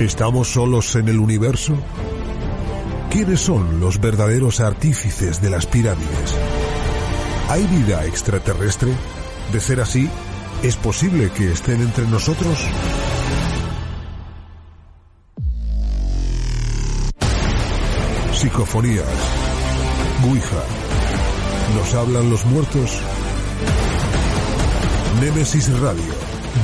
¿Estamos solos en el universo? ¿Quiénes son los verdaderos artífices de las pirámides? ¿Hay vida extraterrestre? De ser así, ¿es posible que estén entre nosotros? Psicofonías. Ouija. ¿Nos hablan los muertos? Némesis Radio.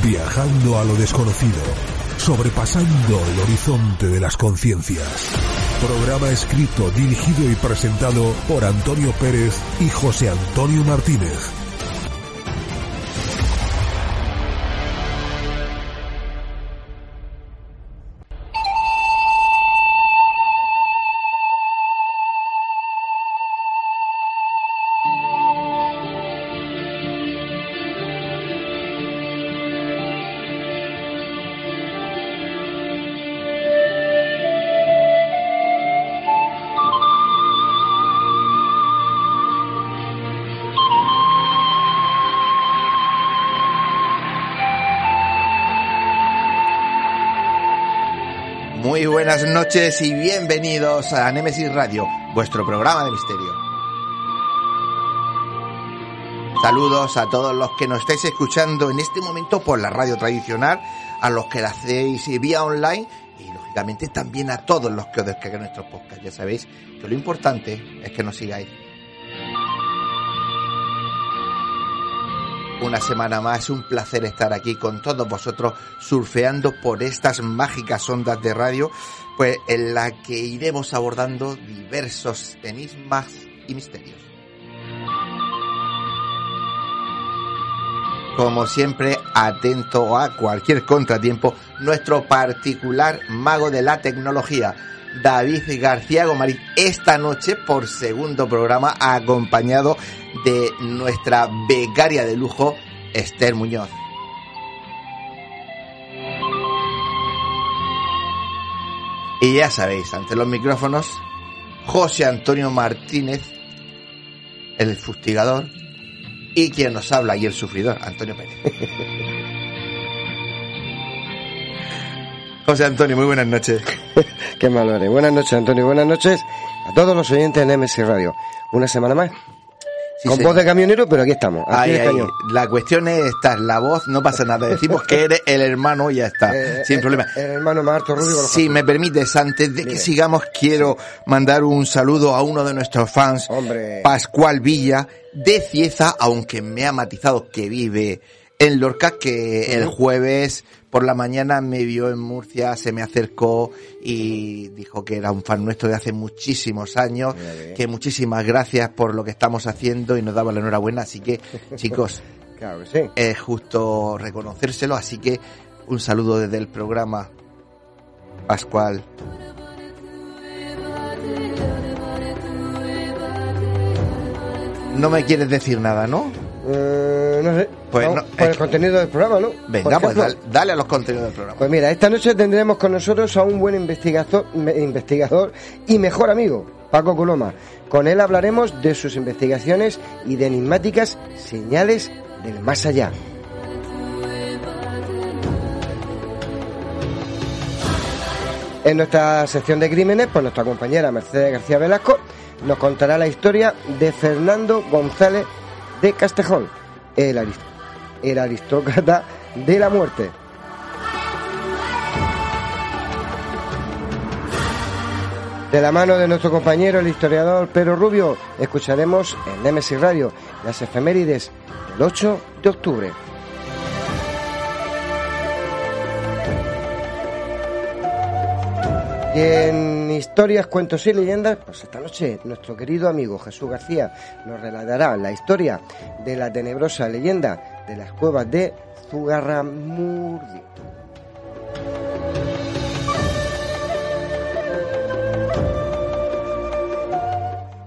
Viajando a lo desconocido. Sobrepasando el horizonte de las conciencias. Programa escrito, dirigido y presentado por Antonio Pérez y José Antonio Martínez. Buenas noches y bienvenidos a Nemesis Radio, vuestro programa de misterio. Saludos a todos los que nos estáis escuchando en este momento por la radio tradicional, a los que la hacéis vía online y lógicamente también a todos los que os descargan nuestros podcasts. Ya sabéis que lo importante es que nos sigáis. Una semana más, un placer estar aquí con todos vosotros surfeando por estas mágicas ondas de radio, pues en la que iremos abordando diversos enigmas y misterios. Como siempre, atento a cualquier contratiempo, nuestro particular mago de la tecnología, David García Gomarín, esta noche por segundo programa acompañado de nuestra becaria de lujo, Esther Muñoz. Y ya sabéis, ante los micrófonos, José Antonio Martínez, el fustigador, y quien nos habla y el sufridor, Antonio Pérez. José Antonio, muy buenas noches. Qué malores. Buenas noches, Antonio. Buenas noches a todos los oyentes de NMS Radio. Una semana más. Sí, Con señor. voz de camionero, pero aquí estamos. Aquí Ay, ay, cañón. la cuestión es esta, la voz, no pasa nada. Decimos que eres el hermano y ya está, Eh, sin eh, problema. El hermano más harto rubio Si me permites, antes de que sigamos, quiero mandar un saludo a uno de nuestros fans, Hombre. Pascual Villa, de Cieza, aunque me ha matizado que vive en Lorca, que el jueves por la mañana me vio en Murcia, se me acercó y dijo que era un fan nuestro de hace muchísimos años, que muchísimas gracias por lo que estamos haciendo y nos daba la enhorabuena, así que chicos, Claro que sí. es justo reconocérselo, así que un saludo desde el programa Pascual. No me quieres decir nada, ¿no? Eh, no sé. Pues no, por el contenido del programa, ¿no? Venga, pues dale, dale a los contenidos del programa. Pues mira, esta noche tendremos con nosotros a un buen investigador, investigador y mejor amigo, Paco Coloma. Con él hablaremos de sus investigaciones y de enigmáticas señales del más allá. En nuestra sección de crímenes, pues nuestra compañera Mercedes García Velasco nos contará la historia de Fernando González de Castejón, el, arist- el aristócrata de la muerte. De la mano de nuestro compañero, el historiador Pedro Rubio, escucharemos en Nemesis Radio las efemérides del 8 de octubre. Y en historias, cuentos y leyendas, pues esta noche nuestro querido amigo Jesús García nos relatará la historia de la tenebrosa leyenda de las cuevas de Zugarramurdi.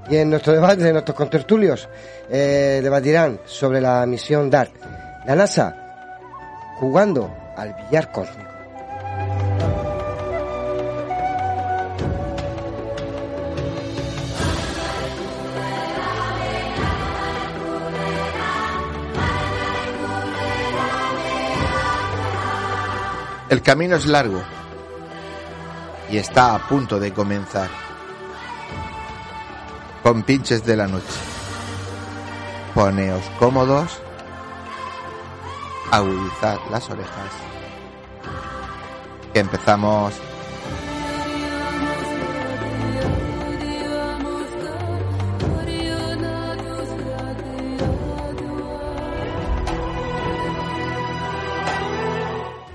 Y en nuestro debate, nuestros contertulios, eh, debatirán sobre la misión DART. La NASA jugando al billar cósmico. El camino es largo, y está a punto de comenzar. Con pinches de la noche. Poneos cómodos, agudizad las orejas. Empezamos.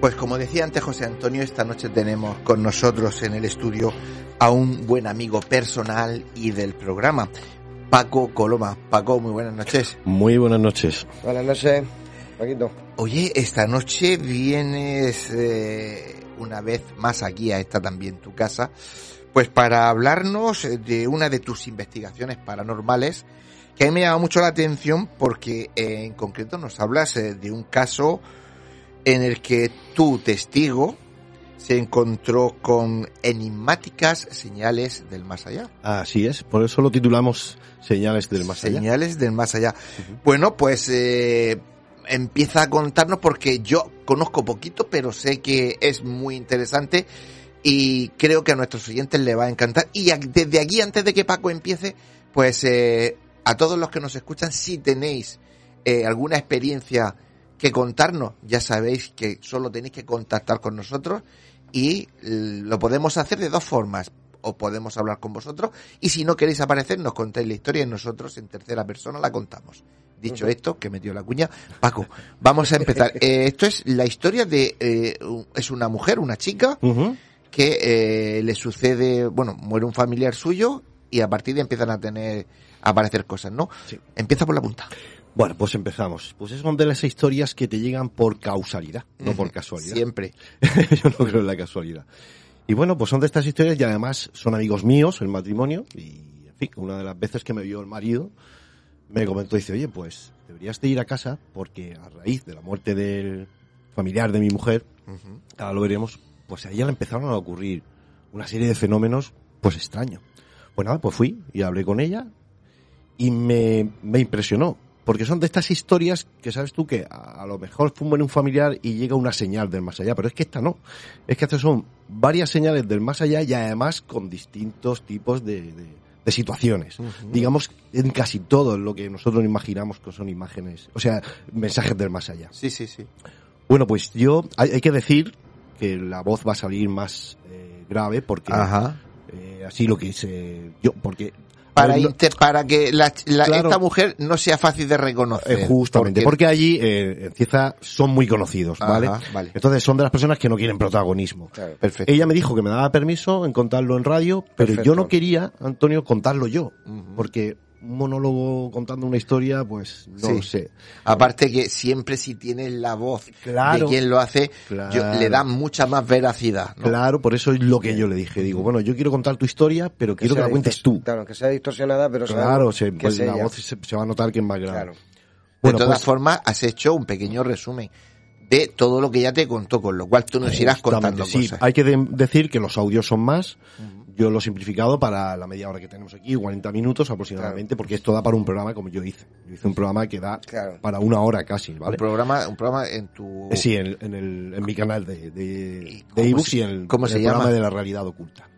Pues como decía antes José Antonio, esta noche tenemos con nosotros en el estudio a un buen amigo personal y del programa, Paco Coloma. Paco, muy buenas noches. Muy buenas noches. Buenas noches, Paquito. Oye, esta noche vienes eh, una vez más aquí a esta también tu casa, pues para hablarnos de una de tus investigaciones paranormales que a mí me llama mucho la atención porque eh, en concreto nos hablas eh, de un caso en el que tu testigo se encontró con enigmáticas señales del más allá. Así es, por eso lo titulamos Señales del más allá. Señales del más allá. Bueno, pues eh, empieza a contarnos porque yo conozco poquito, pero sé que es muy interesante y creo que a nuestros oyentes le va a encantar. Y desde aquí, antes de que Paco empiece, pues eh, a todos los que nos escuchan, si tenéis eh, alguna experiencia que contarnos, ya sabéis que solo tenéis que contactar con nosotros y lo podemos hacer de dos formas. O podemos hablar con vosotros y si no queréis aparecer nos contáis la historia y nosotros en tercera persona la contamos. Dicho esto, que metió la cuña, Paco, vamos a empezar. Eh, esto es la historia de, eh, es una mujer, una chica, que eh, le sucede, bueno, muere un familiar suyo y a partir de ahí empiezan a tener, a aparecer cosas, ¿no? Sí. Empieza por la punta. Bueno, pues empezamos. Pues es son de las historias que te llegan por causalidad, no por casualidad. Siempre. Yo no creo en la casualidad. Y bueno, pues son de estas historias y además son amigos míos, el matrimonio, y en fin, una de las veces que me vio el marido, me comentó, dice, oye, pues deberías de ir a casa porque a raíz de la muerte del familiar de mi mujer, Ujú. ahora lo veremos, pues a ella le empezaron a ocurrir una serie de fenómenos, pues extraños. Pues nada, pues fui y hablé con ella y me, me impresionó. Porque son de estas historias que sabes tú que a, a lo mejor fuman un familiar y llega una señal del más allá, pero es que esta no. Es que estas son varias señales del más allá y además con distintos tipos de, de- de situaciones. Digamos, en casi todo lo que nosotros imaginamos que son imágenes, o sea, mensajes del más allá. Sí, sí, sí. Bueno, pues yo, hay, hay que decir que la voz va a salir más eh, grave porque Ajá. eh, así lo que se, yo, porque Para, no- inter- para que la, la- Claro. esta mujer no sea fácil de reconocer. eh, justamente, porque, allí eh, en Cieza son muy conocidos, ¿vale? Ajá, vale. Entonces son de las personas que no quieren protagonismo. Claro. Perfecto. Ella me dijo que me daba permiso en contarlo en radio, pero Perfecto. yo no quería, Antonio, contarlo yo, porque monólogo contando una historia, pues no Sí. lo sé. Aparte que siempre si tienes la voz Claro. de quien lo hace, Claro. yo- le da mucha más veracidad. ¿no? Claro, por eso es lo que yo le dije. Digo, bueno, yo quiero contar tu historia, pero quiero que la cuentes tú. Claro, que sea distorsionada, pero Claro, se, que pues es la ella. voz se, se va a notar que es más grave. Claro. Bueno, de todas pues, formas, has hecho un pequeño resumen de todo lo que ya te contó, con lo cual tú nos irás contando sí, cosas. hay que de- decir que los audios son más. Yo lo he simplificado para la media hora que tenemos aquí, 40 minutos aproximadamente, porque esto da para un programa como yo hice. Yo hice un programa que da Claro. para una hora casi, Un ¿vale? programa, un programa en tu... Eh, Sí, en, en el, en mi canal de, de, ¿Y de ebooks y en el, cómo en se el programa de la realidad oculta.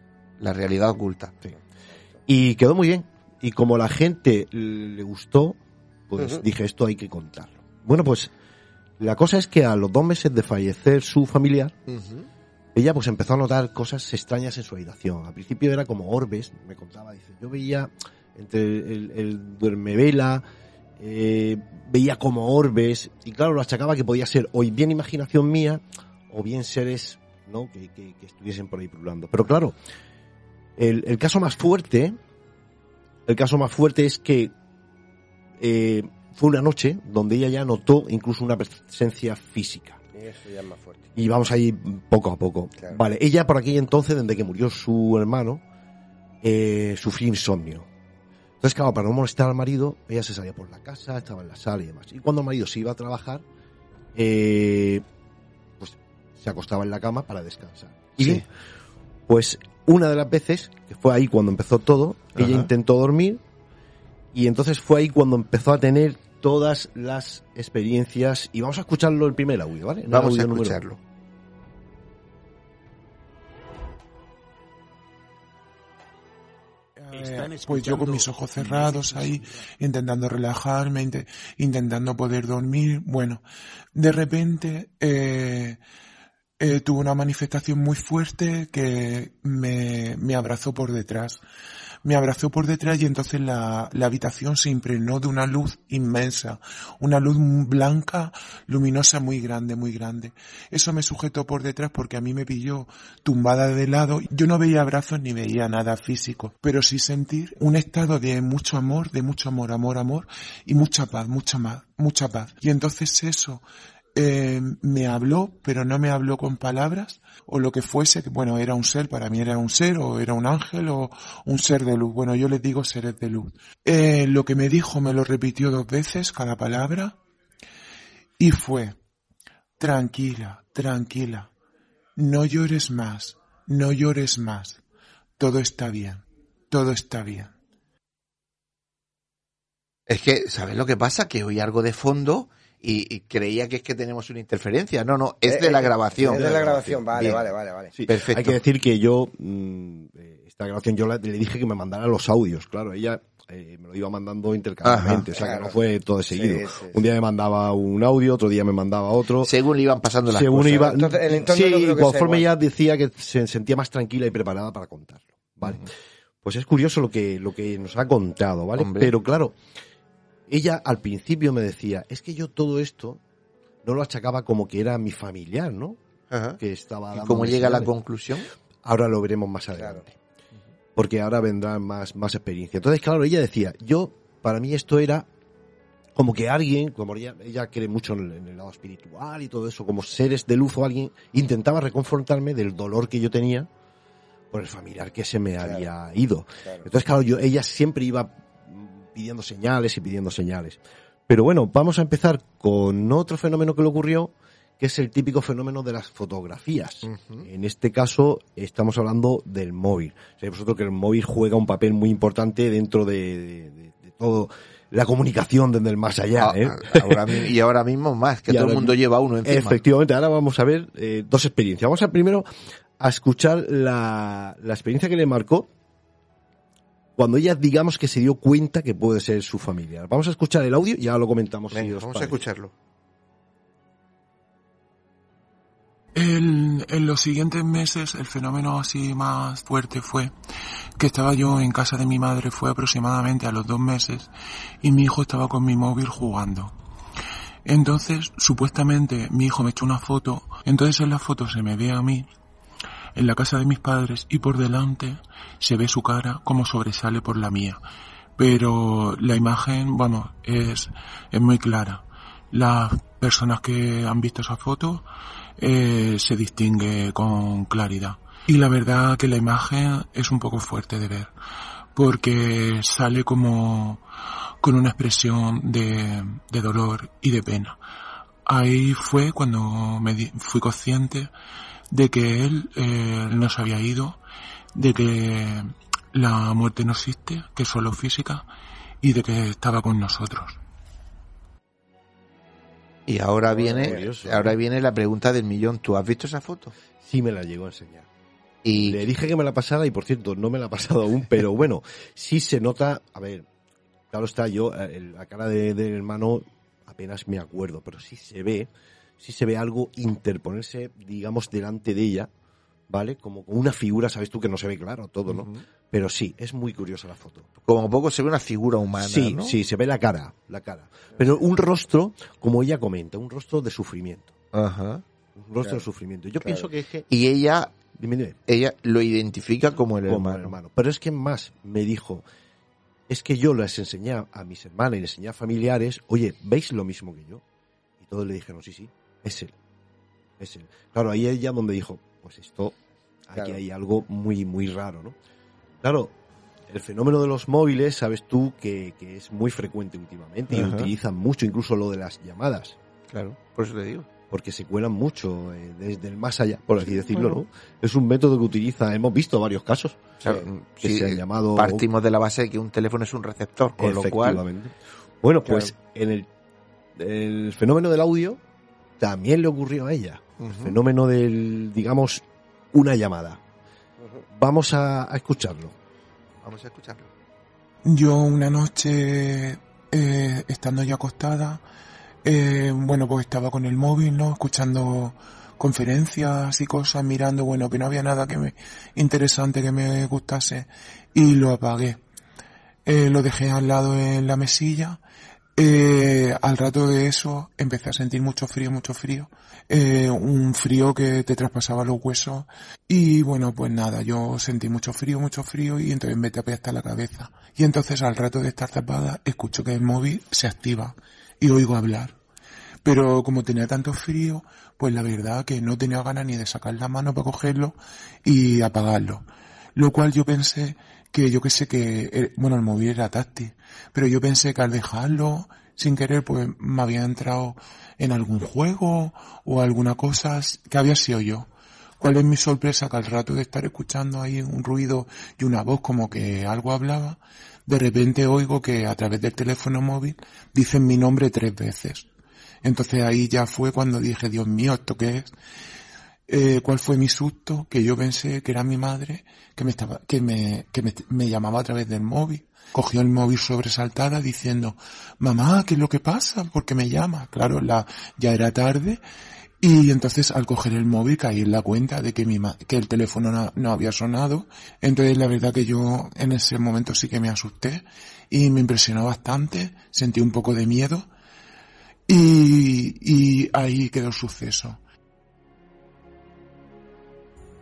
La realidad oculta. Sí. Y quedó muy bien. Y como la gente le gustó, pues dije, esto hay que contarlo. Bueno, pues la cosa es que a los dos meses de fallecer su familiar. Ella pues empezó a notar cosas extrañas en su habitación. Al principio era como orbes, me contaba, dice, yo veía entre el, el duermevela, eh, veía como orbes, y claro, lo achacaba que podía ser o bien imaginación mía, o bien seres, ¿no? Que, que- estuviesen por ahí pululando. Pero claro, El, el caso más fuerte, el caso más fuerte es que eh, fue una noche donde ella ya notó incluso una presencia física. Y eso ya es más fuerte. Y vamos ahí poco a poco. Claro. Vale, ella por aquel entonces, desde que murió su hermano, eh, sufría insomnio. Entonces, claro, para no molestar al marido, ella se salía por la casa, estaba en la sala y demás. Y cuando el marido se iba a trabajar, eh, pues se acostaba en la cama para descansar. Y Sí. bien, pues una de las veces, que fue ahí cuando empezó todo, ella intentó dormir y entonces fue ahí cuando empezó a tener todas las experiencias. Y vamos a escucharlo el primer audio, ¿vale? Vamos a audio escucharlo. Eh, pues yo con mis ojos cerrados ahí, intentando relajarme, inte- intentando poder dormir. Bueno, de repente eh, eh, tuve una manifestación muy fuerte que me, me abrazó por detrás. Me abrazó por detrás y entonces la, la habitación se impregnó de una luz inmensa, una luz blanca, luminosa, muy grande, muy grande. Eso me sujetó por detrás porque a mí me pilló tumbada de lado. Yo no veía brazos ni veía nada físico, pero sí sentir un estado de mucho amor, de mucho amor, amor, amor y mucha paz, mucha más, mucha paz. Y entonces eso eh, me habló, pero no me habló con palabras o lo que fuese, que bueno, era un ser, para mí era un ser o era un ángel o un ser de luz. Bueno, yo les digo seres de luz. Eh, lo que me dijo me lo repitió dos veces cada palabra y fue, tranquila, tranquila, no llores más, no llores más, todo está bien, todo está bien. Es que, ¿sabes lo que pasa? Que oí algo de fondo y, y creía que es que tenemos una interferencia. No, no, es Eh, de la eh, grabación. Es de la grabación, vale, Bien. vale, vale, vale. Sí, Perfecto. Hay que decir que yo, mm, eh, esta grabación, yo la- le dije que me mandara los audios, claro, ella eh, me lo iba mandando intercambiablemente, Ajá, o sea que no fue todo de seguido. Sí, sí, Un día me mandaba un audio, otro día me mandaba otro. Según le iban pasando las Según cosas. iba, Entonces, el entorno sí, no conforme ella decía que se sentía más tranquila y preparada para contarlo, ¿vale? Pues es curioso lo que, lo que nos ha contado, ¿vale? Hombre. Pero claro, ella al principio me decía, es que yo todo esto no lo achacaba como que era mi familiar, ¿no? Ajá. Que estaba ¿Y cómo llega a la conclusión? Ahora lo veremos más adelante. Porque ahora vendrán más, más experiencia. Entonces, claro, ella decía, yo, para mí esto era como que alguien, como ella, ella cree mucho en el, en el lado espiritual y todo eso, como seres de luz o alguien, intentaba reconfortarme del dolor que yo tenía por el familiar que se me Claro. había ido. Claro. Entonces, claro, yo, ella siempre iba pidiendo señales y pidiendo señales. Pero bueno, vamos a empezar con otro fenómeno que le ocurrió, que es el típico fenómeno de las fotografías. En este caso, estamos hablando del móvil. Sabéis vosotros que el móvil juega un papel muy importante dentro de, de- de- de todo la comunicación desde el más allá. Ah, ¿eh? ahora mi- y ahora mismo más, que Y todo el mundo mismo- lleva uno encima. Efectivamente, ahora vamos a ver eh, dos experiencias. Vamos a primero a escuchar la, la experiencia que le marcó cuando ella, digamos, que se dio cuenta que puede ser su familiar. Vamos a escuchar el audio y ya lo comentamos. Venga, os vamos a escucharlo. En, en los siguientes meses el fenómeno así más fuerte fue que estaba yo en casa de mi madre, fue aproximadamente a los dos meses, y mi hijo estaba con mi móvil jugando. Entonces, supuestamente, mi hijo me echó una foto, entonces en la foto se me ve a mí, en la casa de mis padres, y por delante se ve su cara como sobresale por la mía. Pero la imagen, bueno, es, es muy clara. Las personas que han visto esa foto eh, se distingue con claridad. Y la verdad que la imagen es un poco fuerte de ver, porque sale como con una expresión de, de dolor y de pena. Ahí fue cuando me di- fui consciente de que él eh, no se había ido, de que la muerte no existe, que es solo física, y de que estaba con nosotros. Y ahora viene, curioso, ahora ¿eh? viene la pregunta del millón. ¿Tú has visto esa foto? Sí me la llegó a enseñar. Y Le dije que me la pasara y por cierto no me la ha pasado aún, pero bueno, sí se nota, a ver, claro está yo, eh, el- la cara de- del hermano apenas me acuerdo, pero sí se ve, sí se ve algo interponerse, digamos, delante de ella, ¿vale? Como una figura, sabes tú que no se ve claro todo, ¿no? Pero sí, es muy curiosa la foto. como poco se ve una figura humana, sí, ¿no? sí, se ve la cara, la cara. Pero un rostro, como ella comenta, un rostro de sufrimiento. Ajá. Un rostro Claro. de sufrimiento. Yo Claro. pienso que es que Y ella Dime, dime. Ella lo identifica como el como hermano. hermano. Pero es que más me dijo, es que yo les enseñé a mis hermanas y les enseñé a familiares, oye, ¿veis lo mismo que yo? Y todos le dijeron, sí, sí, es él. Es él. Claro, ahí ella donde dijo, pues esto, aquí Claro. hay algo muy, muy raro, ¿no? Claro, el fenómeno de los móviles, sabes tú que, que es muy frecuente últimamente y Ajá. utilizan mucho, incluso lo de las llamadas Claro, por eso te digo. porque se cuelan mucho eh, desde el más allá, por así decirlo, ¿no? Es un método que utiliza, hemos visto varios casos Claro, eh, que sí, se han llamado Partimos de la base de que un teléfono es un receptor, con lo cual. Bueno, pues en el, el fenómeno del audio también le ocurrió a ella. El fenómeno del, digamos, una llamada. Vamos a, a escucharlo. Vamos a escucharlo. Yo una noche, eh, estando ya acostada, eh, bueno, pues estaba con el móvil, ¿no? Escuchando conferencias y cosas, mirando, bueno, que no había nada que me, interesante que me gustase, y lo apagué. Eh, lo dejé al lado en la mesilla. Eh, al rato de eso empecé a sentir mucho frío, mucho frío. Eh, un frío que te traspasaba los huesos. Y bueno, pues nada, yo sentí mucho frío, mucho frío y entonces me tapé hasta la cabeza. Y entonces al rato de estar tapada, escucho que el móvil se activa y oigo hablar. Pero como tenía tanto frío, pues la verdad que no tenía ganas ni de sacar la mano para cogerlo y apagarlo. Lo cual yo pensé que yo que sé que, bueno, el móvil era táctil, pero yo pensé que al dejarlo sin querer, pues me había entrado en algún juego o alguna cosa que había sido yo. ¿Cuál es mi sorpresa? Que al rato de estar escuchando ahí un ruido y una voz como que algo hablaba, de repente oigo que a través del teléfono móvil dicen mi nombre tres veces. Entonces ahí ya fue cuando dije, Dios mío, ¿esto qué es? Eh, ¿Cuál fue mi susto? Que yo pensé que era mi madre que me estaba, que me, que me, me llamaba a través del móvil. Cogió el móvil sobresaltada diciendo, mamá, ¿qué es lo que pasa? ¿Por qué me llama? Claro, la, ya era tarde y entonces al coger el móvil caí en la cuenta de que mi ma- que el teléfono no, no había sonado. Entonces la verdad que yo en ese momento sí que me asusté y me impresionó bastante, sentí un poco de miedo y, y ahí quedó el suceso.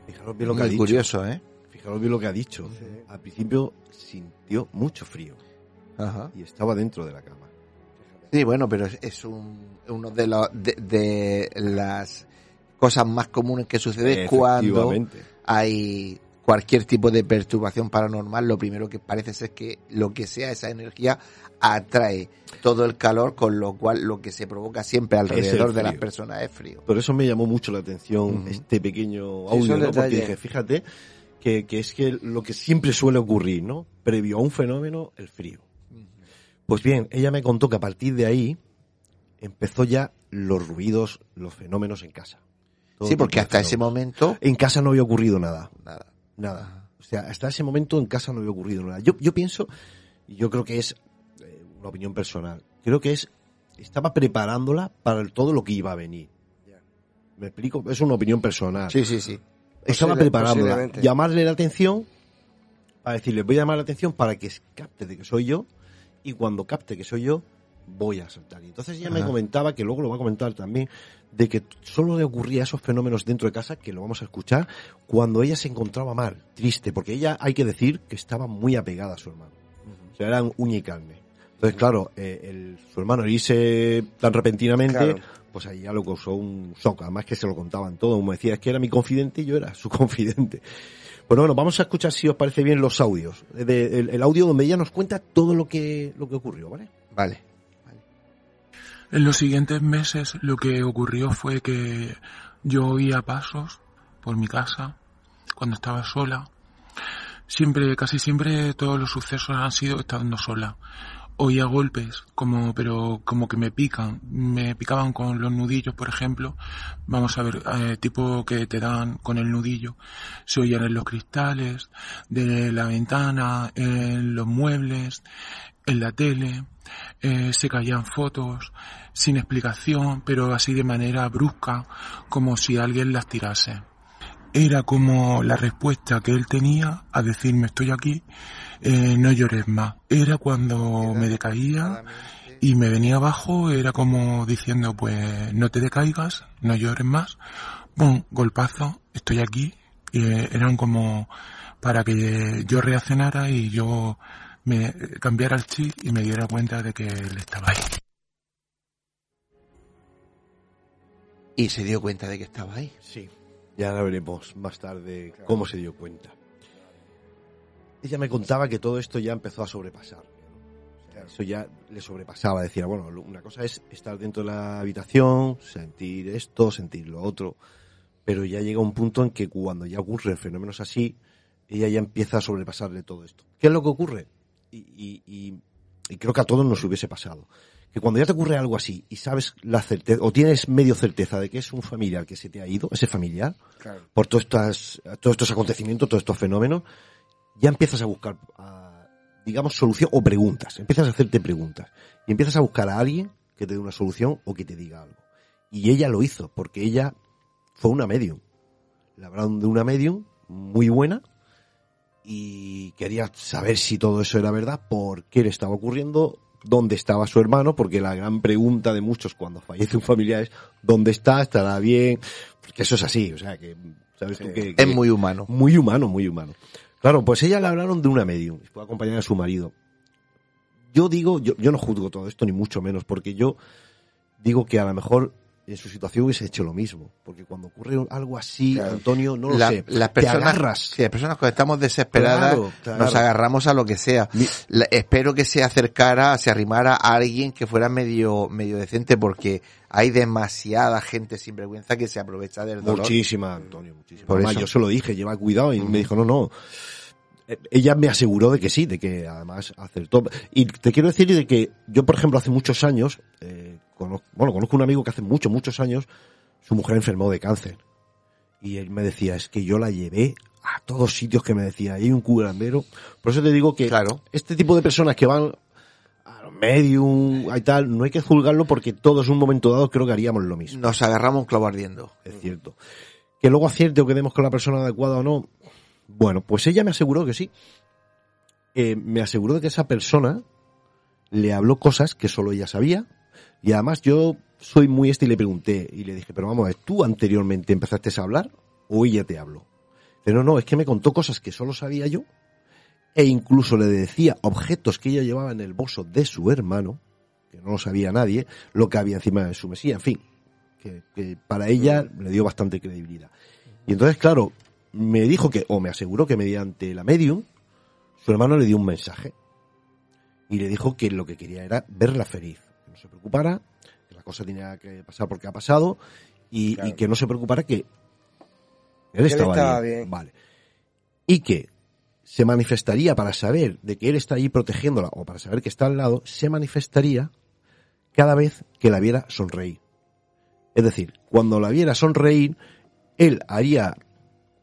Fijaros bien lo que ha dicho. curioso, ¿eh? Fijaros bien lo que ha dicho. Al principio sintió mucho frío Ajá. y estaba dentro de la cama. Sí, bueno, pero es, es un, uno de, los de, de las cosas más comunes que sucede cuando hay cualquier tipo de perturbación paranormal. Lo primero que parece ser que lo que sea esa energía atrae todo el calor, con lo cual lo que se provoca siempre alrededor de las personas es frío. Por eso me llamó mucho la atención este pequeño audio. Porque dije, fíjate que, que es que lo que siempre suele ocurrir, ¿no? Previo a un fenómeno, el frío. Pues bien, ella me contó que a partir de ahí empezó ya los ruidos, los fenómenos en casa. Todo Sí, porque hasta ese momento, En casa no había ocurrido nada. nada. Nada. O sea, hasta ese momento en casa no había ocurrido nada. Yo, yo pienso, y yo creo que es eh, una opinión personal, creo que es, estaba preparándola para el- todo lo que iba a venir. ¿Me explico? Es una opinión personal. Sí, sí, sí. estaba preparándola. Llamarle la atención, para decirle, voy a llamar la atención para que capte de que soy yo, y cuando capte que soy yo, voy a saltar. Y entonces ella me comentaba, que luego lo va a comentar también, de que solo le ocurría esos fenómenos dentro de casa, que lo vamos a escuchar, cuando ella se encontraba mal, triste, porque ella, hay que decir, que estaba muy apegada a su hermano. O sea, eran uña y carne. Entonces, claro, eh, el- su hermano irse tan repentinamente, Claro. pues ahí ya lo causó un shock. Además que se lo contaban todo. Como decía, es que era mi confidente y yo era su confidente. Bueno, bueno, vamos a escuchar si os parece bien los audios. De- el, el audio donde ella nos cuenta todo lo que, lo que ocurrió, ¿vale? Vale. En los siguientes meses lo que ocurrió fue que yo oía pasos por mi casa cuando estaba sola. Siempre, casi siempre todos los sucesos han sido estando sola. Oía golpes, como, pero como que me pican, me picaban con los nudillos, por ejemplo. Vamos a ver, eh, tipo que te dan con el nudillo. Se oían en los cristales, de la ventana, en los muebles, en la tele, eh, se caían fotos sin explicación, pero así de manera brusca, como si alguien las tirase. Era como la respuesta que él tenía a decirme estoy aquí, eh, no llores más. Era cuando me decaía y me venía abajo, era como diciendo pues no te decaigas, no llores más. Bum, golpazo, estoy aquí, eh, eran como para que yo reaccionara y yo me cambiara el chip y me diera cuenta de que él estaba ahí. Y se dio cuenta de que estaba ahí. Sí. Ya la veremos más tarde cómo se dio cuenta. Ella me contaba que todo esto ya empezó a sobrepasar. O sea, eso ya le sobrepasaba. Decía, bueno, una cosa es estar dentro de la habitación, sentir esto, sentir lo otro. Pero ya llega un punto en que cuando ya ocurren fenómenos así, ella ya empieza a sobrepasarle todo esto. ¿Qué es lo que ocurre? Y, y- y- y creo que a todos nos hubiese pasado. Que cuando ya te ocurre algo así y sabes la certeza, o tienes medio certeza de que es un familiar que se te ha ido, ese familiar, Claro. por todos estos, todos estos acontecimientos, todos estos fenómenos, ya empiezas a buscar, digamos, solución o preguntas. Empiezas a hacerte preguntas. Y empiezas a buscar a alguien que te dé una solución o que te diga algo. Y ella lo hizo, porque ella fue una medium. Le hablaron de una medium muy buena y quería saber si todo eso era verdad, por qué le estaba ocurriendo, dónde estaba su hermano, porque la gran pregunta de muchos cuando fallece un familiar es ¿dónde está? ¿Estará bien? Porque eso es así, o sea que, ¿sabes tú que, que- Es muy humano. muy humano, muy humano. Claro, pues ella le hablaron de una medium, fue acompañada de su marido. Yo digo, yo, yo no juzgo todo esto, ni mucho menos, porque yo digo que a lo mejor en su situación hubiese hecho lo mismo. Porque cuando ocurre algo así, Claro. Antonio, no lo La- sé, las te personas, agarras. si las personas cuando estamos desesperadas Claro, claro. nos agarramos a lo que sea. Mi- La- espero que se acercara, se arrimara a alguien que fuera medio, medio decente porque hay demasiada gente sin vergüenza que se aprovecha del dolor. Muchísima, Antonio, muchísima. Por Además, eso. yo se lo dije, lleva cuidado, y me dijo, no, no. Eh, Ella me aseguró de que sí, de que además acertó. Y te quiero decir de que yo, por ejemplo, hace muchos años, eh, conozco, bueno, conozco un amigo que hace muchos, muchos años, su mujer enfermó de cáncer. Y él me decía, es que yo la llevé a todos sitios que me decía, hay un curandero. Por eso te digo que Claro. este tipo de personas que van a los medium y tal, no hay que juzgarlo porque todos en un momento dado creo que haríamos lo mismo Nos agarramos un clavo ardiendo. es cierto. Que luego acierte o que demos con la persona adecuada o no. Bueno, pues ella me aseguró que sí. Eh, me aseguró de que esa persona le habló cosas que solo ella sabía. Y además yo soy muy este y le pregunté y le dije, pero vamos a ver, ¿tú anteriormente empezaste a hablar o ella te habló? Pero no, es que me contó cosas que solo sabía yo e incluso le decía objetos que ella llevaba en el bolso de su hermano, que no lo sabía nadie, lo que había encima de su mesilla, en fin, que para ella le dio bastante credibilidad. Y entonces, claro, me dijo que, o me aseguró que mediante la medium, su hermano le dio un mensaje. Y le dijo que lo que quería era verla feliz. Se preocupara, que la cosa tenía que pasar porque ha pasado, y, Claro. y que no se preocupara que él estaba, estaba bien. bien. Vale. Y que se manifestaría para saber de que él está ahí protegiéndola, o para saber que está al lado, se manifestaría cada vez que la viera sonreír. Es decir, cuando la viera sonreír, él haría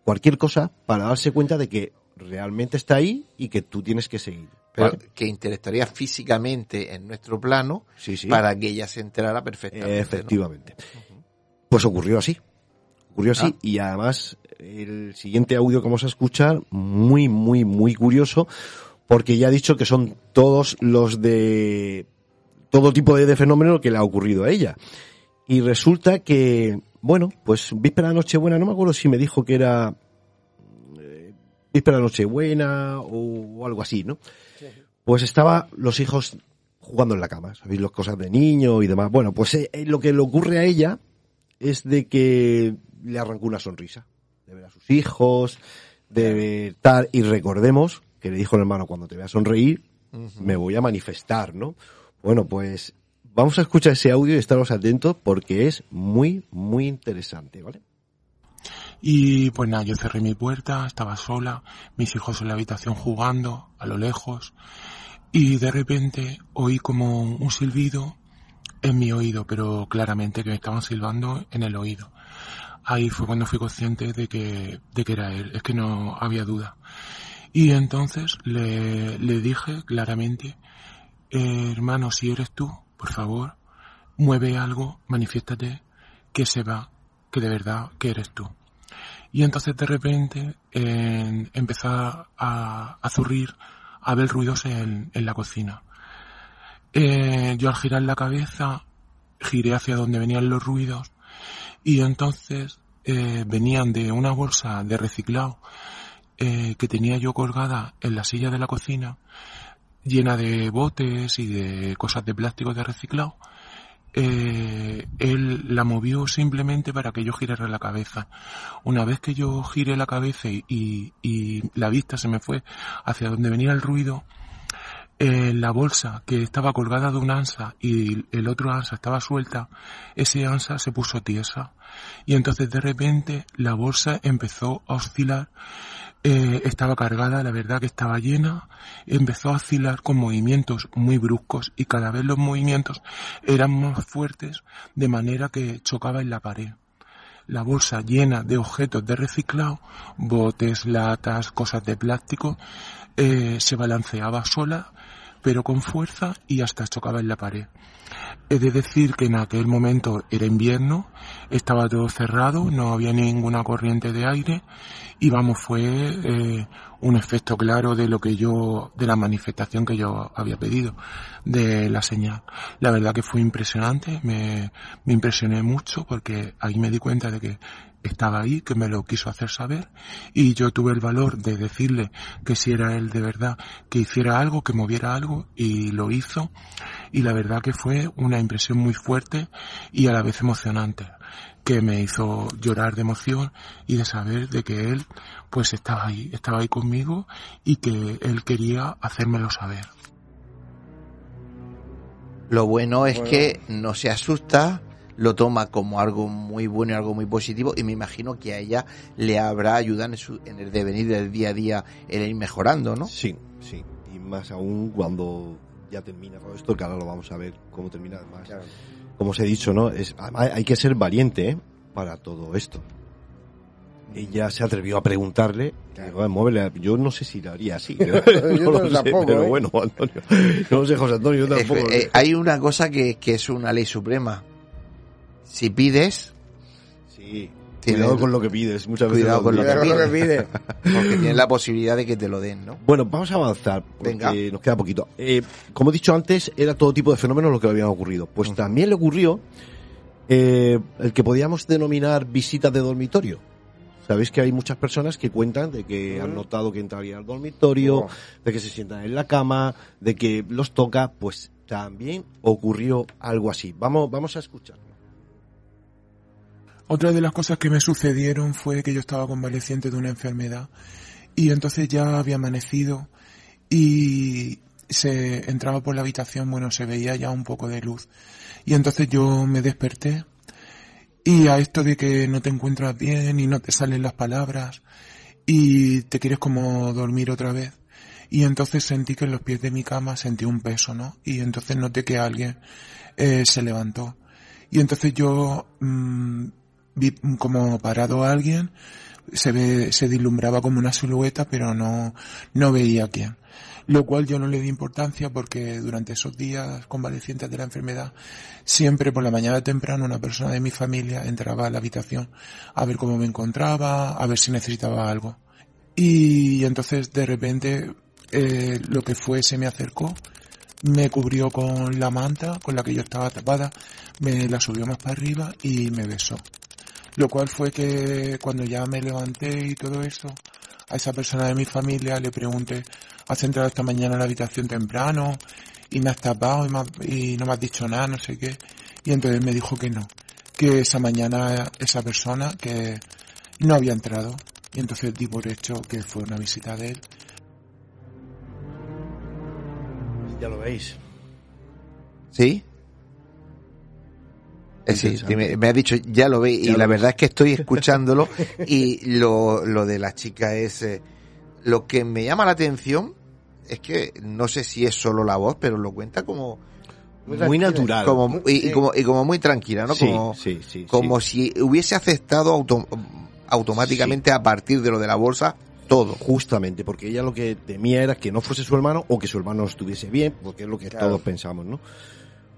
cualquier cosa para darse cuenta de que realmente está ahí y que tú tienes que seguir. Pero ¿vale? que interactuaría físicamente en nuestro plano Sí, sí. para que ella se enterara perfectamente. ¿no? Efectivamente. Pues ocurrió así. Ocurrió así. Ah. Y además, el siguiente audio que vamos a escuchar, muy, muy, muy curioso, porque ya ha dicho que son todos los de todo tipo de, de fenómeno que le ha ocurrido a ella. Y resulta que, bueno, pues víspera de Nochebuena, no me acuerdo si me dijo que era eh, víspera de Nochebuena o, o algo así, ¿no? Pues estaba los hijos jugando en la cama, ¿sabéis? Las cosas de niño y demás. Bueno, pues eh, eh, lo que le ocurre a ella es de que le arrancó una sonrisa. De ver a sus hijos, de ver tal. Y recordemos que le dijo el hermano, cuando te vea sonreír, me voy a manifestar, ¿no? Bueno, pues vamos a escuchar ese audio y estaros atentos porque es muy, muy interesante, ¿vale? Y pues nada, yo cerré mi puerta, estaba sola, mis hijos en la habitación jugando, a lo lejos, y de repente oí como un silbido en mi oído, pero claramente que me estaban silbando en el oído. Ahí fue cuando fui consciente de que, de que era él, es que no había duda. Y entonces le, le dije claramente, "Eh, hermano, si eres tú, por favor, mueve algo, manifiéstate, que se va, que de verdad que eres tú. Y entonces de repente eh, empezó a, a zurrir, a ver ruidos en, en la cocina. Eh, yo al girar la cabeza giré hacia donde venían los ruidos y entonces eh, venían de una bolsa de reciclado eh, que tenía yo colgada en la silla de la cocina, llena de botes y de cosas de plástico de reciclado. Eh, él la movió simplemente para que yo girara la cabeza. Una vez que yo giré la cabeza y, y la vista se me fue hacia donde venía el ruido, eh, la bolsa que estaba colgada de un ansa y el otro ansa estaba suelta, ese ansa se puso tiesa. Y entonces de repente la bolsa empezó a oscilar, eh, estaba cargada, la verdad que estaba llena, empezó a oscilar con movimientos muy bruscos y cada vez los movimientos eran más fuertes de manera que chocaba en la pared la bolsa llena de objetos de reciclado, botes, latas, cosas de plástico, eh, se balanceaba sola pero con fuerza y hasta chocaba en la pared. He de decir que en aquel momento era invierno, estaba todo cerrado, no había ninguna corriente de aire y vamos, fue eh, un efecto claro de lo que yo, de la manifestación que yo había pedido, de la señal. La verdad que fue impresionante, me, me impresioné mucho porque ahí me di cuenta de que estaba ahí, que me lo quiso hacer saber y yo tuve el valor de decirle que si era él de verdad, que hiciera algo, que moviera algo y lo hizo y la verdad que fue una impresión muy fuerte y a la vez emocionante que me hizo llorar de emoción y de saber de que él pues estaba ahí, estaba ahí conmigo y que él quería hacérmelo saber. Lo bueno es que no se asusta, lo toma como algo muy bueno y algo muy positivo y me imagino que a ella le habrá ayudado en, su, en el devenir del día a día en ir mejorando, ¿no? Sí, sí. Y más aún cuando ya termina todo esto, que ahora lo vamos a ver cómo termina además. Como os he dicho, ¿no? Es, hay que ser valiente ¿eh? para todo esto. Ella se atrevió a preguntarle, yo no sé si lo haría así, no, lo sé, pero ¿eh? bueno, Antonio, no sé, José Antonio, yo tampoco. Eh, hay una cosa que, que es una ley suprema, si pides... Sí. Cuidado con lo que pides, muchas veces. Cuidado con lo que, pides. Porque tienes la posibilidad de que te lo den, ¿no? Bueno, vamos a avanzar, porque nos queda poquito. Eh, como he dicho antes, era todo tipo de fenómenos lo que le habían ocurrido. Pues también le ocurrió eh, el que podíamos denominar visitas de dormitorio. Sabéis que hay muchas personas que cuentan de que han notado que entrarían al dormitorio, de que se sientan en la cama, de que los toca, pues también ocurrió algo así. Vamos, vamos a escuchar. Otra de las cosas que me sucedieron fue que yo estaba convaleciente de una enfermedad y entonces ya había amanecido y se entraba por la habitación, bueno, se veía ya un poco de luz. Y entonces yo me desperté y a esto de que no te encuentras bien y no te salen las palabras y te quieres como dormir otra vez. Y entonces sentí que en los pies de mi cama sentí un peso, ¿no? Y entonces noté que alguien eh, se levantó. Y entonces yo mm, vi como parado a alguien, se ve, se dislumbraba como una silueta, pero no, no veía a quién. Lo cual yo no le di importancia porque durante esos días convalecientes de la enfermedad, siempre por la mañana temprano una persona de mi familia entraba a la habitación a ver cómo me encontraba, a ver si necesitaba algo. Y entonces de repente eh, lo que fue se me acercó, me cubrió con la manta con la que yo estaba tapada, me la subió más para arriba y me besó. Lo cual fue que cuando ya me levanté y todo eso, a esa persona de mi familia le pregunté, ¿has entrado esta mañana a la habitación temprano? Y me has tapado y, no me has dicho nada, no sé qué. Y entonces me dijo que no, que esa mañana esa persona que no había entrado. Y entonces di por hecho que fue una visita de él. Ya lo veis. ¿Sí? Sí, me, ha dicho, ya lo ve, y la verdad es que estoy escuchándolo y lo, lo de la chica es... Eh, lo que me llama la atención es que no sé si es solo la voz, pero lo cuenta como... Muy, natural. Como, y, como, y como muy tranquila, ¿no? Como, como si hubiese aceptado automáticamente a partir de lo de la bolsa todo. Justamente, porque ella lo que temía era que no fuese su hermano o que su hermano estuviese bien, porque es lo que todos pensamos, ¿no?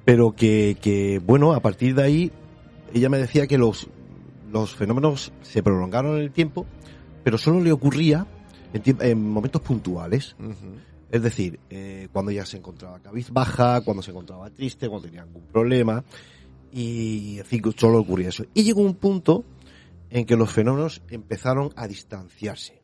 Pero que, que, bueno, a partir de ahí, ella me decía que los, los fenómenos se prolongaron en el tiempo, pero solo le ocurría en, momentos puntuales. Es decir, eh, cuando ella se encontraba cabizbaja, cuando se encontraba triste, cuando tenía algún problema, y en fin, solo ocurría eso. Y llegó un punto en que los fenómenos empezaron a distanciarse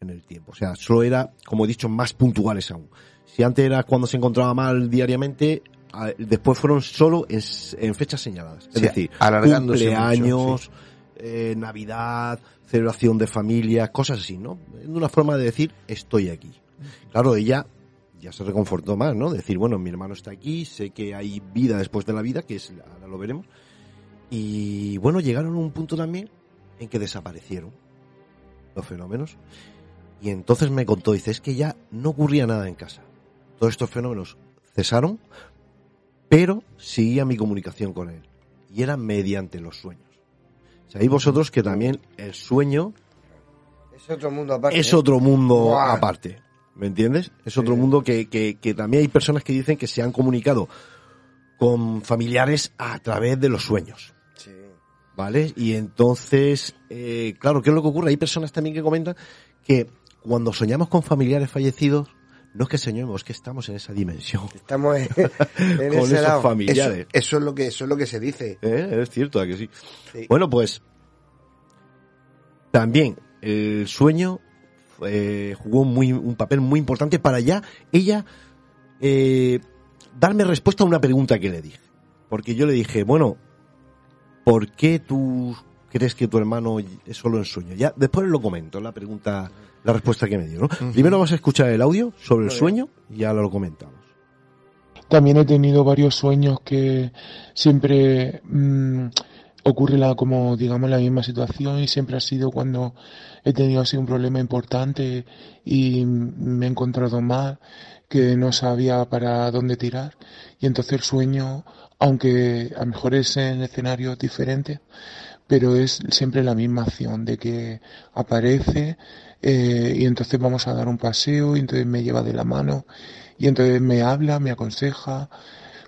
en el tiempo. O sea, solo era, como he dicho, más puntuales aún. Si antes era cuando se encontraba mal diariamente, a- después fueron solo en, fechas señaladas. Es Sí, decir, cumpleaños, mucho, eh, Navidad, celebración de familia, cosas así, ¿no? Es una forma de decir, estoy aquí. Claro, ella ya se reconfortó más, ¿no? Decir, bueno, mi hermano está aquí, sé que hay vida después de la vida, que es, ahora lo veremos. Y bueno, llegaron a un punto también en que desaparecieron los fenómenos. Y entonces me contó, dice, es que ya no ocurría nada en casa. Todos estos fenómenos cesaron, pero seguía mi comunicación con él. Y era mediante los sueños. Sabéis vosotros que también el sueño Es otro mundo aparte. es ¿eh? otro mundo Buah. aparte. ¿Me entiendes? Es otro Sí. mundo que, que, que también hay personas que dicen que se han comunicado con familiares a través de los sueños. Sí. ¿Vale? Y entonces, eh, claro, ¿qué es lo que ocurre? Hay personas también que comentan que cuando soñamos con familiares fallecidos, no es que soñemos, es que estamos en esa dimensión. Estamos en, en con ese esos lado. Familiares. eso es lo que eso es lo que se dice. ¿Eh? Es cierto, ¿a que sí? Sí. Bueno, pues también el sueño eh, jugó muy, un papel muy importante para ya ella eh, darme respuesta a una pregunta que le dije. Porque yo le dije, bueno, ¿por qué tú crees que tu hermano es solo en sueño? Ya después lo comento, la pregunta, la respuesta que me dio. ¿no? Primero vamos a escuchar el audio sobre el sueño y ya lo comentamos. También he tenido varios sueños que siempre mm, ocurre la, como digamos la misma situación y siempre ha sido cuando he tenido así un problema importante y me he encontrado mal, que no sabía para dónde tirar y entonces el sueño, aunque a lo mejor es en escenarios diferentes, pero es siempre la misma acción de que aparece eh, y entonces vamos a dar un paseo y entonces me lleva de la mano y entonces me habla, me aconseja,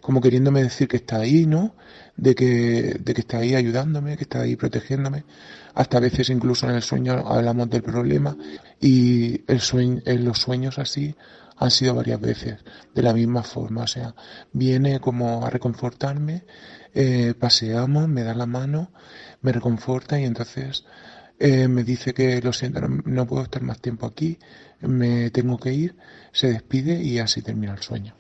como queriéndome decir que está ahí, ¿no? De que, de que está ahí ayudándome, que está ahí protegiéndome. Hasta a veces incluso en el sueño hablamos del problema y el sueño, en los sueños así han sido varias veces de la misma forma. O sea, viene como a reconfortarme, eh, paseamos, me da la mano, me reconforta y entonces eh, me dice que lo siento, no, no puedo estar más tiempo aquí, me tengo que ir, se despide y así termina el sueño.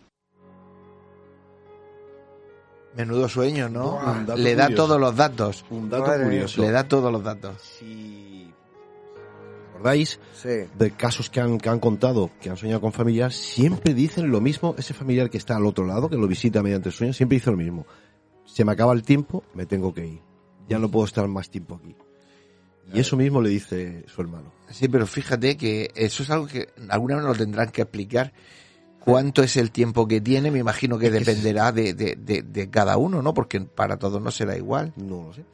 Menudo sueño, ¿no? Le da curioso. todos los datos. Un dato Madre curioso. Le da todos los datos. Si recordáis, Sí. de casos que han, que han contado, que han soñado con familiar, siempre dicen lo mismo, ese familiar que está al otro lado, que lo visita mediante el sueño, siempre dice lo mismo. Se me acaba el tiempo, me tengo que ir. Ya no puedo estar más tiempo aquí. Y eso mismo le dice su hermano. Sí, pero fíjate que eso es algo que alguna vez nos tendrán que explicar. ¿Cuánto es el tiempo que tiene? Me imagino que dependerá de, de, de, de cada uno, ¿no? Porque para todos no será igual. No lo sé.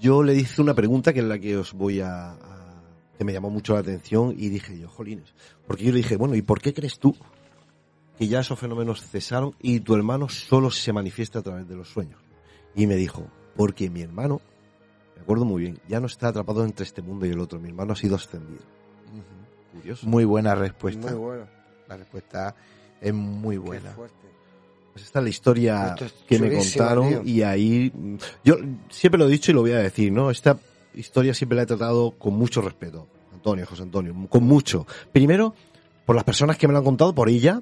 Yo le hice una pregunta que es la que os voy a, a- que me llamó mucho la atención y dije yo, jolines. Porque yo le dije, bueno, ¿y por qué crees tú que ya esos fenómenos cesaron y tu hermano solo se manifiesta a través de los sueños? Y me dijo, porque mi hermano, me acuerdo muy bien, ya no está atrapado entre este mundo y el otro. Mi hermano ha sido ascendido. Curioso. Muy buena respuesta. Muy bueno. La respuesta es muy Qué buena. fuerte. Pues esta es la historia es que me contaron tío. y ahí mm, yo siempre lo he dicho y lo voy a decir, ¿no? Esta historia siempre la he tratado con mucho respeto, Antonio, José Antonio, con mucho. Primero, por las personas que me lo han contado, por ella,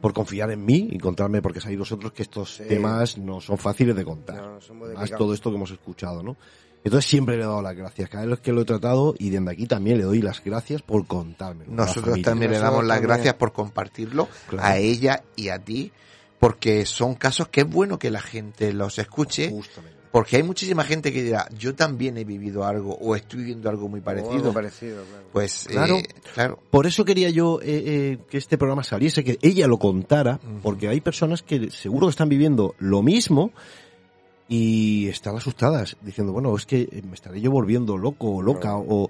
por confiar en mí y contarme, porque sabéis vosotros que estos Sí. temas no son fáciles de contar. No, Más todo esto que hemos escuchado, ¿no? Entonces siempre le he dado las gracias. Cada vez que lo he tratado y desde aquí también le doy las gracias por contármelo. Nosotros también le damos las también. gracias por compartirlo Claro. a ella y a ti, porque son casos que es bueno que la gente los escuche, Justamente. porque hay muchísima gente que dirá, yo también he vivido algo o estoy viviendo algo muy O parecido. algo parecido, claro. Pues Claro. eh, claro. Por eso quería yo eh, eh, que este programa saliese, que ella lo contara, porque hay personas que seguro que están viviendo lo mismo y están asustadas, diciendo, bueno, es que me estaré yo volviendo loco o loca o,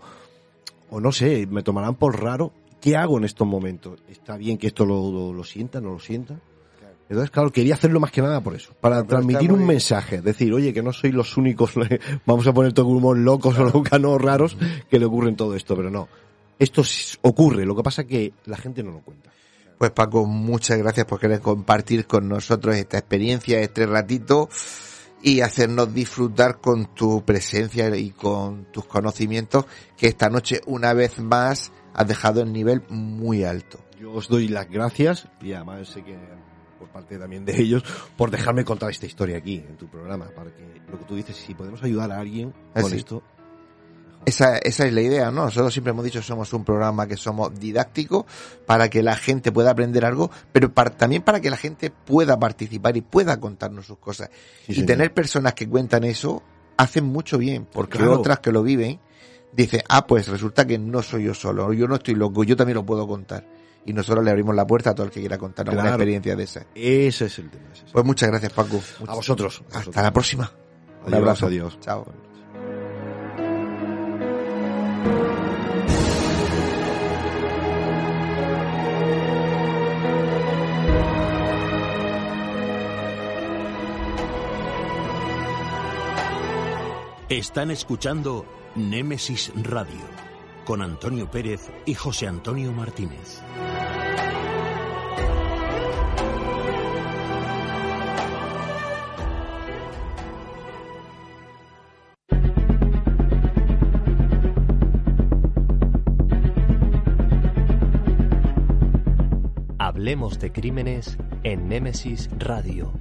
o no sé, me tomarán por raro. ¿Qué hago en estos momentos? ¿Está bien que esto lo, lo, lo sienta, no lo sienta? Entonces, claro, quería hacerlo más que nada por eso, para Pero transmitir un bien. mensaje, decir, oye, que no sois los únicos, vamos a poner todo humor locos o locanos raros que le ocurren todo esto, pero no. Esto ocurre, lo que pasa es que la gente no lo cuenta. Pues Paco, muchas gracias por querer compartir con nosotros esta experiencia, este ratito. Y hacernos disfrutar con tu presencia y con tus conocimientos que esta noche una vez más has dejado el nivel muy alto. Yo os doy las gracias y además sé que por parte también de ellos por dejarme contar esta historia aquí en tu programa para que lo que tú dices si podemos ayudar a alguien con Así. esto Esa, esa es la idea, ¿no? Nosotros siempre hemos dicho que somos un programa que somos didácticos para que la gente pueda aprender algo, pero para- también para que la gente pueda participar y pueda contarnos sus cosas. Sí, y señor. tener personas que cuentan eso hacen mucho bien, porque Claro. otras que lo viven dicen, ah, pues resulta que no soy yo solo, yo no estoy loco, yo también lo puedo contar. Y nosotros le abrimos la puerta a todo el que quiera contarnos una Claro. experiencia de esa. ese es el tema ese es el Pues muchas gracias, Paco. a vosotros, a Hasta la próxima. Un abrazo. adiós Chao. Están escuchando Némesis Radio con Antonio Pérez y José Antonio Martínez. Hablemos de crímenes en Némesis Radio.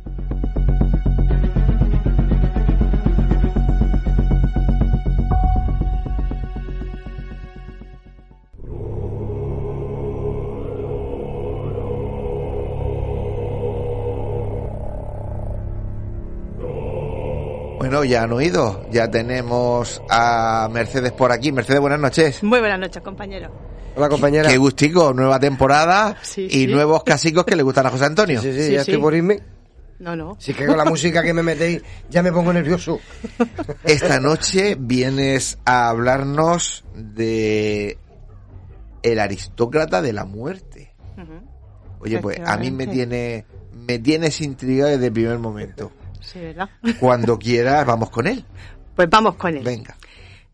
Bueno, ya han oído, ya tenemos a Mercedes por aquí. Mercedes, buenas noches. Muy buenas noches, compañero. Hola compañera. Qué gustico, nueva temporada Sí, y sí. nuevos casicos que le gustan a José Antonio. Sí, sí, Sí, ya sí. estoy por irme. No, no. Si es que con la música que me metéis ya me pongo nervioso. Esta noche vienes a hablarnos de el aristócrata de la muerte. Oye, pues a mí me tiene me tienes intrigado desde el primer momento. Sí, ¿verdad? Cuando quieras, vamos con él. Pues vamos con él. Venga.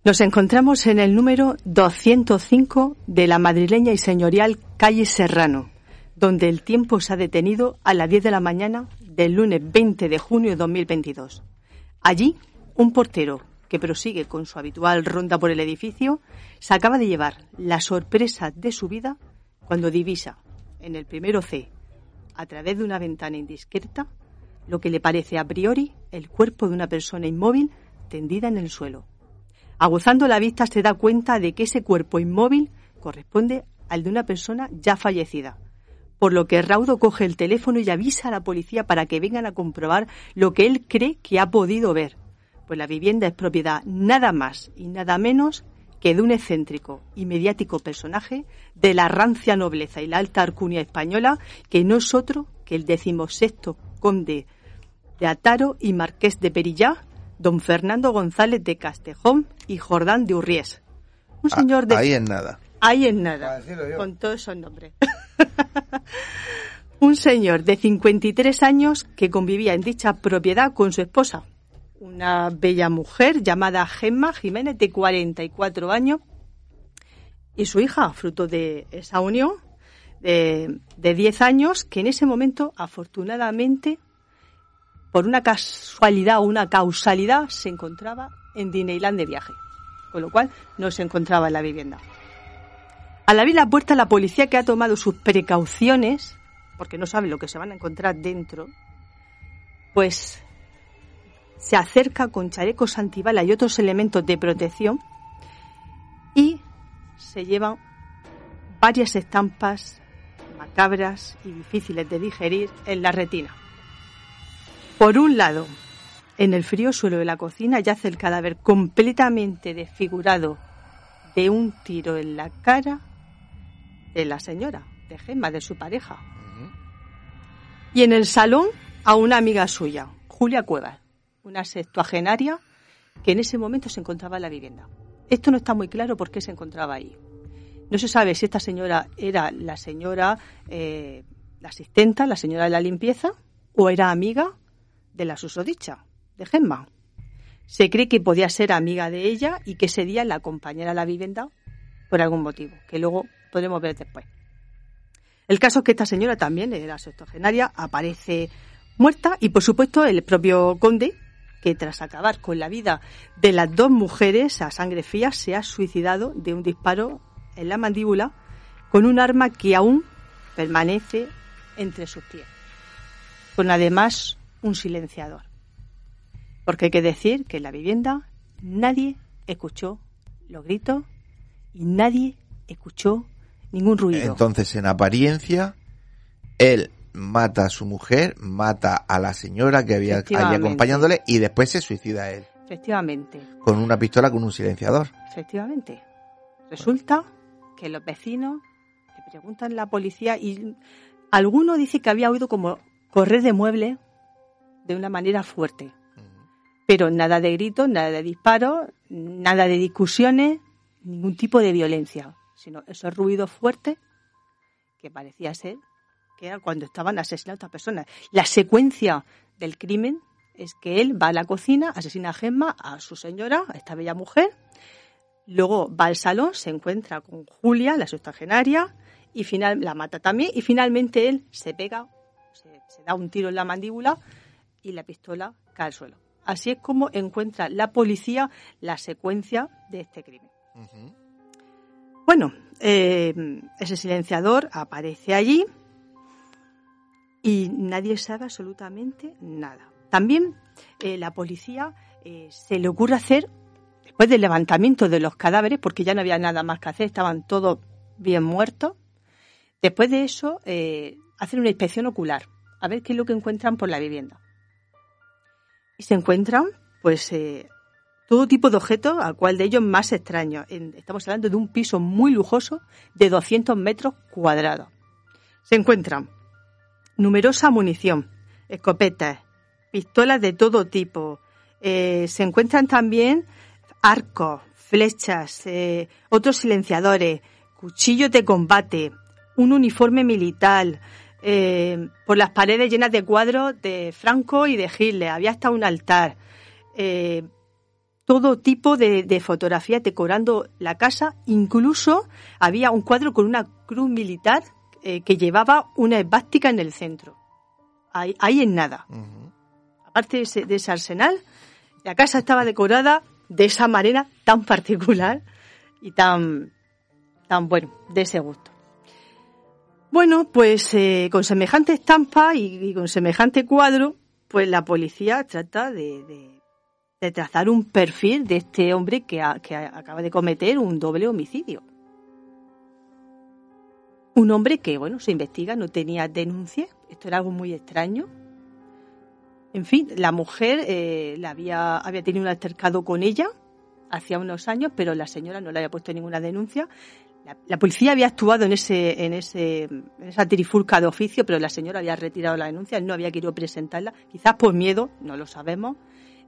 Nos encontramos en el número 205 de la madrileña y señorial calle Serrano, donde el tiempo se ha detenido a las 10 de la mañana del lunes 20 de junio de 2022. Allí, un portero que prosigue con su habitual ronda por el edificio se acaba de llevar la sorpresa de su vida cuando divisa en el primero C, a través de una ventana indiscreta, lo que le parece a priori el cuerpo de una persona inmóvil tendida en el suelo. Aguzando la vista se da cuenta de que ese cuerpo inmóvil corresponde al de una persona ya fallecida. Por lo que Raudo coge el teléfono y avisa a la policía para que vengan a comprobar lo que él cree que ha podido ver. Pues la vivienda es propiedad nada más y nada menos que de un excéntrico y mediático personaje de la rancia nobleza y la alta arcunia española, que no es otro que el decimosexto conde de Ataro y marqués de Perillá, don Fernando González de Castejón y Jordán de Urries. Un señor de... Ah, Ahí en nada. Ahí en nada, con todos esos nombres. Un señor de 53 años que convivía en dicha propiedad con su esposa, una bella mujer llamada Gemma Jiménez de 44 años, y su hija, fruto de esa unión, de, de 10 años, que en ese momento, afortunadamente, por una casualidad o una causalidad, se encontraba en Disneyland de viaje, con lo cual no se encontraba en la vivienda. Al abrir la puerta, la policía que ha tomado sus precauciones, porque no sabe lo que se van a encontrar dentro, pues se acerca con chalecos antibalas y otros elementos de protección y se llevan varias estampas macabras y difíciles de digerir en la retina. Por un lado, en el frío suelo de la cocina yace el cadáver completamente desfigurado de un tiro en la cara de la señora, de Gemma, de su pareja. Y en el salón a una amiga suya, Julia Cuevas, una sextuagenaria que en ese momento se encontraba en la vivienda. Esto no está muy claro por qué se encontraba ahí. No se sabe si esta señora era la señora, eh, la asistenta, la señora de la limpieza, o era amiga de la susodicha, de Gemma. Se cree que podía ser amiga de ella y que ese día la acompañara a la vivienda por algún motivo, que luego podremos ver después. El caso es que esta señora también era sextogenaria, aparece muerta y por supuesto el propio conde, que tras acabar con la vida de las dos mujeres a sangre fría se ha suicidado de un disparo en la mandíbula con un arma que aún permanece entre sus pies, con además un silenciador. Porque hay que decir que en la vivienda nadie escuchó los gritos y nadie escuchó ningún ruido. Entonces, en apariencia, él mata a su mujer, mata a la señora que había allí acompañándole y después se suicida él. Efectivamente. Con una pistola con un silenciador. Efectivamente. Resulta que los vecinos le preguntan a la policía y alguno dice que había oído como correr de muebles de una manera fuerte. Pero nada de gritos, nada de disparos, nada de discusiones, ningún tipo de violencia, sino esos ruidos fuertes que parecía ser que era cuando estaban asesinando a otras personas. La secuencia del crimen es que él va a la cocina, asesina a Gemma, a su señora, a esta bella mujer, luego va al salón, se encuentra con Julia, la sextagenaria, y final, la mata también, y finalmente él se pega, se, da un tiro en la mandíbula y la pistola cae al suelo. Así es como encuentra la policía la secuencia de este crimen. Bueno, eh, ese silenciador aparece allí, y nadie sabe absolutamente nada. También eh, la policía eh, se le ocurre hacer, después del levantamiento de los cadáveres, porque ya no había nada más que hacer, estaban todos bien muertos, después de eso hacen una inspección ocular, a ver qué es lo que encuentran por la vivienda. Y se encuentran, pues, todo tipo de objetos, al cual de ellos más extraño. estamos hablando de un piso muy lujoso de 200 metros cuadrados. Se encuentran numerosa munición, escopetas, pistolas de todo tipo. Eh, se encuentran también arcos, flechas, eh, otros silenciadores, cuchillos de combate, un uniforme militar, eh, por las paredes llenas de cuadros de Franco y de Hitler. Había hasta un altar. todo tipo de, de, fotografías decorando la casa. Incluso había un cuadro con una cruz militar eh, que llevaba una esvástica en el centro. Ahí, ahí en nada. Aparte de ese, arsenal, la casa estaba decorada de esa manera tan particular y tan, tan bueno, de ese gusto. Bueno, pues eh, con semejante estampa y, con semejante cuadro, pues la policía trata de, trazar un perfil de este hombre que, acaba de cometer un doble homicidio. Un hombre que, bueno, se investiga, no tenía denuncia, esto era algo muy extraño. En fin, la mujer eh, había, había tenido un altercado con ella hacía unos años, pero la señora no le había puesto ninguna denuncia. La, policía había actuado en ese, en ese, en esa trifulca de oficio, pero la señora había retirado la denuncia, no había querido presentarla, quizás por miedo, no lo sabemos.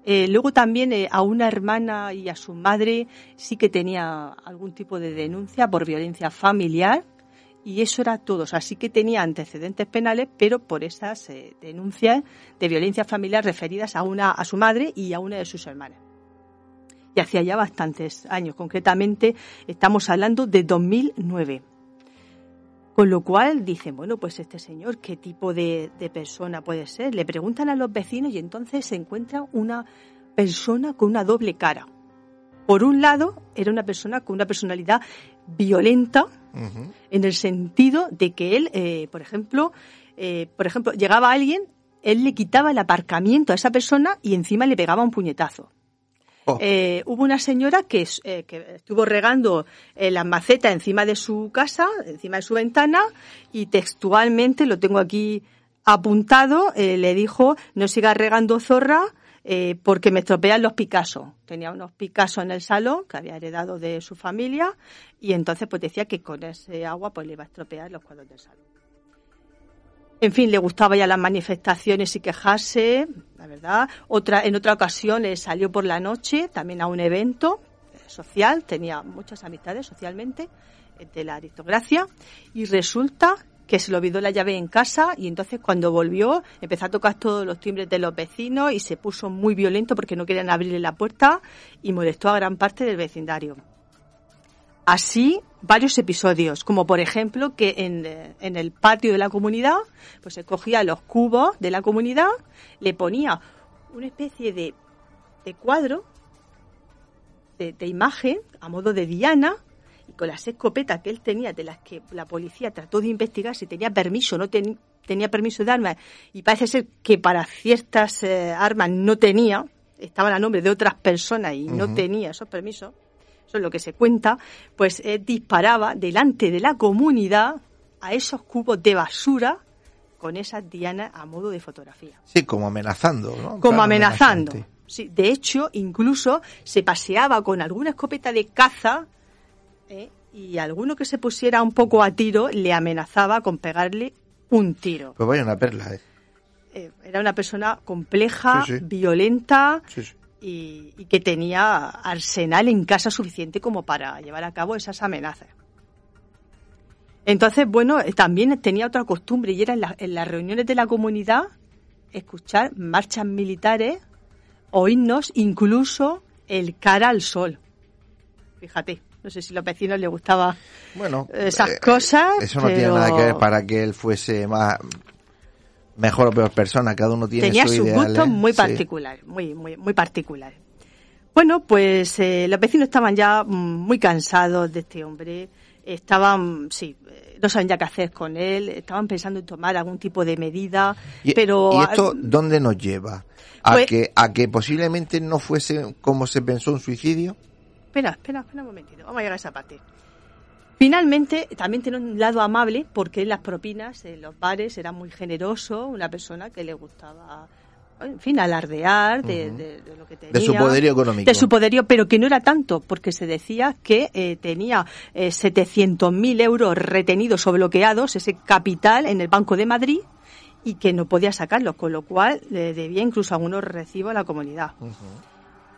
Eh, luego también eh, a una hermana y a su madre sí que tenía algún tipo de denuncia por violencia familiar y eso era todo. Así que tenía antecedentes penales, pero por esas eh, denuncias de violencia familiar referidas a, una, a su madre y a una de sus hermanas. Y hacía ya bastantes años, concretamente estamos hablando de 2009. Con lo cual dicen, bueno, pues este señor, ¿qué tipo de, de persona puede ser? Le preguntan a los vecinos y entonces se encuentra una persona con una doble cara. Por un lado, era una persona con una personalidad violenta, en el sentido de que él, eh, por ejemplo, eh, por ejemplo, llegaba alguien, él le quitaba el aparcamiento a esa persona y encima le pegaba un puñetazo. Oh. Eh, hubo una señora que, que estuvo regando las macetas encima de su casa, encima de su ventana, y textualmente, lo tengo aquí apuntado, le dijo, no siga regando zorra, eh, porque me estropean los Picasso. Tenía unos Picasso en el salón que había heredado de su familia y entonces pues decía que con ese agua pues le iba a estropear los cuadros del salón. En fin, le gustaba ya las manifestaciones y quejarse, la verdad. Otra, en otra ocasión le salió por la noche también a un evento eh, social, tenía muchas amistades socialmente eh, de la aristocracia y resulta que se le olvidó la llave en casa y entonces cuando volvió empezó a tocar todos los timbres de los vecinos y se puso muy violento porque no querían abrirle la puerta y molestó a gran parte del vecindario así varios episodios, como por ejemplo que eh, en, el patio de la comunidad, pues se cogía los cubos de la comunidad, le ponía una especie de, cuadro, de, imagen, a modo de diana, y con las escopetas que él tenía, de las que la policía trató de investigar si tenía permiso, o no ten, tenía permiso de armas, y parece ser que para ciertas eh, armas no tenía, estaban a nombre de otras personas y no tenía esos permisos eso es lo que se cuenta, pues eh, disparaba delante de la comunidad a esos cubos de basura con esas dianas a modo de fotografía. Sí, como amenazando, ¿no? Como amenazando. Sí, de hecho, incluso se paseaba con alguna escopeta de caza ¿eh? y alguno que se pusiera un poco a tiro le amenazaba con pegarle un tiro. Pues vaya una perla, ¿eh? eh era una persona compleja, sí, sí. violenta, sí, y, y que tenía arsenal en casa suficiente como para llevar a cabo esas amenazas. Entonces, bueno, eh, también tenía otra costumbre y era en, la, en, las reuniones de la comunidad escuchar marchas militares o himnos, incluso el cara al sol. Fíjate, no sé si a los vecinos les gustaba bueno, esas eh, cosas. Eso no tiene nada que ver para que él fuese más mejor o peor persona, cada uno tiene Tenía su sus ideal, gustos ¿eh? muy particular, muy, muy, muy particular. Bueno, pues eh, los vecinos estaban ya mm, muy cansados de este hombre, estaban, sí, eh, no sabían ya qué hacer con él, estaban pensando en tomar algún tipo de medida, ¿Y, pero... ¿Y esto dónde nos lleva? ¿A, pues que, ¿A que posiblemente no fuese como se pensó un suicidio? Espera, espera, espera un momentito, vamos a llegar a esa parte. Finalmente, también tiene un lado amable porque las propinas en los bares era muy generoso, una persona que le gustaba en fin, alardear de, de, lo que tenía. De su poderío económico. De su poderío, pero que no era tanto, porque se decía que eh, tenía eh, 700.000 euros retenidos o bloqueados, ese capital, en el Banco de Madrid y que no podía sacarlos, con lo cual eh, debía incluso algunos recibos a la comunidad.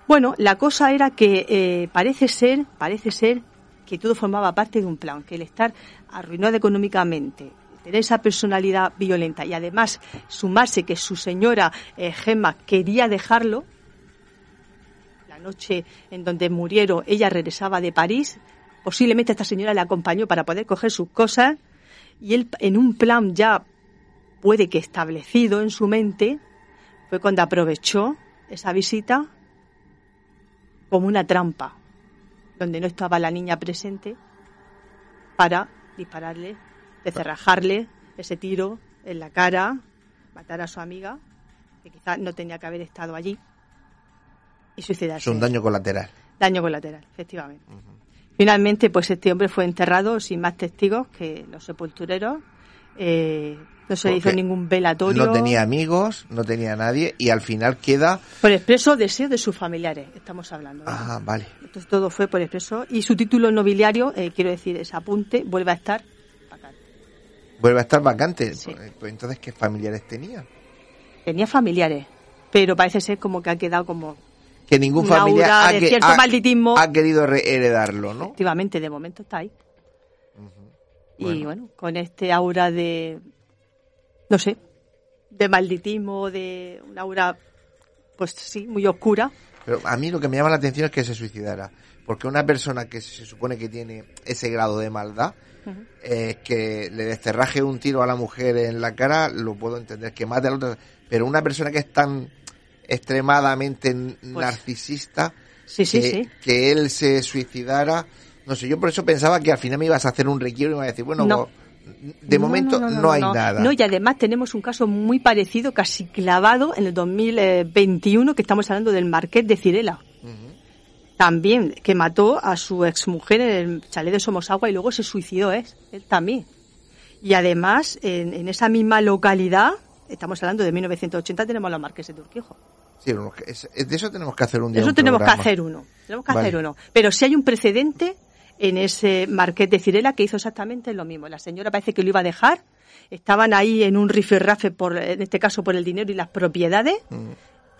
Bueno, la cosa era que eh, parece ser, parece ser que todo formaba parte de un plan, que el estar arruinado económicamente, tener esa personalidad violenta y además sumarse que su señora eh, Gemma quería dejarlo, la noche en donde murieron ella regresaba de París, posiblemente esta señora le acompañó para poder coger sus cosas y él en un plan ya puede que establecido en su mente, fue cuando aprovechó esa visita como una trampa donde no estaba la niña presente, para dispararle, decerrajarle ese tiro en la cara, matar a su amiga, que quizás no tenía que haber estado allí, y suicidarse. Es un daño colateral. Daño colateral, efectivamente. Finalmente, pues este hombre fue enterrado sin más testigos que los sepultureros. Eh, no se hizo ningún velatorio. No tenía amigos, no tenía nadie y al final queda... Por expreso deseo de sus familiares, estamos hablando. Ah, vale. Entonces todo fue por expreso. Y su título nobiliario, eh, quiero decir, es apunte, vuelve a estar vacante. Vuelve a estar vacante. Pues, eh, pues entonces, ¿qué familiares tenía? Tenía familiares, pero parece ser como que ha quedado como que ningún familiar ha, de cierto ha, ha, querido heredarlo, ¿no? Efectivamente, de momento está ahí. Y bueno, con este aura de, no sé, de malditismo, de una aura, pues sí, muy oscura. Pero a mí lo que me llama la atención es que se suicidara. Porque una persona que se supone que tiene ese grado de maldad, eh, que le desterraje un tiro a la mujer en la cara, lo puedo entender, que mate a la otra. Pero una persona que es tan extremadamente pues narcisista, que, él se suicidara, no sé, yo por eso pensaba que al final me ibas a hacer un requiero y me ibas a decir, bueno, no. Pues de momento no, hay nada. No, y además tenemos un caso muy parecido, casi clavado, en el 2021, que estamos hablando del Marqués de Cirela. También, que mató a su exmujer en el chalet de Somosagua y luego se suicidó, ¿eh? él también. Y además, en, esa misma localidad, estamos hablando de 1980, tenemos a los Marqués de Turquijo. De eso tenemos que hacer un día. Eso tenemos que hacer uno. Tenemos que hacer uno. Pero si hay un precedente, en ese marqués de Cirela que hizo exactamente lo mismo. La señora parece que lo iba a dejar, estaban ahí en un rifirrafe, por, en este caso por el dinero y las propiedades, mm.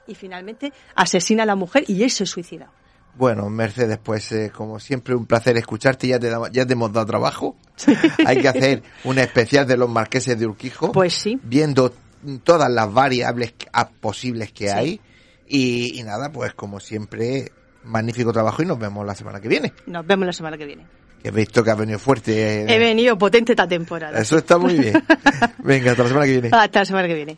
y finalmente asesina a la mujer y él se suicida. Bueno, Mercedes, pues eh, como siempre un placer escucharte, ya te, ya te hemos dado trabajo. Hay que hacer una especial de los marqueses de Urquijo. Pues sí. Viendo todas las variables posibles que hay. Y, nada, pues como siempre, magnífico trabajo y nos vemos la semana que viene. Nos vemos la semana que viene. He visto que has venido fuerte. Eh. He venido potente esta temporada. Eso está muy bien. Venga, hasta la semana que viene. Hasta la semana que viene.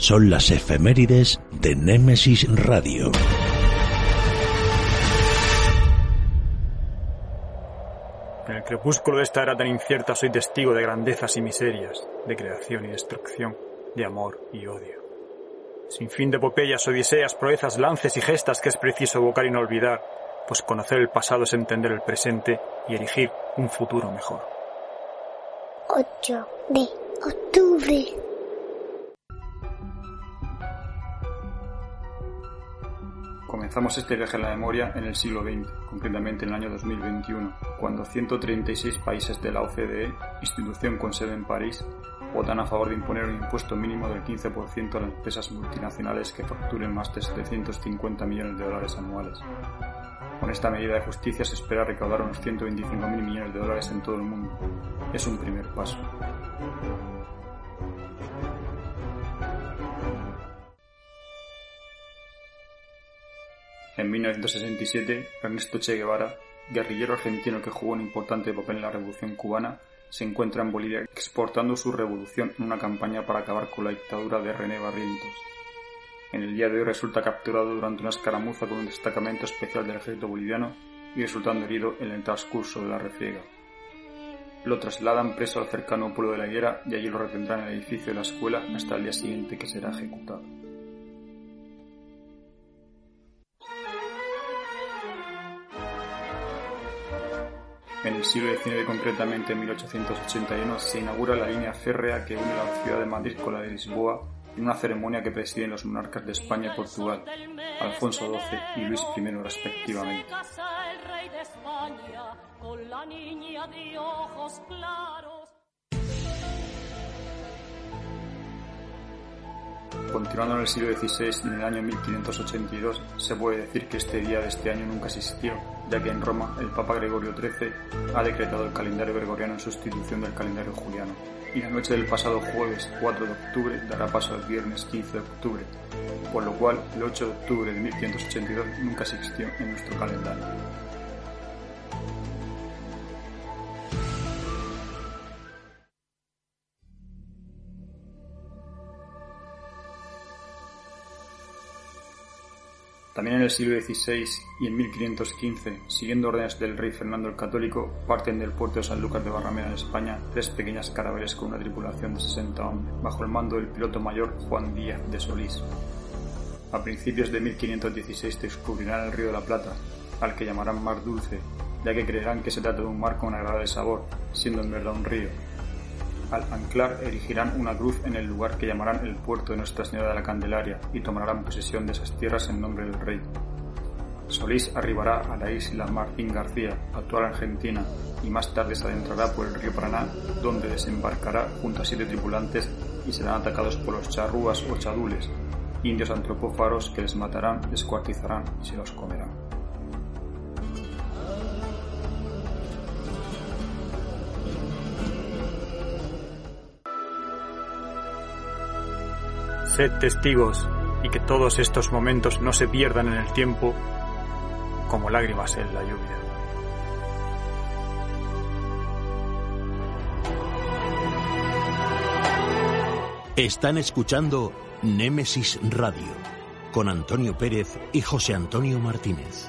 son las efemérides de Némesis Radio. En el crepúsculo de esta era tan incierta soy testigo de grandezas y miserias, de creación y destrucción, de amor y odio. Sin fin de epopeyas, odiseas, proezas, lances y gestas que es preciso evocar y no olvidar, pues conocer el pasado es entender el presente y erigir un futuro mejor. 8 de octubre. Comenzamos este viaje a la memoria en el siglo XX, concretamente en el año 2021, cuando 136 países de la OCDE, institución con sede en París, votan a favor de imponer un impuesto mínimo del 15% a las empresas multinacionales que facturen más de 750 millones de dólares anuales. Con esta medida de justicia se espera recaudar unos 125.000 millones de dólares en todo el mundo. Es un primer paso. En 1967, Ernesto Che Guevara, guerrillero argentino que jugó un importante papel en la Revolución cubana, se encuentra en Bolivia exportando su revolución en una campaña para acabar con la dictadura de René Barrientos. En el día de hoy resulta capturado durante una escaramuza con un destacamento especial del ejército boliviano y resultando herido en el transcurso de la refriega. Lo trasladan preso al cercano pueblo de la higuera y allí lo retendrán en el edificio de la escuela hasta el día siguiente que será ejecutado. En el siglo XIX, concretamente en 1881, se inaugura la línea férrea que une la ciudad de Madrid con la de Lisboa en una ceremonia que presiden los monarcas de España y Portugal, Alfonso XII y Luis I respectivamente. Continuando en el siglo XVI en el año 1582, se puede decir que este día de este año nunca existió, ya que en Roma el Papa Gregorio XIII ha decretado el calendario gregoriano en sustitución del calendario juliano, y la noche del pasado jueves 4 de octubre dará paso al viernes 15 de octubre, por lo cual el 8 de octubre de 1582 nunca existió en nuestro calendario. También en el siglo XVI y en 1515, siguiendo órdenes del rey Fernando el Católico, parten del puerto de San Lucas de Barrameda en España tres pequeñas carabeles con una tripulación de 60 hombres, bajo el mando del piloto mayor Juan Díaz de Solís. A principios de 1516 descubrirán el río de la Plata, al que llamarán Mar Dulce, ya que creerán que se trata de un mar con agradable sabor, siendo en verdad un río, al anclar erigirán una cruz en el lugar que llamarán el puerto de Nuestra Señora de la Candelaria y tomarán posesión de esas tierras en nombre del rey. Solís arribará a la isla Martín García, actual Argentina, y más tarde se adentrará por el río Paraná, donde desembarcará junto a siete tripulantes y serán atacados por los charrúas o chadules, indios antropófaros que les matarán, descuartizarán y se los comerán. Sed testigos y que todos estos momentos no se pierdan en el tiempo como lágrimas en la lluvia. Están escuchando Némesis Radio con Antonio Pérez y José Antonio Martínez.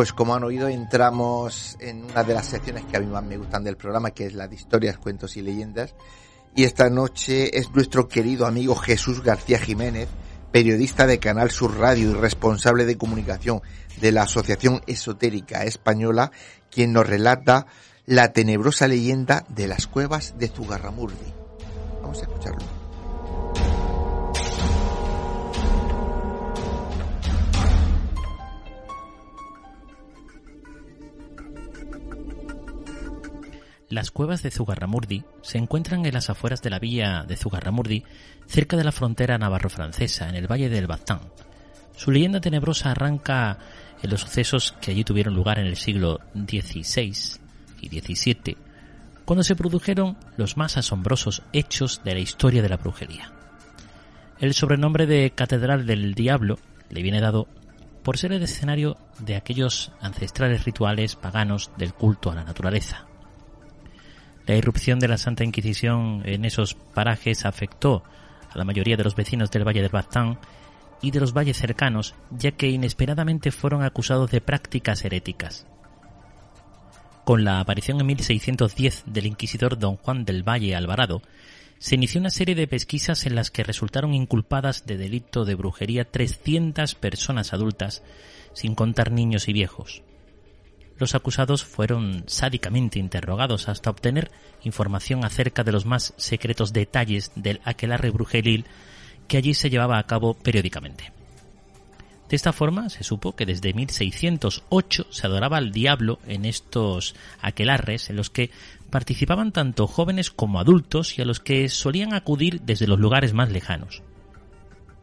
Pues como han oído, entramos en una de las secciones que a mí más me gustan del programa, que es la de historias, cuentos y leyendas. Y esta noche es nuestro querido amigo Jesús García Jiménez, periodista de Canal Sur Radio y responsable de comunicación de la Asociación Esotérica Española, quien nos relata la tenebrosa leyenda de las cuevas de Zugarramurdi. Vamos a escucharlo. Las cuevas de Zugarramurdi se encuentran en las afueras de la villa de Zugarramurdi, cerca de la frontera navarro-francesa, en el valle del Baztán. Su leyenda tenebrosa arranca en los sucesos que allí tuvieron lugar en el siglo XVI y XVII, cuando se produjeron los más asombrosos hechos de la historia de la brujería. El sobrenombre de Catedral del Diablo le viene dado por ser el escenario de aquellos ancestrales rituales paganos del culto a la naturaleza. La irrupción de la Santa Inquisición en esos parajes afectó a la mayoría de los vecinos del Valle del Baztán y de los valles cercanos, ya que inesperadamente fueron acusados de prácticas heréticas. Con la aparición en 1610 del inquisidor don Juan del Valle Alvarado, se inició una serie de pesquisas en las que resultaron inculpadas de delito de brujería 300 personas adultas, sin contar niños y viejos los acusados fueron sádicamente interrogados hasta obtener información acerca de los más secretos detalles del aquelarre brujeril que allí se llevaba a cabo periódicamente. De esta forma se supo que desde 1608 se adoraba al diablo en estos aquelarres en los que participaban tanto jóvenes como adultos y a los que solían acudir desde los lugares más lejanos.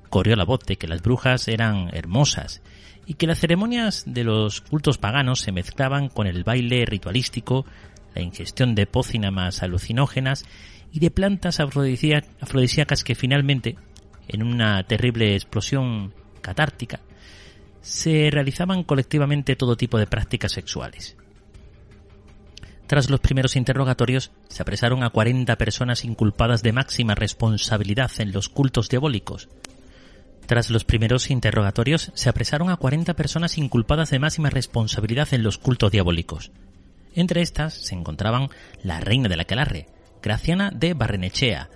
Corrió la voz de que las brujas eran hermosas y que las ceremonias de los cultos paganos se mezclaban con el baile ritualístico, la ingestión de pócinas alucinógenas y de plantas afrodisíacas que finalmente, en una terrible explosión catártica, se realizaban colectivamente todo tipo de prácticas sexuales. Tras los primeros interrogatorios, se apresaron a 40 personas inculpadas de máxima responsabilidad en los cultos diabólicos, tras los primeros interrogatorios, se apresaron a 40 personas inculpadas de máxima responsabilidad en los cultos diabólicos. Entre estas se encontraban la reina de la Aquelarre, Graciana de Barrenechea,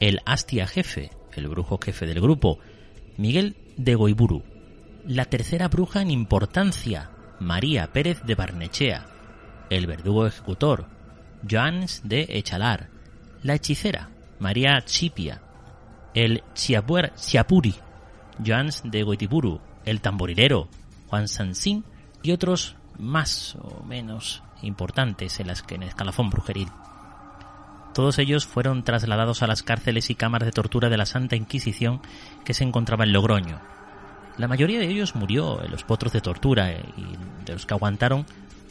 el Astia jefe, el brujo jefe del grupo, Miguel de Goiburu, la tercera bruja en importancia, María Pérez de Barnechea, el verdugo ejecutor, Joans de Echalar, la hechicera, María Chipia, el Chiapuri, Joans de Goitiburu, el tamborilero, Juan Sansin y otros más o menos importantes en, las, en el escalafón brujeril. Todos ellos fueron trasladados a las cárceles y cámaras de tortura de la Santa Inquisición que se encontraba en Logroño. La mayoría de ellos murió en los potros de tortura eh, y de los que aguantaron,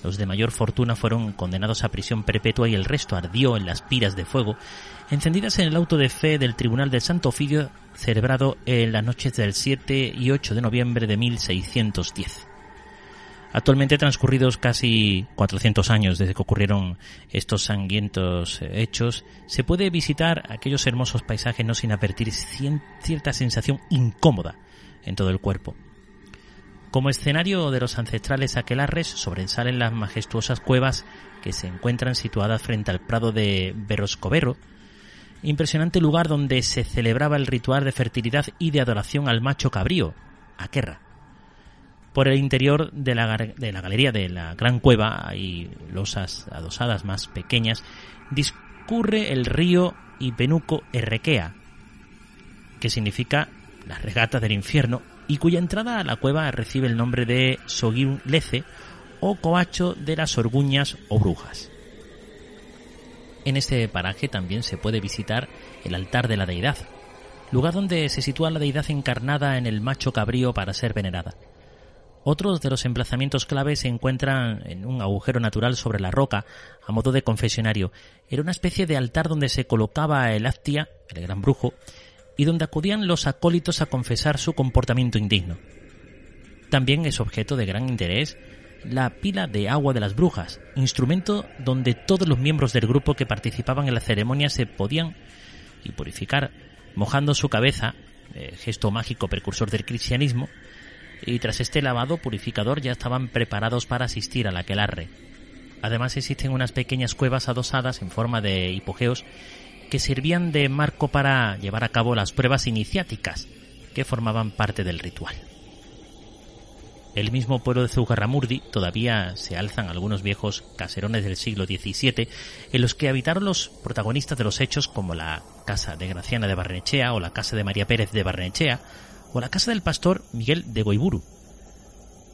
los de mayor fortuna fueron condenados a prisión perpetua y el resto ardió en las piras de fuego encendidas en el auto de fe del Tribunal del Santo Ofidio celebrado en las noches del 7 y 8 de noviembre de 1610. Actualmente transcurridos casi 400 años desde que ocurrieron estos sangrientos hechos, se puede visitar aquellos hermosos paisajes no sin advertir cierta sensación incómoda en todo el cuerpo. Como escenario de los ancestrales aquelarres sobresalen las majestuosas cuevas que se encuentran situadas frente al prado de Berroscovero, impresionante lugar donde se celebraba el ritual de fertilidad y de adoración al macho cabrío, Aquerra. Por el interior de la, de la galería de la gran cueva hay losas adosadas más pequeñas, discurre el río Ipenuco Errequea, que significa la regata del infierno, y cuya entrada a la cueva recibe el nombre de Sogiun Lece o coacho de las orguñas o brujas. En este paraje también se puede visitar el altar de la deidad, lugar donde se sitúa la deidad encarnada en el macho cabrío para ser venerada. Otros de los emplazamientos clave se encuentran en un agujero natural sobre la roca, a modo de confesionario. Era una especie de altar donde se colocaba el Actia, el gran brujo, y donde acudían los acólitos a confesar su comportamiento indigno. También es objeto de gran interés la pila de agua de las brujas, instrumento donde todos los miembros del grupo que participaban en la ceremonia se podían y purificar mojando su cabeza, eh, gesto mágico precursor del cristianismo, y tras este lavado purificador ya estaban preparados para asistir al aquelarre. Además existen unas pequeñas cuevas adosadas en forma de hipogeos que servían de marco para llevar a cabo las pruebas iniciáticas que formaban parte del ritual. El mismo pueblo de Zugarramurdi todavía se alzan algunos viejos caserones del siglo XVII en los que habitaron los protagonistas de los hechos como la casa de Graciana de Barnechea o la casa de María Pérez de Barnechea o la casa del pastor Miguel de Goiburu.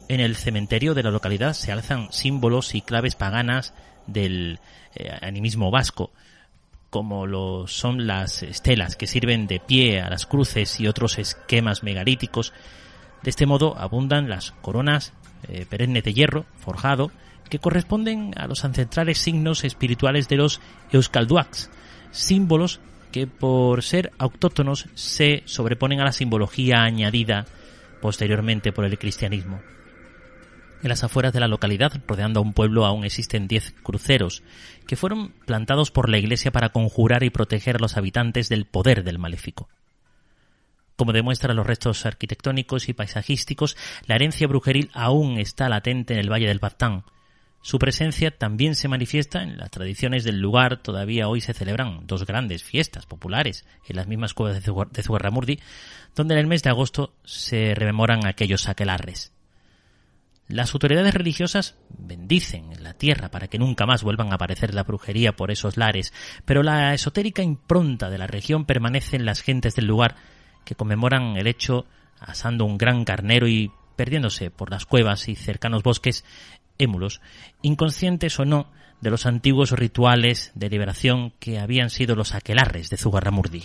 En el cementerio de la localidad se alzan símbolos y claves paganas del eh, animismo vasco, como lo son las estelas que sirven de pie a las cruces y otros esquemas megalíticos de este modo abundan las coronas eh, perennes de hierro forjado que corresponden a los ancestrales signos espirituales de los Euskalduaks, símbolos que por ser autóctonos se sobreponen a la simbología añadida posteriormente por el cristianismo. En las afueras de la localidad, rodeando a un pueblo, aún existen diez cruceros, que fueron plantados por la Iglesia para conjurar y proteger a los habitantes del poder del maléfico. Como demuestran los restos arquitectónicos y paisajísticos, la herencia brujeril aún está latente en el Valle del Baztán. Su presencia también se manifiesta en las tradiciones del lugar. Todavía hoy se celebran dos grandes fiestas populares en las mismas cuevas de Zugarramurdi, donde en el mes de agosto se rememoran aquellos aquelarres. Las autoridades religiosas bendicen la tierra para que nunca más vuelvan a aparecer la brujería por esos lares, pero la esotérica impronta de la región permanece en las gentes del lugar que conmemoran el hecho asando un gran carnero y perdiéndose por las cuevas y cercanos bosques émulos, inconscientes o no de los antiguos rituales de liberación que habían sido los aquelarres de Zugarramurdi.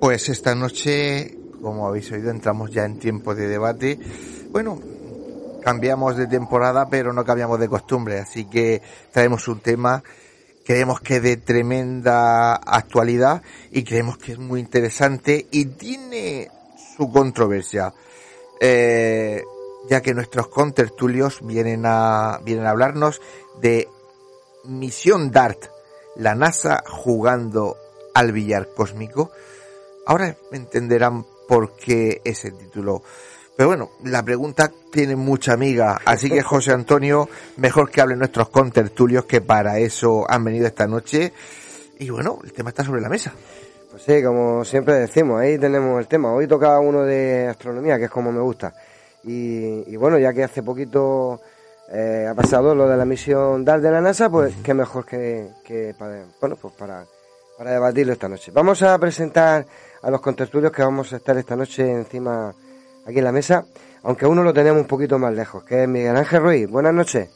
Pues esta noche, como habéis oído, entramos ya en tiempo de debate. Bueno, cambiamos de temporada, pero no cambiamos de costumbre, así que traemos un tema creemos que es de tremenda actualidad y creemos que es muy interesante y tiene su controversia, eh, ya que nuestros contertulios vienen a, vienen a hablarnos de Misión DART, la NASA jugando al billar cósmico. Ahora entenderán por qué ese título. Pero bueno, la pregunta tiene mucha amiga, así que José Antonio, mejor que hablen nuestros contertulios que para eso han venido esta noche. Y bueno, el tema está sobre la mesa. Pues sí, como siempre decimos, ahí tenemos el tema. Hoy tocaba uno de astronomía, que es como me gusta. Y, bueno, ya que hace poquito eh, ha pasado lo de la misión DART de la NASA, pues qué mejor que, que para, bueno, pues para, para debatirlo esta noche. Vamos a presentar a los contertulios que vamos a estar esta noche encima aquí en la mesa, aunque uno lo tenemos un poquito más lejos, que es Miguel Ángel Ruiz. Buenas noches.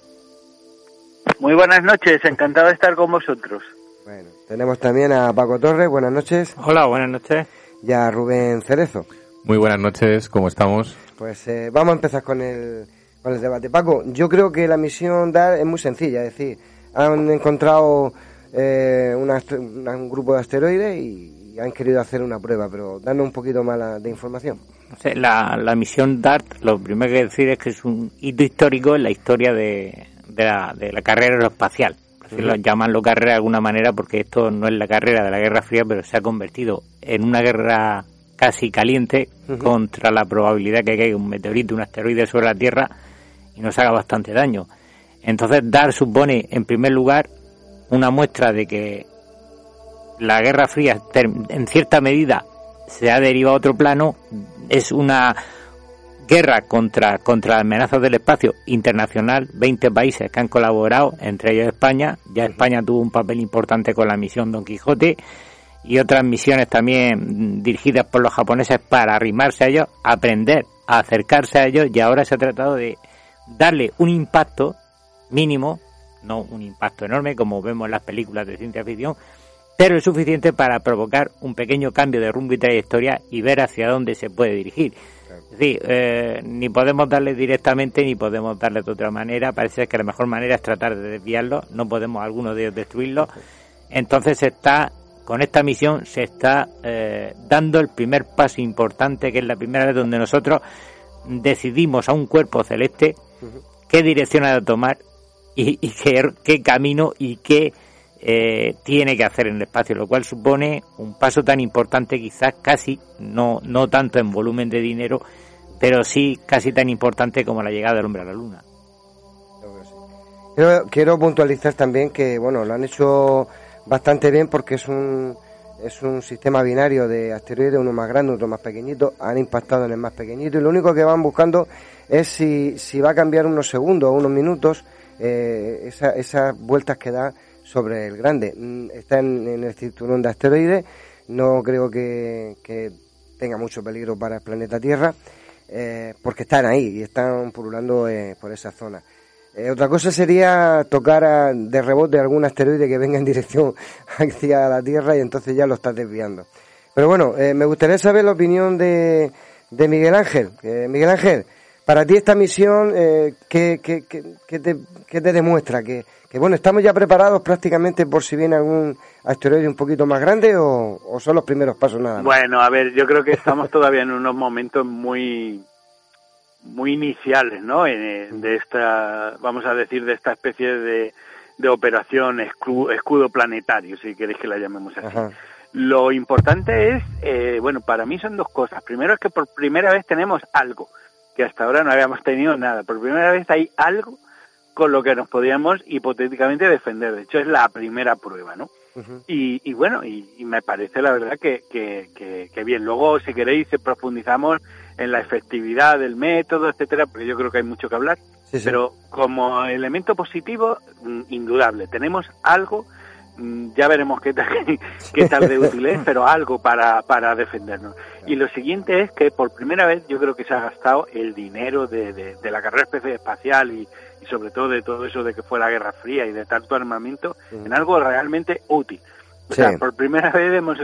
Muy buenas noches, encantado de estar con vosotros. Bueno, tenemos también a Paco Torres, buenas noches. Hola, buenas noches. Y a Rubén Cerezo. Muy buenas noches, ¿cómo estamos? Pues eh, vamos a empezar con el, con el debate. Paco, yo creo que la misión DAR es muy sencilla, es decir, han encontrado eh, un grupo de asteroides y, han querido hacer una prueba, pero danos un poquito más de información. La, la misión DART, lo primero que decir es que es un hito histórico en la historia de, de, la, de la carrera aeroespacial. Lo llaman lo carrera de alguna manera porque esto no es la carrera de la Guerra Fría, pero se ha convertido en una guerra casi caliente contra la probabilidad que caiga un meteorito, un asteroide sobre la Tierra y nos haga bastante daño. Entonces, DART supone, en primer lugar, una muestra de que la Guerra Fría, en cierta medida, se ha derivado a otro plano, es una guerra contra, contra amenazas del espacio internacional, 20 países que han colaborado, entre ellos España, ya España tuvo un papel importante con la misión Don Quijote y otras misiones también dirigidas por los japoneses para arrimarse a ellos, aprender a acercarse a ellos. Y ahora se ha tratado de darle un impacto mínimo, no un impacto enorme como vemos en las películas de ciencia ficción, pero es suficiente para provocar un pequeño cambio de rumbo y trayectoria y ver hacia dónde se puede dirigir. Es decir, eh, ni podemos darle directamente ni podemos darle de otra manera. Parece que la mejor manera es tratar de desviarlo. No podemos algunos de ellos destruirlo. Entonces se está, con esta misión se está eh, dando el primer paso importante, que es la primera vez donde nosotros decidimos a un cuerpo celeste qué dirección ha de tomar y, y qué, camino y qué eh, tiene que hacer en el espacio, lo cual supone un paso tan importante, quizás casi, no, no tanto en volumen de dinero, pero sí casi tan importante como la llegada del hombre a la luna. Quiero, quiero puntualizar también que, bueno, lo han hecho bastante bien porque es un, es un sistema binario de asteroides, uno más grande, otro más pequeñito, han impactado en el más pequeñito y lo único que van buscando es si, si va a cambiar unos segundos o unos minutos eh, esa, esas vueltas que da sobre el grande. Mm, está en, el cinturón de asteroides, no creo que, tenga mucho peligro para el planeta Tierra, eh, porque están ahí y están pululando eh, por esa zona. Otra cosa sería tocar de rebote algún asteroide que venga en dirección hacia la Tierra y entonces ya lo estás desviando. Pero bueno, me gustaría saber la opinión de, de Miguel Ángel. Miguel Ángel, para ti esta misión, ¿qué, qué, qué, te, ¿qué te demuestra? ¿Que, que bueno, estamos ya preparados prácticamente por si viene algún asteroide un poquito más grande o, son los primeros pasos nada más. Bueno, a ver, yo creo que estamos todavía en unos momentos muy muy iniciales, ¿no? De esta, vamos a decir, de esta especie de, de operación escudo, planetario, si queréis que la llamemos así. Lo importante es, eh, bueno, para mí son dos cosas. Primero es que por primera vez tenemos algo, que hasta ahora no habíamos tenido nada. Por primera vez hay algo con lo que nos podíamos hipotéticamente defender. De hecho, es la primera prueba, ¿no? y, bueno, y, me parece la verdad que, que, bien. Luego, si queréis, profundizamos en la efectividad del método, etcétera, porque yo creo que hay mucho que hablar. Pero como elemento positivo, mm, indudable. Tenemos algo, ya veremos qué tal, qué tal de útil es, pero algo para, para defendernos. Y lo siguiente es que por primera vez yo creo que se ha gastado el dinero de, de la carrera espacial y, y sobre todo de todo eso de que fue la Guerra Fría y de tanto armamento en algo realmente útil. O sea, por primera vez hemos,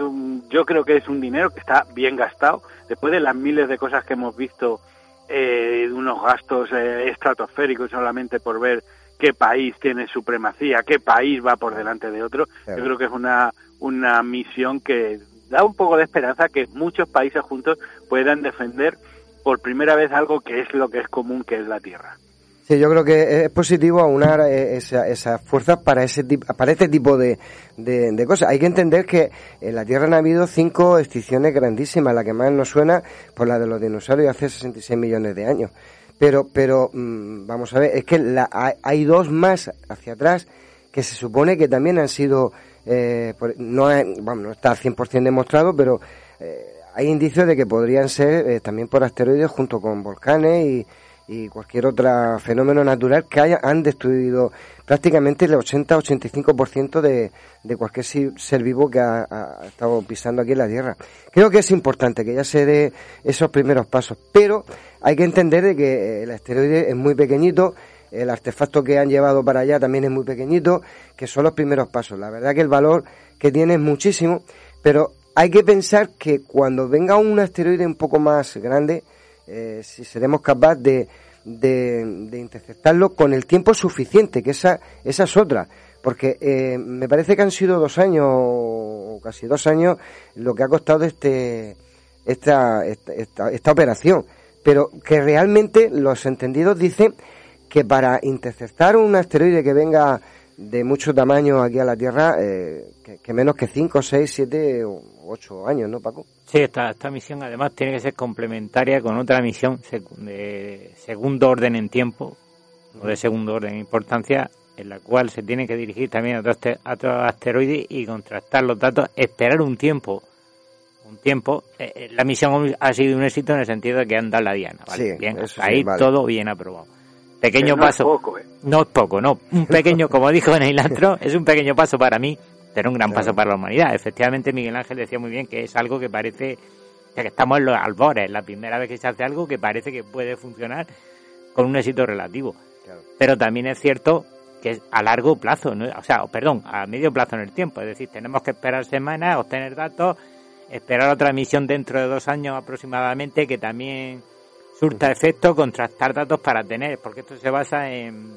yo creo que es un dinero que está bien gastado, después de las miles de cosas que hemos visto, eh, unos gastos eh, estratosféricos solamente por ver qué país tiene supremacía, qué país va por delante de otro. Yo creo que es una, una misión que da un poco de esperanza que muchos países juntos puedan defender por primera vez algo que es lo que es común, que es la Tierra. Sí, yo creo que es positivo aunar eh, esas fuerzas para ese para este tipo de, de, cosas. Hay que entender que en la Tierra han habido cinco extinciones grandísimas, la que más nos suena por la de los dinosaurios hace 66 millones de años. Pero, pero mm, vamos a ver, es que la, hay, dos más hacia atrás que se supone que también han sido, eh, no, bueno, no está al 100% demostrado, pero eh, hay indicios de que podrían ser también por asteroides junto con volcanes y y cualquier otro fenómeno natural que haya, han destruido prácticamente el 80-85% de, de cualquier ser vivo que ha, estado pisando aquí en la Tierra. Creo que es importante que ya se dé esos primeros pasos, pero hay que entender de que el asteroide es muy pequeñito, el artefacto que han llevado para allá también es muy pequeñito, que son los primeros pasos. La verdad que el valor que tiene es muchísimo, pero hay que pensar que cuando venga un asteroide un poco más grande, eh, si seremos capaces de, de, interceptarlo con el tiempo suficiente, que esa, esa es otra. Porque eh, me parece que han sido dos años, o casi dos años, lo que ha costado este, esta, esta, esta operación. Pero que realmente los entendidos dicen que para interceptar un asteroide que venga de mucho tamaño aquí a la Tierra, eh, que, menos que 5, 6, 7 o 8 años, ¿no, Paco? Sí, esta, esta misión además tiene que ser complementaria con otra misión de segundo orden en tiempo, o de segundo orden en importancia, en la cual se tiene que dirigir también a otros, a otros asteroides y contrastar los datos, esperar un tiempo, un tiempo. Eh, eh, la misión ha sido un éxito en el sentido de que han dado la diana. ¿vale? Sí, bien, sí, ahí vale. todo bien aprobado. Pequeño no es paso. poco, ¿eh? No es poco, no. Un pequeño, como dijo Neil Armstrong, es un pequeño paso para mí, pero un gran paso para la humanidad. Efectivamente, Miguel Ángel decía muy bien que es algo que parece que estamos en los albores, la primera vez que se hace algo que parece que puede funcionar con un éxito relativo. Pero también es cierto que es a largo plazo, ¿no? o sea, perdón, a medio plazo en el tiempo. Es decir, tenemos que esperar semanas, obtener datos, esperar otra misión dentro de dos años aproximadamente que también surta efecto, contrastar datos para tener, porque esto se basa en,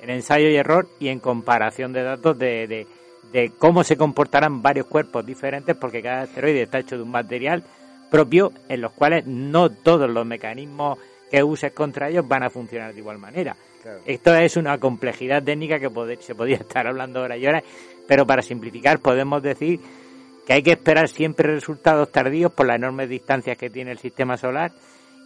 en ensayo y error y en comparación de datos de, de, de cómo se comportarán varios cuerpos diferentes, porque cada asteroide está hecho de un material propio en los cuales no todos los mecanismos que uses contra ellos van a funcionar de igual manera. Esto es una complejidad técnica que se podría estar hablando horas y horas, pero para simplificar podemos decir que hay que esperar siempre resultados tardíos por las enormes distancias que tiene el sistema solar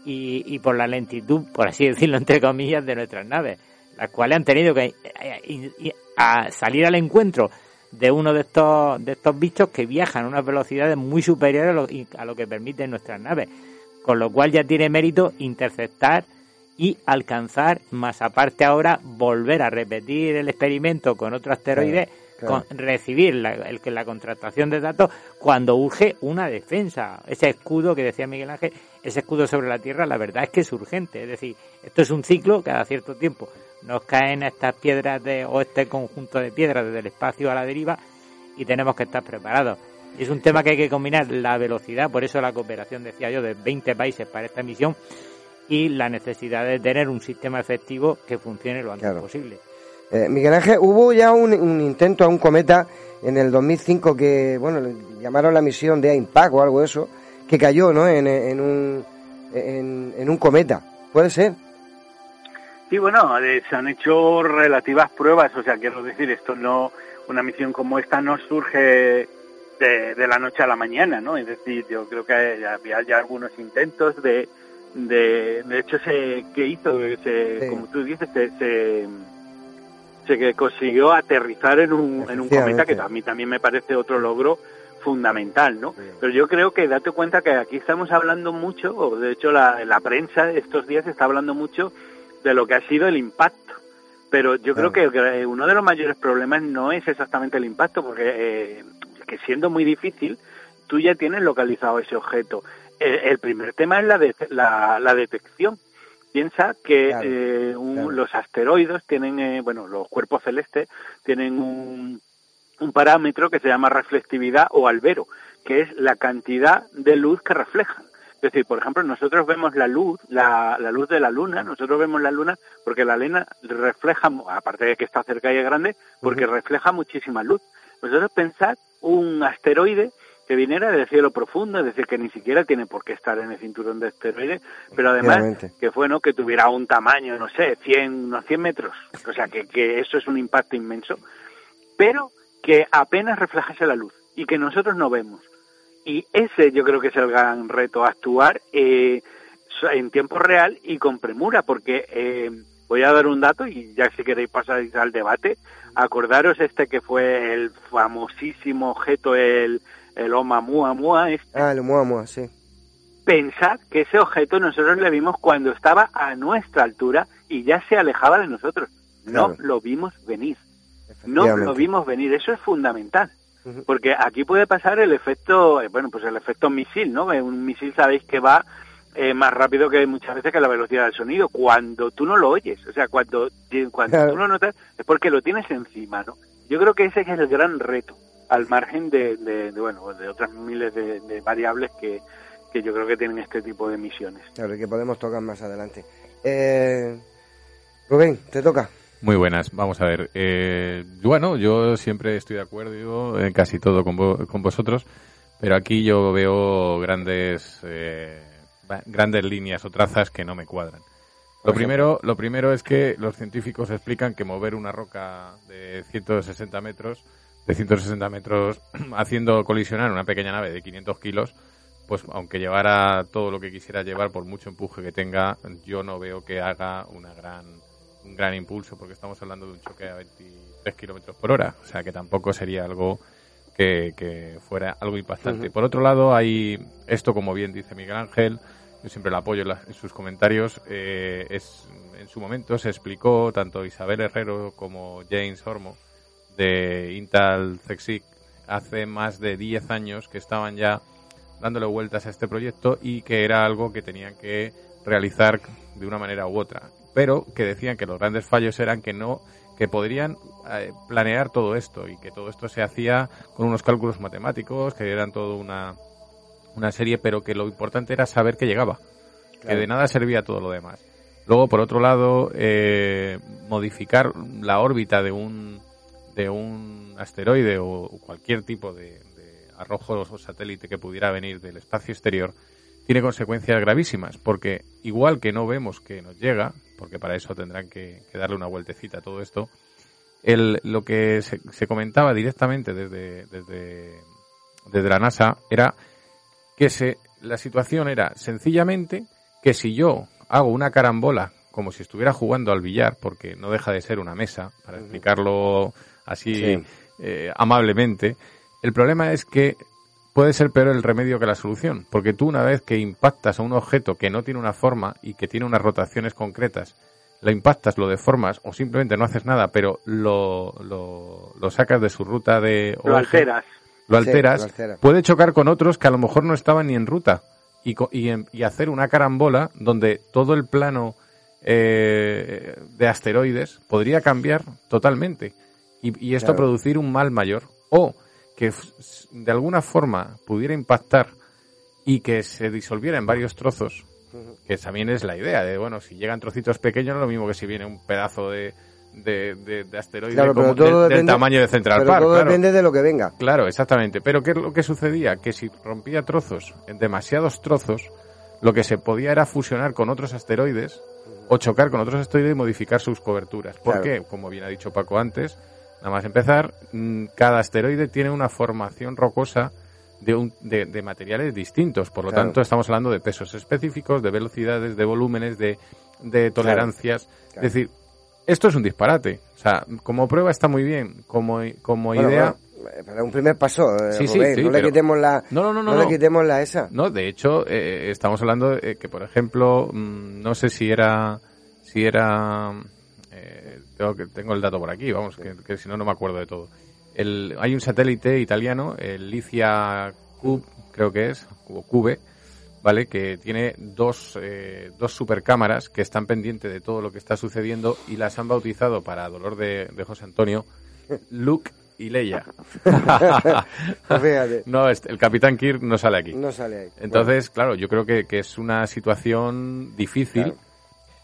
y, por la lentitud, por así decirlo, entre comillas, de nuestras naves, las cuales han tenido que eh, a salir al encuentro de uno de estos de estos bichos que viajan a unas velocidades muy superiores a lo, a lo que permiten nuestras naves, con lo cual ya tiene mérito interceptar y alcanzar, más aparte ahora, volver a repetir el experimento con otro asteroide, Claro, con- recibir la, el, la contratación de datos cuando urge una defensa. Ese escudo que decía Miguel Ángel, ese escudo sobre la Tierra, la verdad es que es urgente. Es decir, esto es un ciclo cada cierto tiempo. Nos caen estas piedras de, o este conjunto de piedras desde el espacio a la deriva y tenemos que estar preparados. Es un tema que hay que combinar la velocidad, por eso la cooperación, decía yo, de 20 países para esta misión y la necesidad de tener un sistema efectivo que funcione lo antes Claro. posible. Eh, Miguel Ángel, hubo ya un, un intento a un cometa en el 2005 que, bueno, llamaron la misión de Impact o algo de eso, que cayó, ¿no? En, en un, en, en un cometa. ¿Puede ser? Sí, bueno, eh, se han hecho relativas pruebas, o sea, quiero decir, esto no, una misión como esta no surge de, de la noche a la mañana, ¿no? Es decir, yo creo que había ya algunos intentos de, de, de hecho, se, ¿qué hizo? Se, Como tú dices, se, se, se que consiguió aterrizar en un, en un cometa que a mí también me parece otro logro fundamental, ¿no? Pero yo creo que date cuenta que aquí estamos hablando mucho, o de hecho la, la prensa estos días está hablando mucho de lo que ha sido el impacto. Pero yo creo que eh, uno de los mayores problemas no es exactamente el impacto, porque eh, que siendo muy difícil, tú ya tienes localizado ese objeto. El, el primer tema es la, de, la, la detección. Piensa que eh, un- los asteroides tienen, eh, bueno, los cuerpos celestes tienen un, un parámetro que se llama reflectividad o albero, que es la cantidad de luz que reflejan. Es decir, por ejemplo, nosotros vemos la luz, la, la luz de la luna, nosotros vemos la luna porque la luna refleja, aparte de que está cerca y es grande, porque refleja muchísima luz. Vosotros pensad un asteroide que viniera del cielo profundo, es decir, que ni siquiera tiene por qué estar en el cinturón de asteroides, pero además que fue, ¿no? Que tuviera un tamaño, no sé, 100, unos 100 metros. O sea, que, que eso es un impacto inmenso. Pero que apenas reflejase la luz y que nosotros no vemos. Y ese yo creo que es el gran reto, actuar eh, en tiempo real y con premura, porque eh, voy a dar un dato y ya si queréis pasar al debate, acordaros este que fue el famosísimo objeto, el, el Oumuamua, este, Ah, el sí. pensad que ese objeto nosotros le vimos cuando estaba a nuestra altura y ya se alejaba de nosotros. No Claro. lo vimos venir. No lo vimos venir. Eso es fundamental. Porque aquí puede pasar el efecto, eh, bueno, pues el efecto misil, ¿no? Eh, Un misil sabéis que va eh, más rápido que muchas veces que la velocidad del sonido. Cuando tú no lo oyes, o sea, cuando, cuando Claro. tú lo notas, es porque lo tienes encima, ¿no? Yo creo que ese es el gran reto, al margen de, de- de, bueno, de otras miles de, de variables que, que yo creo que tienen este tipo de misiones. Claro, y que podemos tocar más adelante. Eh, Rubén, te toca. Muy buenas, vamos a ver. Eh, bueno, yo siempre estoy de acuerdo en casi todo con, vo- con vosotros, pero aquí yo veo grandes, eh, grandes líneas o trazas que no me cuadran. Lo primero, lo primero es que los científicos explican que mover una roca de 160 metros, de 160 metros, haciendo colisionar una pequeña nave de 500 kilos, pues aunque llevara todo lo que quisiera llevar, por mucho empuje que tenga, yo no veo que haga una gran, un gran impulso, porque estamos hablando de un choque a 23 kilómetros por hora, o sea que tampoco sería algo que, que fuera algo impactante. Por otro lado, hay esto, como bien dice Miguel Ángel, yo siempre lo apoyo en, la- en sus comentarios, eh, es, en su momento se explicó tanto Isabel Herrero como James Hormo de Intel Zexic hace más de 10 años que estaban ya dándole vueltas a este proyecto y que era algo que tenían que realizar de una manera u otra. Pero que decían que los grandes fallos eran que no, que podrían eh, planear todo esto y que todo esto se hacía con unos cálculos matemáticos, que eran todo una, una serie, pero que lo importante era saber que llegaba, que de nada servía todo lo demás. Luego, por otro lado, eh, modificar la órbita de un, de un asteroide o cualquier tipo de, de arrojo o satélite que pudiera venir del espacio exterior tiene consecuencias gravísimas, porque igual que no vemos que nos llega, porque para eso tendrán que, que darle una vueltecita a todo esto, el, lo que se, se comentaba directamente desde, desde, desde la NASA era que se, la situación era sencillamente que si yo hago una carambola como si estuviera jugando al billar, porque no deja de ser una mesa, para explicarlo así Sí. eh, amablemente, el problema es que puede ser peor el remedio que la solución, porque tú una vez que impactas a un objeto que no tiene una forma y que tiene unas rotaciones concretas, lo impactas, lo deformas o simplemente no haces nada, pero lo, lo, lo sacas de su ruta de Lo origen, alteras. lo Sí, alteras, lo alteras. puede chocar con otros que a lo mejor no estaban ni en ruta y, co- y, en- y hacer una carambola donde todo el plano eh, de asteroides podría cambiar totalmente y, y esto Claro. producir un mal mayor o que de alguna forma pudiera impactar y que se disolviera en varios trozos que también es la idea de bueno si llegan trocitos pequeños no es lo mismo que si viene un pedazo de de, de- de asteroide Claro, como del- tamaño de Central pero Park todo claro. depende de lo que venga. Claro, exactamente. Pero ¿qué es lo que sucedía? Que si rompía trozos, en demasiados trozos, lo que se podía era fusionar con otros asteroides o chocar con otros asteroides y modificar sus coberturas. ¿Por Claro. qué? Como bien ha dicho Paco antes, nada más empezar, mm, cada asteroide tiene una formación rocosa de, un- de, de materiales distintos. Por lo Claro. tanto, estamos hablando de pesos específicos, de velocidades, de volúmenes, de, de tolerancias. Claro. Es decir, esto es un disparate. O sea, como prueba está muy bien, como, como Bueno, idea... bueno, pero un primer paso, eh, Sí, sí, no le quitemos la, No, no, no, no, le no. quitemos la esa. No, de hecho, eh, estamos hablando de que, por ejemplo, mm, no sé si era, si era, tengo, que, tengo el dato por aquí, vamos, que, que si no, no me acuerdo de todo. El, hay un satélite italiano, el Licia Cube, creo que es, o Cube, ¿vale? Que tiene dos, eh, dos supercámaras que están pendientes de todo lo que está sucediendo y las han bautizado para dolor de, de José Antonio, Luke y Leia. No, este- el Capitán Kirk no sale aquí. No sale ahí. Entonces, claro, yo creo que, que es una situación difícil Claro.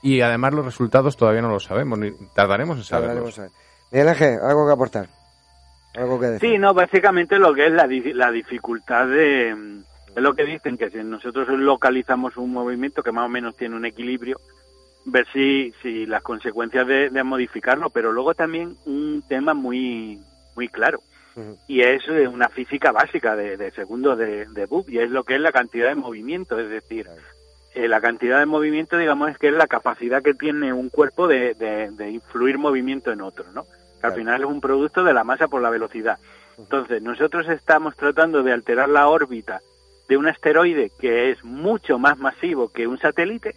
Y además los resultados todavía no los sabemos, ni tardaremos en saberlos. ver. Miguel Ángel, algo que aportar. Algo que decir. Sí, no, básicamente lo que es la, la dificultad de... Es lo que dicen, que si nosotros localizamos un movimiento que más o menos tiene un equilibrio, ver si, si las consecuencias de, de modificarlo, pero luego también un tema muy, muy claro, y es eh, una física básica de, de segundo de, de y es lo que es la cantidad de movimiento, es decir, eh, la cantidad de movimiento, digamos, es que es la capacidad que tiene un cuerpo de, de- de influir movimiento en otro, ¿no? Que al final es un producto de la masa por la velocidad. Entonces, nosotros estamos tratando de alterar la órbita de un asteroide que es mucho más masivo que un satélite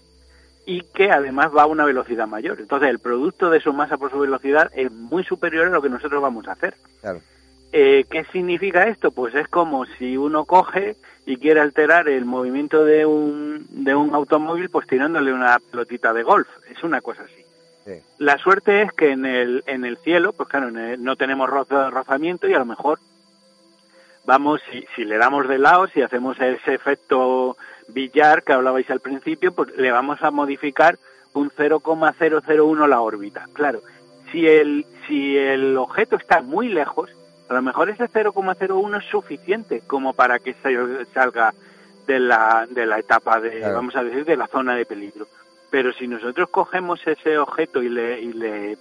y que además va a una velocidad mayor. Entonces, el producto de su masa por su velocidad es muy superior a lo que nosotros vamos a hacer. Claro. Eh, ¿Qué significa esto? Pues es como si uno coge y quiere alterar el movimiento de un, de un automóvil pues tirándole una pelotita de golf. Es una cosa así. Sí. La suerte es que en el, en el cielo, pues claro, el- no tenemos roza- rozamiento y a lo mejor vamos, si, si le damos de lado, si hacemos ese efecto billar que hablabais al principio, pues le vamos a modificar un 0,001 la órbita. Claro, si el, si el objeto está muy lejos, a lo mejor ese 0,01 es suficiente como para que salga de la, de la etapa de, Claro. vamos a decir, de la zona de peligro. Pero si nosotros cogemos ese objeto y le, y le,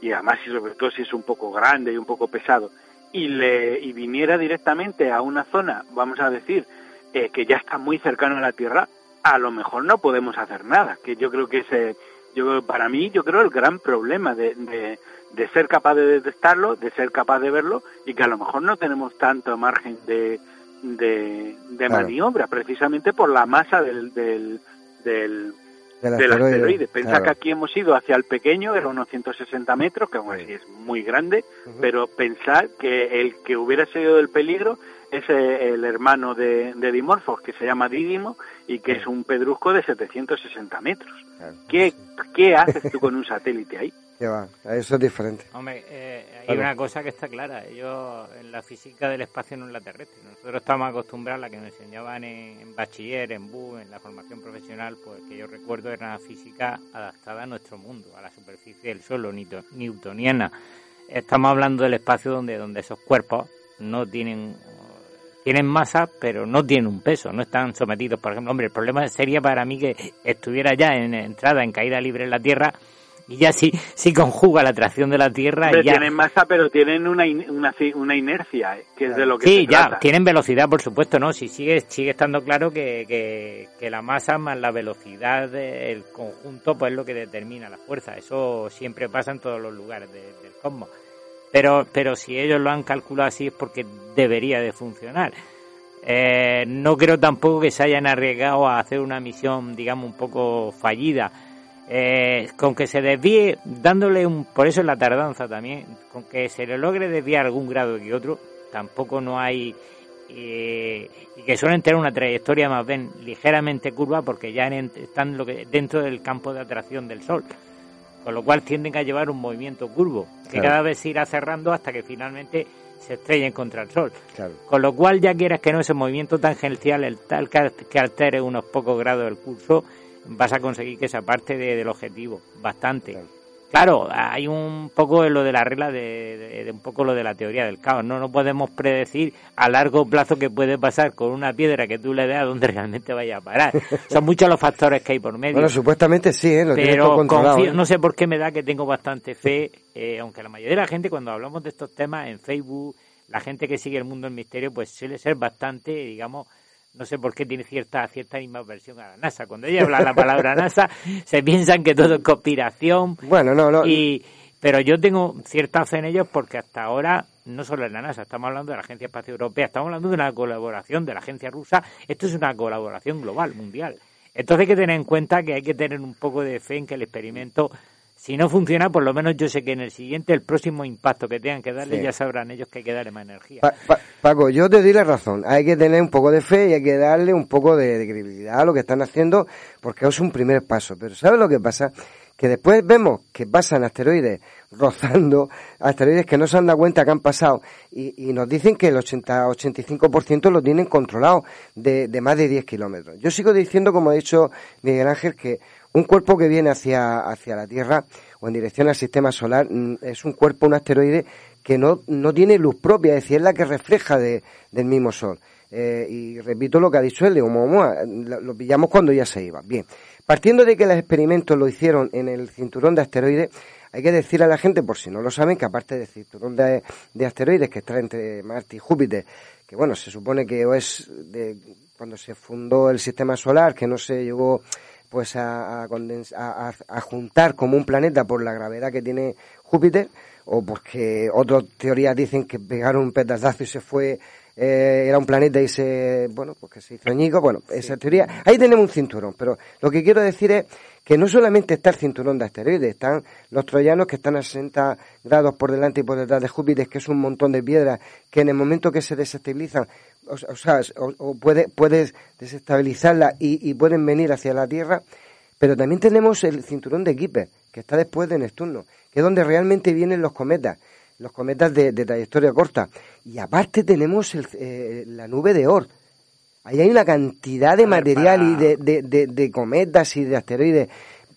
y además y sobre todo si es un poco grande y un poco pesado, y le, y viniera directamente a una zona, vamos a decir, eh, que ya está muy cercano a la Tierra, a lo mejor no podemos hacer nada, que yo creo que ese, Yo, para mí, yo creo el gran problema de, de, de ser capaz de detectarlo, de ser capaz de verlo y que a lo mejor no tenemos tanto margen de, de, Claro. maniobra, precisamente por la masa del, del, del, Del del asteroide, claro. que aquí hemos ido hacia el pequeño, era unos 160 metros, que aún así es muy grande, pero pensar que el que hubiera sido el peligro es eh, el hermano de, de Dimorphos, que se llama Dídimo, y que es un pedrusco de 760 metros. ¿Qué, ¿Qué haces tú con un satélite ahí? Que va, eso es diferente. Hombre, eh, hay Claro. una cosa que está clara. Ellos, en la física del espacio no es la terrestre. Nosotros estamos acostumbrados a la que nos enseñaban en, en bachiller, en BU, en la formación profesional, pues que yo recuerdo era una física adaptada a nuestro mundo, a la superficie del suelo, newtoniana. Estamos hablando del espacio donde, donde esos cuerpos no tienen tienen masa, pero no tienen un peso, no están sometidos, por ejemplo, hombre, el problema sería para mí que estuviera ya en entrada, en caída libre en la Tierra, y ya sí, sí conjuga la atracción de la Tierra Hombre, y ya... tienen masa, pero tienen una, in- una, una inercia, eh, que es de lo que Sí, se ya, trata. tienen velocidad, por supuesto, ¿no? Si sigue, sigue estando claro que, que, que la masa más la velocidad del conjunto, pues es lo que determina la fuerza. Eso siempre pasa en todos los lugares de- del cosmos. Pero, pero si ellos lo han calculado así es porque debería de funcionar. Eh, no creo tampoco que se hayan arriesgado a hacer una misión, digamos, un poco fallida. Eh, con que se desvíe, dándole un, por eso es la tardanza también, con que se le logre desviar algún grado que otro, tampoco no hay, eh, y que suelen tener una trayectoria más bien ligeramente curva porque ya están lo que, dentro del campo de atracción del Sol, con lo cual tienden a llevar un movimiento curvo, que Claro. cada vez se irá cerrando hasta que finalmente se estrellen contra el Sol. Claro. Con lo cual, ya quieras que no, ese movimiento tangencial, el tal que, altere unos pocos grados del curso, vas a conseguir que se aparte de- del objetivo, bastante. Claro. Hay un poco lo de la regla, de, de- de un poco lo de la teoría del caos. No, no podemos predecir a largo plazo qué puede pasar con una piedra que tú le des a donde realmente vaya a parar. Son muchos los factores que hay por medio. Bueno, supuestamente sí, ¿eh? lo todo Pero controlado. confío- ¿eh? no sé por qué me da que tengo bastante fe, eh, aunque la mayoría de la gente cuando hablamos de estos temas en Facebook, la gente que sigue el mundo del misterio, pues suele ser bastante, digamos, no sé por qué tiene cierta cierta versión a la NASA. Cuando ella habla la palabra NASA, se piensan que todo es conspiración. Bueno, no, no. Y, pero yo tengo cierta fe en ellos porque hasta ahora no solo en la NASA, estamos hablando de la Agencia Espacial Europea, estamos hablando de una colaboración de la agencia rusa. Esto es una colaboración global, mundial. Entonces hay que tener en cuenta que hay que tener un poco de fe en que el experimento, si no funciona, por lo menos yo sé que en el siguiente, el próximo impacto que tengan que darle, Sí. ya sabrán ellos que hay que darle más energía. Pa- Pa- Paco, yo te di la razón. Hay que tener un poco de fe y hay que darle un poco de, de credibilidad a lo que están haciendo porque es un primer paso. Pero ¿sabes lo que pasa? Que después vemos que pasan asteroides rozando, asteroides que no se han dado cuenta que han pasado y, y nos dicen que el 80-85% lo tienen controlado de, de más de 10 kilómetros. Yo sigo diciendo, como ha dicho Miguel Ángel, que un cuerpo que viene hacia, hacia la Tierra o en dirección al sistema solar mm, es un cuerpo, un asteroide que no, no tiene luz propia, es decir, es la que refleja de- del mismo Sol. Eh, y repito lo que ha dicho de Oumuamua, lo, lo pillamos cuando ya se iba. Bien, partiendo de que los experimentos lo hicieron en el cinturón de asteroides, hay que decir a la gente, por si no lo saben, que aparte del cinturón de, de asteroides que está entre Marte y Júpiter, que bueno, se supone que es de cuando se fundó el sistema solar, que no se llegó pues a, a, a- a juntar como un planeta por la gravedad que tiene Júpiter, o porque otras teorías dicen que pegaron un petardazo y se fue, eh, era un planeta y se, bueno, pues que se hizo añico, bueno, esa teoría, ahí tenemos un cinturón, pero lo que quiero decir es que no solamente está el cinturón de asteroides, están los troyanos que están a 60 grados por delante y por detrás de Júpiter, que es un montón de piedras que en el momento que se desestabilizan, o, o sea, o, puede, puedes desestabilizarla y, pueden venir hacia la Tierra, pero también tenemos el cinturón de Kuiper, que está después de Neptuno, que es donde realmente vienen los cometas, los cometas de, de trayectoria corta. Y aparte tenemos el- eh, la nube de Oort. Ahí hay una cantidad de material y de, de- de- de cometas y de asteroides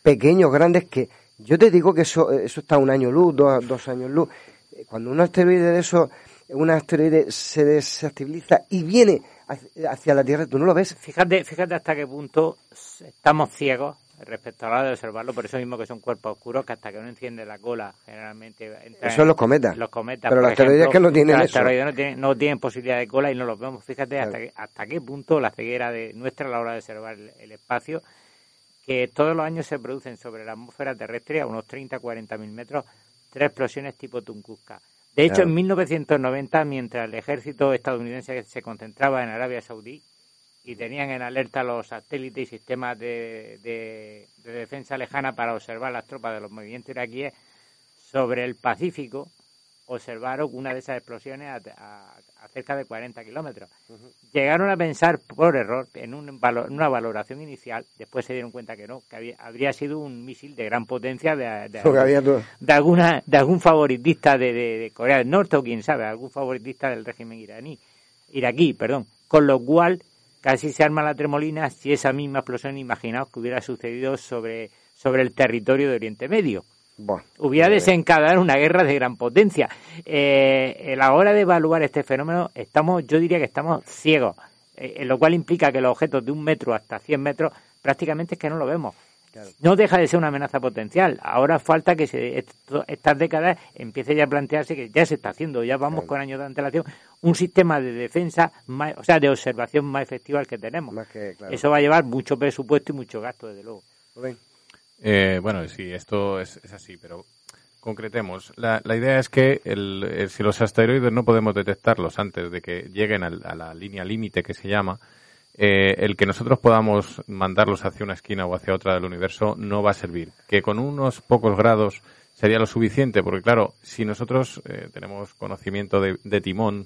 pequeños, grandes, que yo te digo que eso, eso está un año luz, dos, dos años luz. Eh, Cuando un asteroide de eso, un asteroide se desestabiliza y viene hacia la Tierra, tú no lo ves. Fíjate, fíjate hasta qué punto estamos ciegos respecto a la hora de observarlo, por eso mismo que son cuerpos oscuros, que hasta que no enciende la cola, generalmente Eso son los cometas. Los cometas, Pero los asteroides que no tienen los eso. asteroides no tienen, no tienen posibilidad de cola y no los vemos. Fíjate hasta, que- hasta qué punto la ceguera de nuestra a la hora de observar el, el espacio, que todos los años se producen sobre la atmósfera terrestre a unos 30-40 mil metros tres explosiones tipo Tunguska. De hecho, Claro. en 1990, mientras el ejército estadounidense se concentraba en Arabia Saudí y tenían en alerta los satélites y sistemas de, de- de defensa lejana para observar las tropas de los movimientos iraquíes, sobre el Pacífico observaron una de esas explosiones a, a- a cerca de 40 kilómetros. Llegaron a pensar por error en un valo- en una valoración inicial, después se dieron cuenta que no, que había- habría sido un misil de gran potencia de, de- todo. de alguna de algún favoritista de, de- de Corea del Norte o quién sabe, algún favoritista del régimen iraní, iraquí, perdón. Con lo cual casi se arma la tremolina si esa misma explosión, imaginaos que hubiera sucedido sobre, sobre el territorio de Oriente Medio. Hubiera desencadenado una guerra de gran potencia. Eh, a la hora de evaluar este fenómeno, estamos, yo diría que estamos ciegos, eh, lo cual implica que los objetos de un metro hasta 100 metros prácticamente es que no lo vemos. No deja de ser una amenaza potencial. Ahora falta que se, esto- estas décadas empiece ya a plantearse que ya se está haciendo, ya vamos con años de antelación, un sistema de defensa, más, o sea, de observación más efectivo al que tenemos. claro. Eso va a llevar mucho presupuesto y mucho gasto, desde luego. Eh, bueno, sí, esto es, es así, pero concretemos. La, la idea es que el, si los asteroides no podemos detectarlos antes de que lleguen al- a la línea límite que se llama, eh, el que nosotros podamos mandarlos hacia una esquina o hacia otra del universo no va a servir. Que con unos pocos grados sería lo suficiente, porque claro, si nosotros eh, tenemos conocimiento de, timón,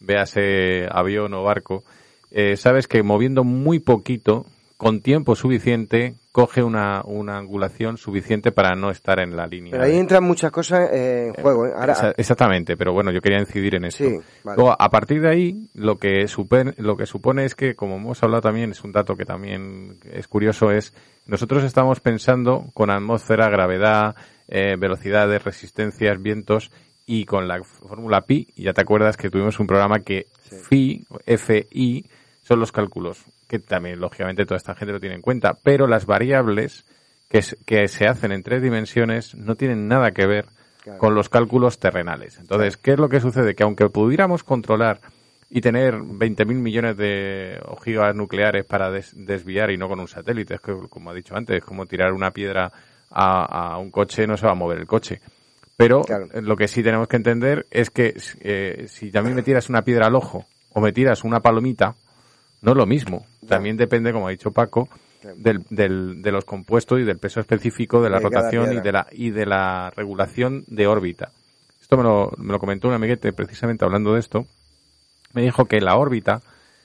véase avión o barco, eh, sabes que moviendo muy poquito, con tiempo suficiente, coge una, una angulación suficiente para no estar en la línea. Pero ahí entran muchas cosas eh, en juego. ¿eh? Ahora, Exa- Exactamente, pero bueno, yo quería incidir en esto. Sí, vale. Luego, a partir de ahí, lo que, supone, lo que supone es que, como hemos hablado también, es un dato que también es curioso, es nosotros estamos pensando con atmósfera, gravedad, eh, velocidades, resistencias, vientos, y con la fórmula pi, ya te acuerdas que tuvimos un programa que phi, FI, son los cálculos, que también, lógicamente, toda esta gente lo tiene en cuenta, pero las variables que, es- que se hacen en tres dimensiones no tienen nada que ver con los cálculos terrenales. Entonces, ¿qué es lo que sucede? Que aunque pudiéramos controlar y tener 20.000 millones de ojivas nucleares para des- desviar y no con un satélite, es que, como ha dicho antes, es como tirar una piedra a, a un coche, no se va a mover el coche. Pero eh, lo que sí tenemos que entender es que eh, si a mí me tiras una piedra al ojo o me tiras una palomita, no es lo mismo. También depende, como ha dicho Paco, del, del- de los compuestos y del peso específico de la De rotación y de la, y de la regulación de órbita. Esto me lo, me lo comentó un amiguete precisamente hablando de esto. Me dijo que la órbita,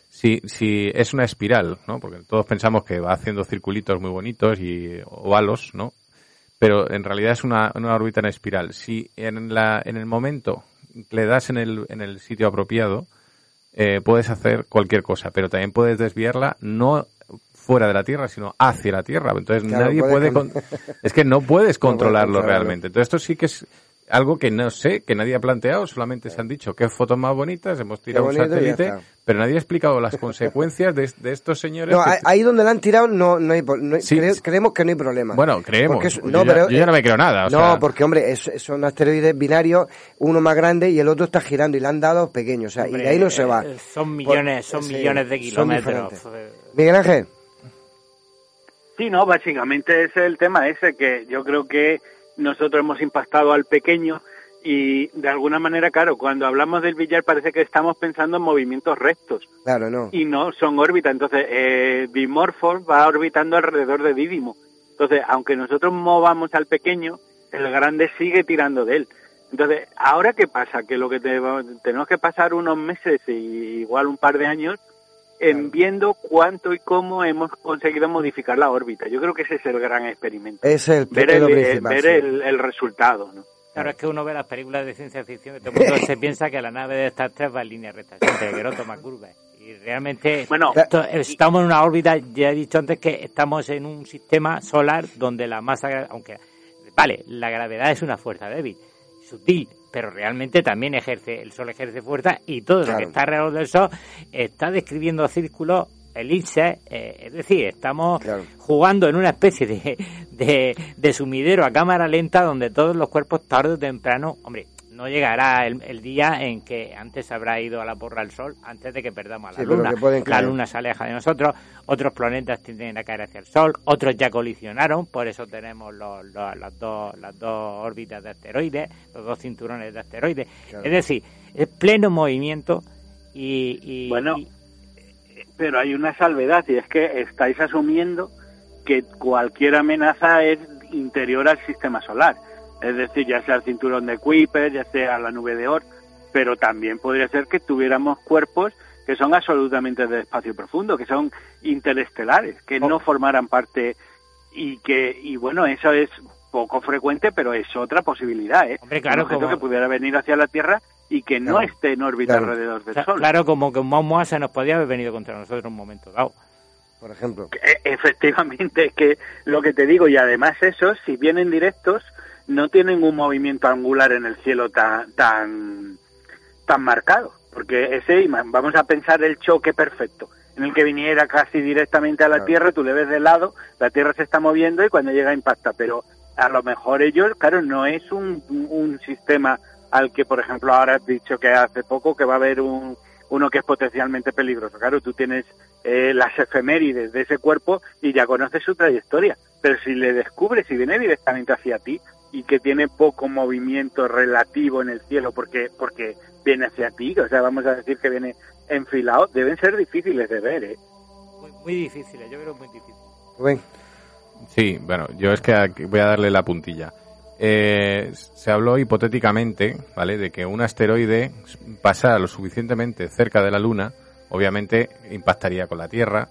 si, si es una espiral, ¿no? Porque todos pensamos que va haciendo circulitos muy bonitos y ovalos, ¿no? Pero en realidad es una, una órbita en espiral. Si en, la, en el momento le das en el, en el sitio apropiado, eh, puedes hacer cualquier cosa, pero también puedes desviarla no fuera de la Tierra, sino hacia la Tierra. Entonces Claro, nadie puede... con- Es que no puedes controlarlo controlarlo. realmente. Entonces esto sí que es algo que no sé, que nadie ha planteado, solamente se han dicho qué fotos más bonitas, hemos tirado un satélite, pero nadie ha explicado las consecuencias de, de estos señores. no, que- ahí- donde la han tirado no, no hay, no hay- cre- creemos que no hay problema. Bueno, creemos. Yo ya- yo ya no me creo nada, o no, sea- porque hombre, es- son asteroides binarios, uno más grande y el otro está girando y le han dado pequeño, o sea, y de ahí no se va. Eh, Son millones, son sí, millones de kilómetros. Miguel Ángel. Sí, no, básicamente ese es el tema ese, que yo creo que nosotros hemos impactado al pequeño y de alguna manera, claro, cuando hablamos del billar parece que estamos pensando en movimientos rectos Claro, no. y no son órbitas. Entonces, eh, Dimorphos va orbitando alrededor de Didimo. Entonces, aunque nosotros movamos al pequeño, el grande sigue tirando de él. Entonces, ¿ahora qué pasa? Que lo que te- tenemos que pasar unos meses y igual un par de años en viendo cuánto y cómo hemos conseguido modificar la órbita. Yo creo que ese es el gran experimento. Es el, ver el, eh, ver el, el resultado, ¿no? Claro, es que uno ve las películas de ciencia ficción y todo el mundo se piensa que la nave de Star Trek va en línea recta, que no toma curvas. Y realmente Bueno, esto- estamos en una órbita, ya he dicho antes que estamos en un sistema solar donde la masa, aunque, vale, la gravedad es una fuerza débil, sutil, pero realmente también ejerce, el Sol ejerce fuerza y todo lo que está alrededor del Sol está describiendo círculos, elipses, eh, es decir, estamos jugando en una especie de, de, de sumidero a cámara lenta donde todos los cuerpos tarde o temprano, hombre, no llegará el, el día en que antes habrá ido a la porra el Sol, antes de que perdamos a la Sí, Luna. La. Luna se aleja de nosotros, otros planetas tienden a caer hacia el Sol, otros ya colisionaron, por eso tenemos los- los- las, dos, las dos órbitas de asteroides, los dos cinturones de asteroides. Claro. Es decir, es pleno movimiento y... y- Bueno, y- pero hay una salvedad y es que estáis asumiendo que cualquier amenaza es interior al sistema solar. Es decir, ya sea el cinturón de Kuiper, ya sea la nube de Oort, pero también podría ser que tuviéramos cuerpos que son absolutamente de espacio profundo, que son interestelares, que no formaran parte y que, y bueno, eso es poco frecuente, pero es otra posibilidad, ¿eh? Hombre, claro, Un objeto como- que pudiera venir hacia la Tierra y que no Claro. esté en órbita Claro. alrededor del Sol. Claro, como que un Momoa se nos podía haber venido contra nosotros en un momento dado. Por ejemplo. E- Efectivamente, es que lo que te digo, y además esos, si vienen directos, no tienen un movimiento angular en el cielo tan, tan, tan marcado. Porque ese, ima- vamos a pensar el choque perfecto, en el que viniera casi directamente a la Claro. Tierra, tú le ves de lado, la Tierra se está moviendo y cuando llega impacta. Pero a lo mejor ellos, claro, no es un, un sistema al que, por ejemplo, ahora has dicho que hace poco que va a haber un, uno que es potencialmente peligroso. Claro, tú tienes eh, las efemérides de ese cuerpo y ya conoces su trayectoria. Pero si le descubres y viene directamente hacia ti y que tiene poco movimiento relativo en el cielo porque porque viene hacia ti, o sea, vamos a decir que viene enfilado, deben ser difíciles de ver, ¿eh? Muy, muy difíciles, yo creo muy difíciles. Rubén. Sí, bueno, yo es que aquí voy a darle la puntilla. Eh, se habló hipotéticamente, ¿vale? De que un asteroide pasara lo suficientemente cerca de la Luna, obviamente impactaría con la Tierra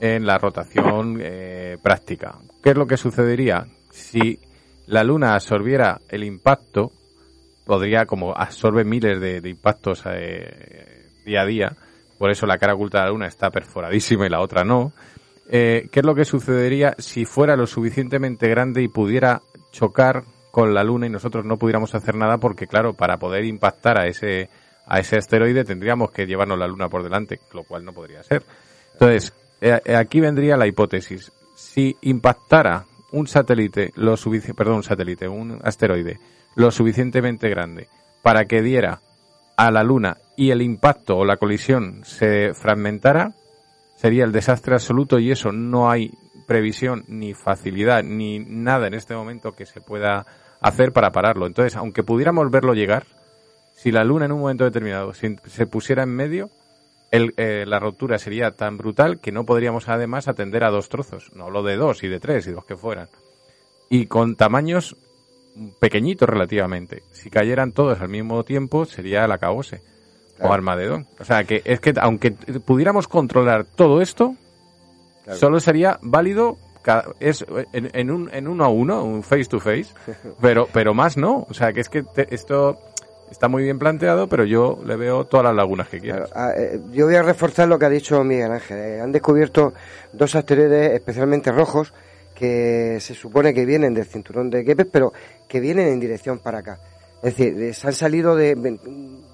en la rotación eh, práctica. ¿Qué es lo que sucedería? Si la Luna absorbiera el impacto, podría, como absorbe miles de, impactos eh, día a día, por eso la cara oculta de la Luna está perforadísima y la otra no, eh, ¿qué es lo que sucedería si fuera lo suficientemente grande y pudiera chocar con la Luna y nosotros no pudiéramos hacer nada? Porque, claro, para poder impactar a ese, a ese asteroide tendríamos que llevarnos la Luna por delante, lo cual no podría ser. Entonces, eh, aquí vendría la hipótesis. Si impactara un satélite, lo perdón, un satélite, un asteroide, lo suficientemente grande para que diera a la Luna y el impacto o la colisión se fragmentara, sería el desastre absoluto y eso no hay previsión ni facilidad ni nada en este momento que se pueda hacer para pararlo. Entonces, aunque pudiéramos verlo llegar, si la Luna en un momento determinado se pusiera en medio, el, eh, la ruptura sería tan brutal que no podríamos además atender a dos trozos. No hablo de dos y de tres y los que fueran. Y con tamaños pequeñitos relativamente. Si cayeran todos al mismo tiempo sería el acabose. O Armagedón. O sea que es que aunque pudiéramos controlar todo esto, Claro. solo sería válido es en, en un en uno a uno, un face to face, pero pero más no. O sea que es que te- esto está muy bien planteado, pero yo le veo todas las lagunas que quieras. Ah, eh, Yo voy a reforzar lo que ha dicho Miguel Ángel. Eh, han descubierto dos asteroides especialmente rojos que se supone que vienen del cinturón de Kepler, pero que vienen en dirección para acá. Es decir, eh, se han salido de,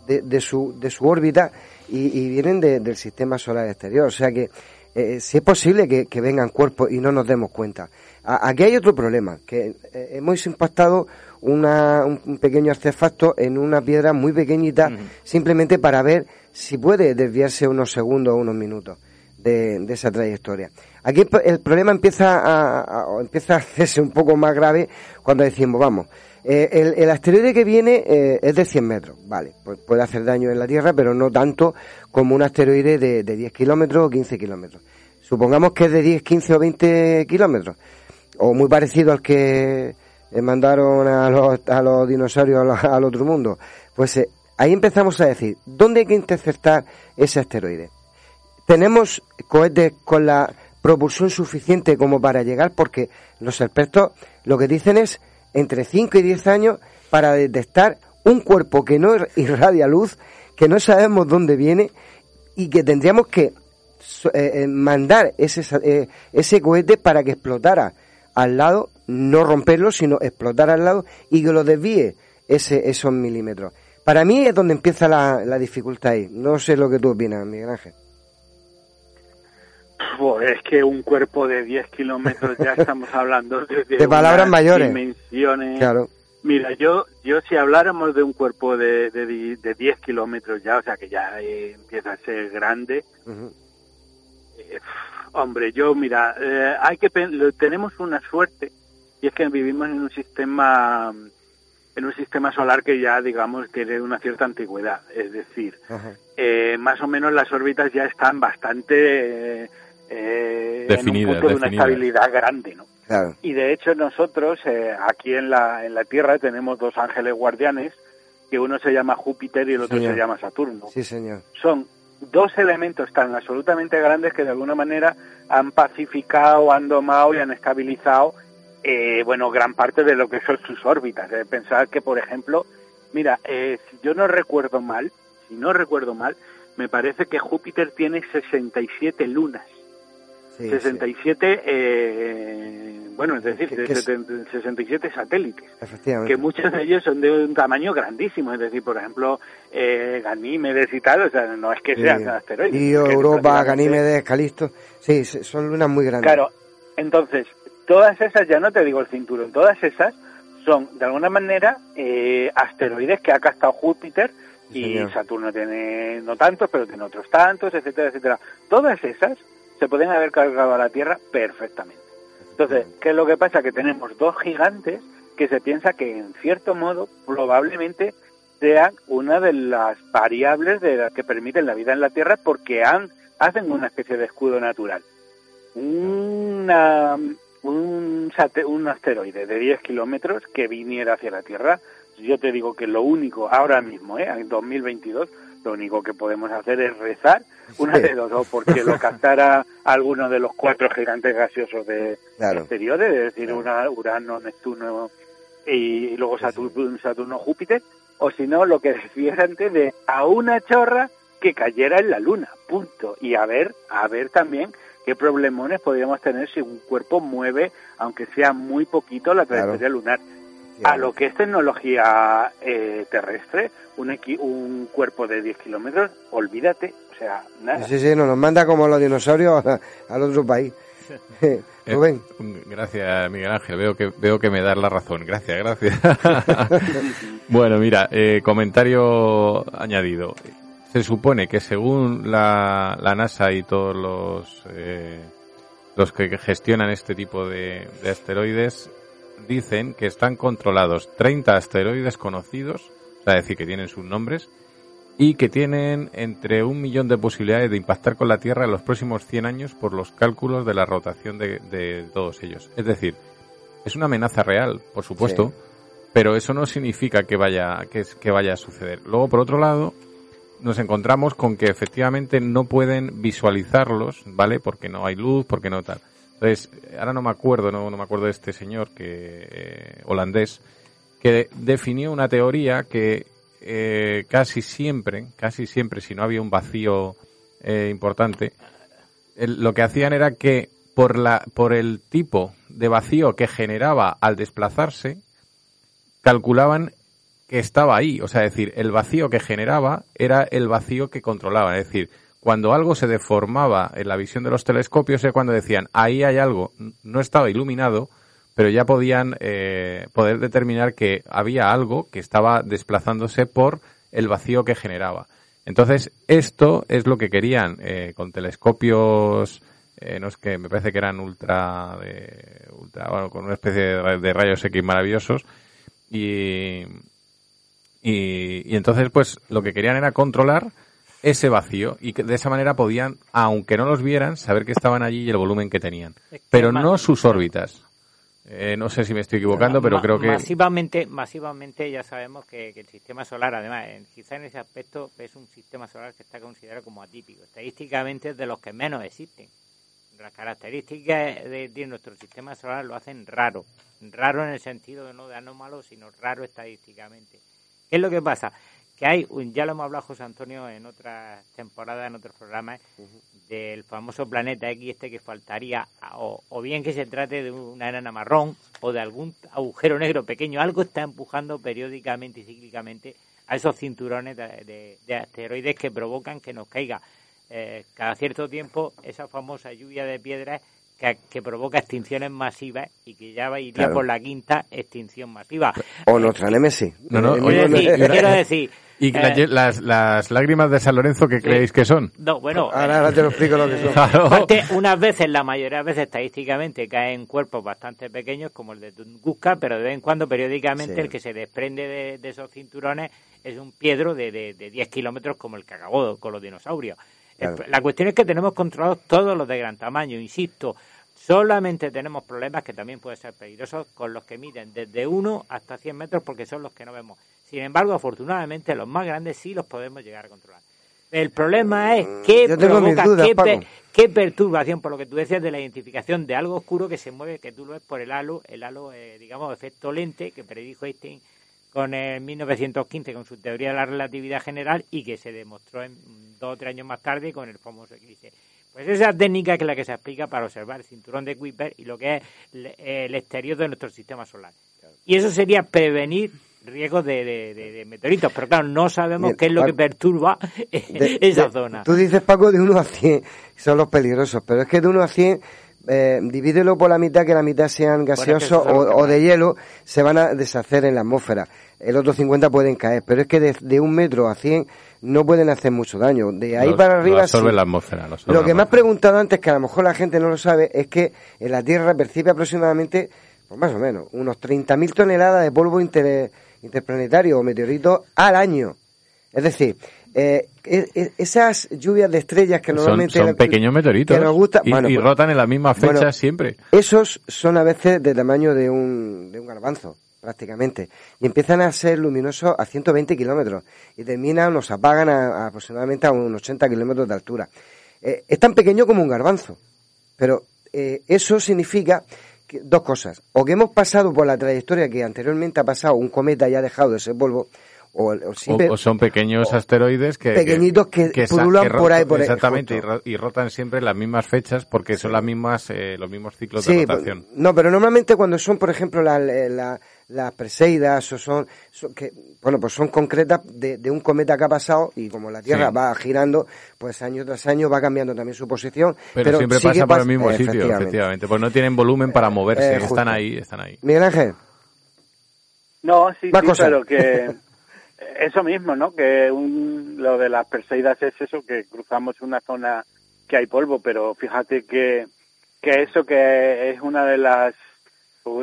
de, su, de su órbita y, vienen de- del sistema solar exterior. O sea que eh, si es posible que, vengan cuerpos y no nos demos cuenta. Aquí hay otro problema, que hemos impactado una, un, pequeño artefacto en una piedra muy pequeñita simplemente para ver si puede desviarse unos segundos o unos minutos de, de esa trayectoria. Aquí el, problema empieza a, empieza a hacerse un poco más grave cuando decimos, vamos, eh, el, el asteroide que viene eh, es de 100 metros, vale, pues puede hacer daño en la Tierra, pero no tanto como un asteroide de, de 10 kilómetros o 15 kilómetros. Supongamos que es de 10, 15 o 20 kilómetros, o muy parecido al que eh, mandaron a los, a los dinosaurios al, al otro mundo. Pues eh, ahí empezamos a decir, ¿dónde hay que interceptar ese asteroide? tenemos cohetes con la propulsión suficiente como para llegar porque los expertos lo que dicen es entre 5 y 10 años para detectar un cuerpo que no irradia luz, que no sabemos dónde viene y que tendríamos que eh, mandar ese, eh, ese cohete para que explotara al lado, no romperlo, sino explotar al lado y que lo desvíe ese, esos milímetros. Para mí es donde empieza la, la dificultad ahí. No sé lo que tú opinas, Miguel Ángel. Pues es que un cuerpo de 10 kilómetros ya estamos hablando de, De palabras mayores. dimensiones Claro. Mira, yo, yo si habláramos de un cuerpo de, de, de 10 kilómetros ya, o sea que ya eh, empieza a ser grande, eh, hombre, yo mira, eh, hay que tenemos una suerte y es que vivimos en un sistema en un sistema solar que ya digamos tiene una cierta antigüedad, es decir, eh, más o menos las órbitas ya están bastante eh, Definidas, en un punto de una estabilidad grande, ¿no? Claro. Y de hecho nosotros eh, aquí en la, en la Tierra tenemos dos ángeles guardianes, que uno se llama Júpiter y el otro Señor. se llama Saturno. Sí, señor. Son dos elementos tan absolutamente grandes que de alguna manera han pacificado, han domado y han estabilizado, eh, bueno, gran parte de lo que son sus órbitas. Eh, pensar que, por ejemplo, mira, eh, si yo no recuerdo mal, si no recuerdo mal, me parece que Júpiter tiene 67 lunas. Sí, 67, eh, bueno, es decir, de que es- 70 67 satélites, que muchos de ellos son de un tamaño grandísimo, es decir, por ejemplo, eh, Ganímedes y tal, o sea, no es que Sí. sean asteroides. Io, es que Europa, Ganímedes, Calisto. Sí, sí, son lunas muy grandes. Claro, entonces, todas esas, ya no te digo el cinturón, todas esas son, de alguna manera, eh, asteroides que ha captado Júpiter y señor. Saturno tiene no tantos, pero tiene otros tantos, etcétera, etcétera. Todas esas se pueden haber cargado a la Tierra perfectamente. Entonces, ¿qué es lo que pasa? Que tenemos dos gigantes que se piensa que, en cierto modo, probablemente sean una de las variables de las que permiten la vida en la Tierra porque han, hacen una especie de escudo natural. Una, un, un asteroide de 10 kilómetros que viniera hacia la Tierra, yo te digo que lo único, ahora mismo, ¿eh? en 2022, lo único que podemos hacer es rezar una de dos, o porque lo captara alguno de los cuatro gigantes gaseosos de Claro. exteriores, es decir, una, Urano, Neptuno y luego Saturno, Saturno, Júpiter, o si no, lo que decías antes de a una chorra que cayera en la Luna, punto. Y a ver, a ver también qué problemones podríamos tener si un cuerpo mueve, aunque sea muy poquito, la trayectoria lunar. A lo que es tecnología eh, terrestre, un, equi- un cuerpo de 10 kilómetros, olvídate, o sea, nada. Sí, sí, nos los manda como los dinosaurios a- al otro país. Rubén. Eh, Gracias, Miguel Ángel. Veo que, veo que me das la razón. Gracias, gracias. bueno, mira, eh, comentario añadido. Se supone que según la, la NASA y todos los, eh, los que gestionan este tipo de, de asteroides, dicen que están controlados 30 asteroides conocidos, o sea, decir, que tienen sus nombres, y que tienen entre un millón de posibilidades de impactar con la Tierra en los próximos 100 años por los cálculos de la rotación de, de todos ellos. Es decir, es una amenaza real, por supuesto, pero eso no significa que vaya, que, es- que vaya a suceder. Luego, por otro lado, nos encontramos con que efectivamente no pueden visualizarlos, ¿vale? Porque no hay luz, porque no tal. Entonces, ahora no me acuerdo, no, no me acuerdo de este señor que eh, holandés que definió una teoría que eh, casi siempre, casi siempre, si no había un vacío eh, importante, lo que hacían era que por la por el tipo de vacío que generaba al desplazarse, calculaban que estaba ahí, o sea, es decir, el vacío que generaba era el vacío que controlaba, es decir, cuando algo se deformaba en la visión de los telescopios es cuando decían, ahí hay algo, no estaba iluminado, pero ya podían eh, poder determinar que había algo que estaba desplazándose por el vacío que generaba. Entonces, esto es lo que querían eh, con telescopios, eh, no es que me parece que eran ultra, de, ultra bueno, con una especie de, de rayos X maravillosos, y, y, y entonces, pues, lo que querían era controlar ese vacío y que de esa manera podían, aunque no los vieran, saber que estaban allí y el volumen que tenían. Pero no sus órbitas. Eh, no sé si me estoy equivocando, pero creo que... Masivamente, masivamente ya sabemos que, que el sistema solar, además, quizá en ese aspecto es un sistema solar que está considerado como atípico. Estadísticamente es de los que menos existen. Las características de, de nuestro sistema solar lo hacen raro. Raro en el sentido de no de anómalo, sino raro estadísticamente. ¿Qué es lo que pasa? Que hay, un- ya lo hemos hablado José Antonio en otras temporadas, en otros programas, del famoso planeta X este que faltaría, o, o bien que se trate de una enana marrón o de algún agujero negro pequeño, algo está empujando periódicamente y cíclicamente a esos cinturones de, de- de asteroides que provocan que nos caiga eh, cada cierto tiempo esa famosa lluvia de piedras que, que provoca extinciones masivas y que ya va iría Claro. por la quinta extinción masiva. O nuestra Némesis. No, no, Eh, oye, no, no, decir, no, quiero decir, ¿Y eh, la- las, las lágrimas de San Lorenzo qué creéis que son? no, bueno, Ahora, ahora te lo explico lo que son. Claro. Unas veces, la mayoría de veces estadísticamente caen cuerpos bastante pequeños como el de Tunguska, pero de vez en cuando, periódicamente, Sí. el que se desprende de, de esos cinturones es un piedro de, de, de 10 kilómetros como el que acabó con los dinosaurios. Claro. La cuestión es que tenemos controlados todos los de gran tamaño, insisto. Solamente tenemos problemas que también pueden ser peligrosos con los que miden desde 1 hasta 100 metros porque son los que no vemos. Sin embargo, afortunadamente, los más grandes sí los podemos llegar a controlar. El problema es qué Mm, mis provoca, dudas, qué, qué perturbación, por lo que tú decías de la identificación de algo oscuro que se mueve, que tú lo ves por el halo, el halo, eh, digamos, efecto lente que predijo Einstein con el 1915 con su teoría de la relatividad general y que se demostró en, dos o tres años más tarde con el famoso eclipse. Pues esa técnica que es la que se aplica para observar el cinturón de Kuiper y lo que es el, exterior de nuestro sistema solar. Y eso sería prevenir riesgos de, de- de- de meteoritos, pero claro, no sabemos qué es lo que perturba esa zona. Tú dices, Paco, de 1 a 100 son los peligrosos, pero es que de 1 a 100, eh, divídelo por la mitad, que la mitad sean gaseosos lo o, o de hielo, se van a deshacer en la atmósfera. El otro 50 pueden caer, pero es que de, de un metro a 100 no pueden hacer mucho daño. De ahí Lo- para lo arriba absorbe sí. la atmósfera. Lo, absorbe Lo que me has preguntado antes, que a lo mejor la gente no lo sabe, es que en la Tierra percibe aproximadamente, pues más o menos, unos 30.000 toneladas de polvo inter- interplanetario o meteorito al año. Es decir, eh, e- e- esas lluvias de estrellas que normalmente... son pequeños meteoritos que nos gusta, y, bueno, y pues, rotan en las mismas fechas bueno, siempre. esos son a veces de tamaño de un, de un garbanzo, prácticamente. Y empiezan a ser luminosos a 120 kilómetros. Y terminan, nos apagan a, a aproximadamente a unos 80 kilómetros de altura. Eh, es tan pequeño como un garbanzo. Pero eh, eso significa que- dos cosas. O que hemos pasado por la trayectoria que anteriormente ha pasado un cometa y ha dejado ese polvo, o, son pequeños asteroides que pequeñitos que pululan ro- por ahí, por ahí, exactamente y, justo. ro- y rotan siempre en las mismas fechas porque son las mismas eh, los mismos ciclos Sí, de pues, rotación no, pero normalmente cuando son, por ejemplo, la- la- las Perseidas o son, son que, bueno, pues son concretas de, de un cometa que ha pasado y como la Tierra Sí. va girando, pues año tras año va cambiando también su posición. pero, siempre pasa por el mismo sitio efectivamente. efectivamente pues no tienen volumen para moverse Eh, están ahí están ahí Miguel Ángel, No, sí, sí, pero que eso mismo, ¿no? Que un, lo de las Perseidas es eso, que cruzamos una zona que hay polvo, pero fíjate que, que eso que es una de las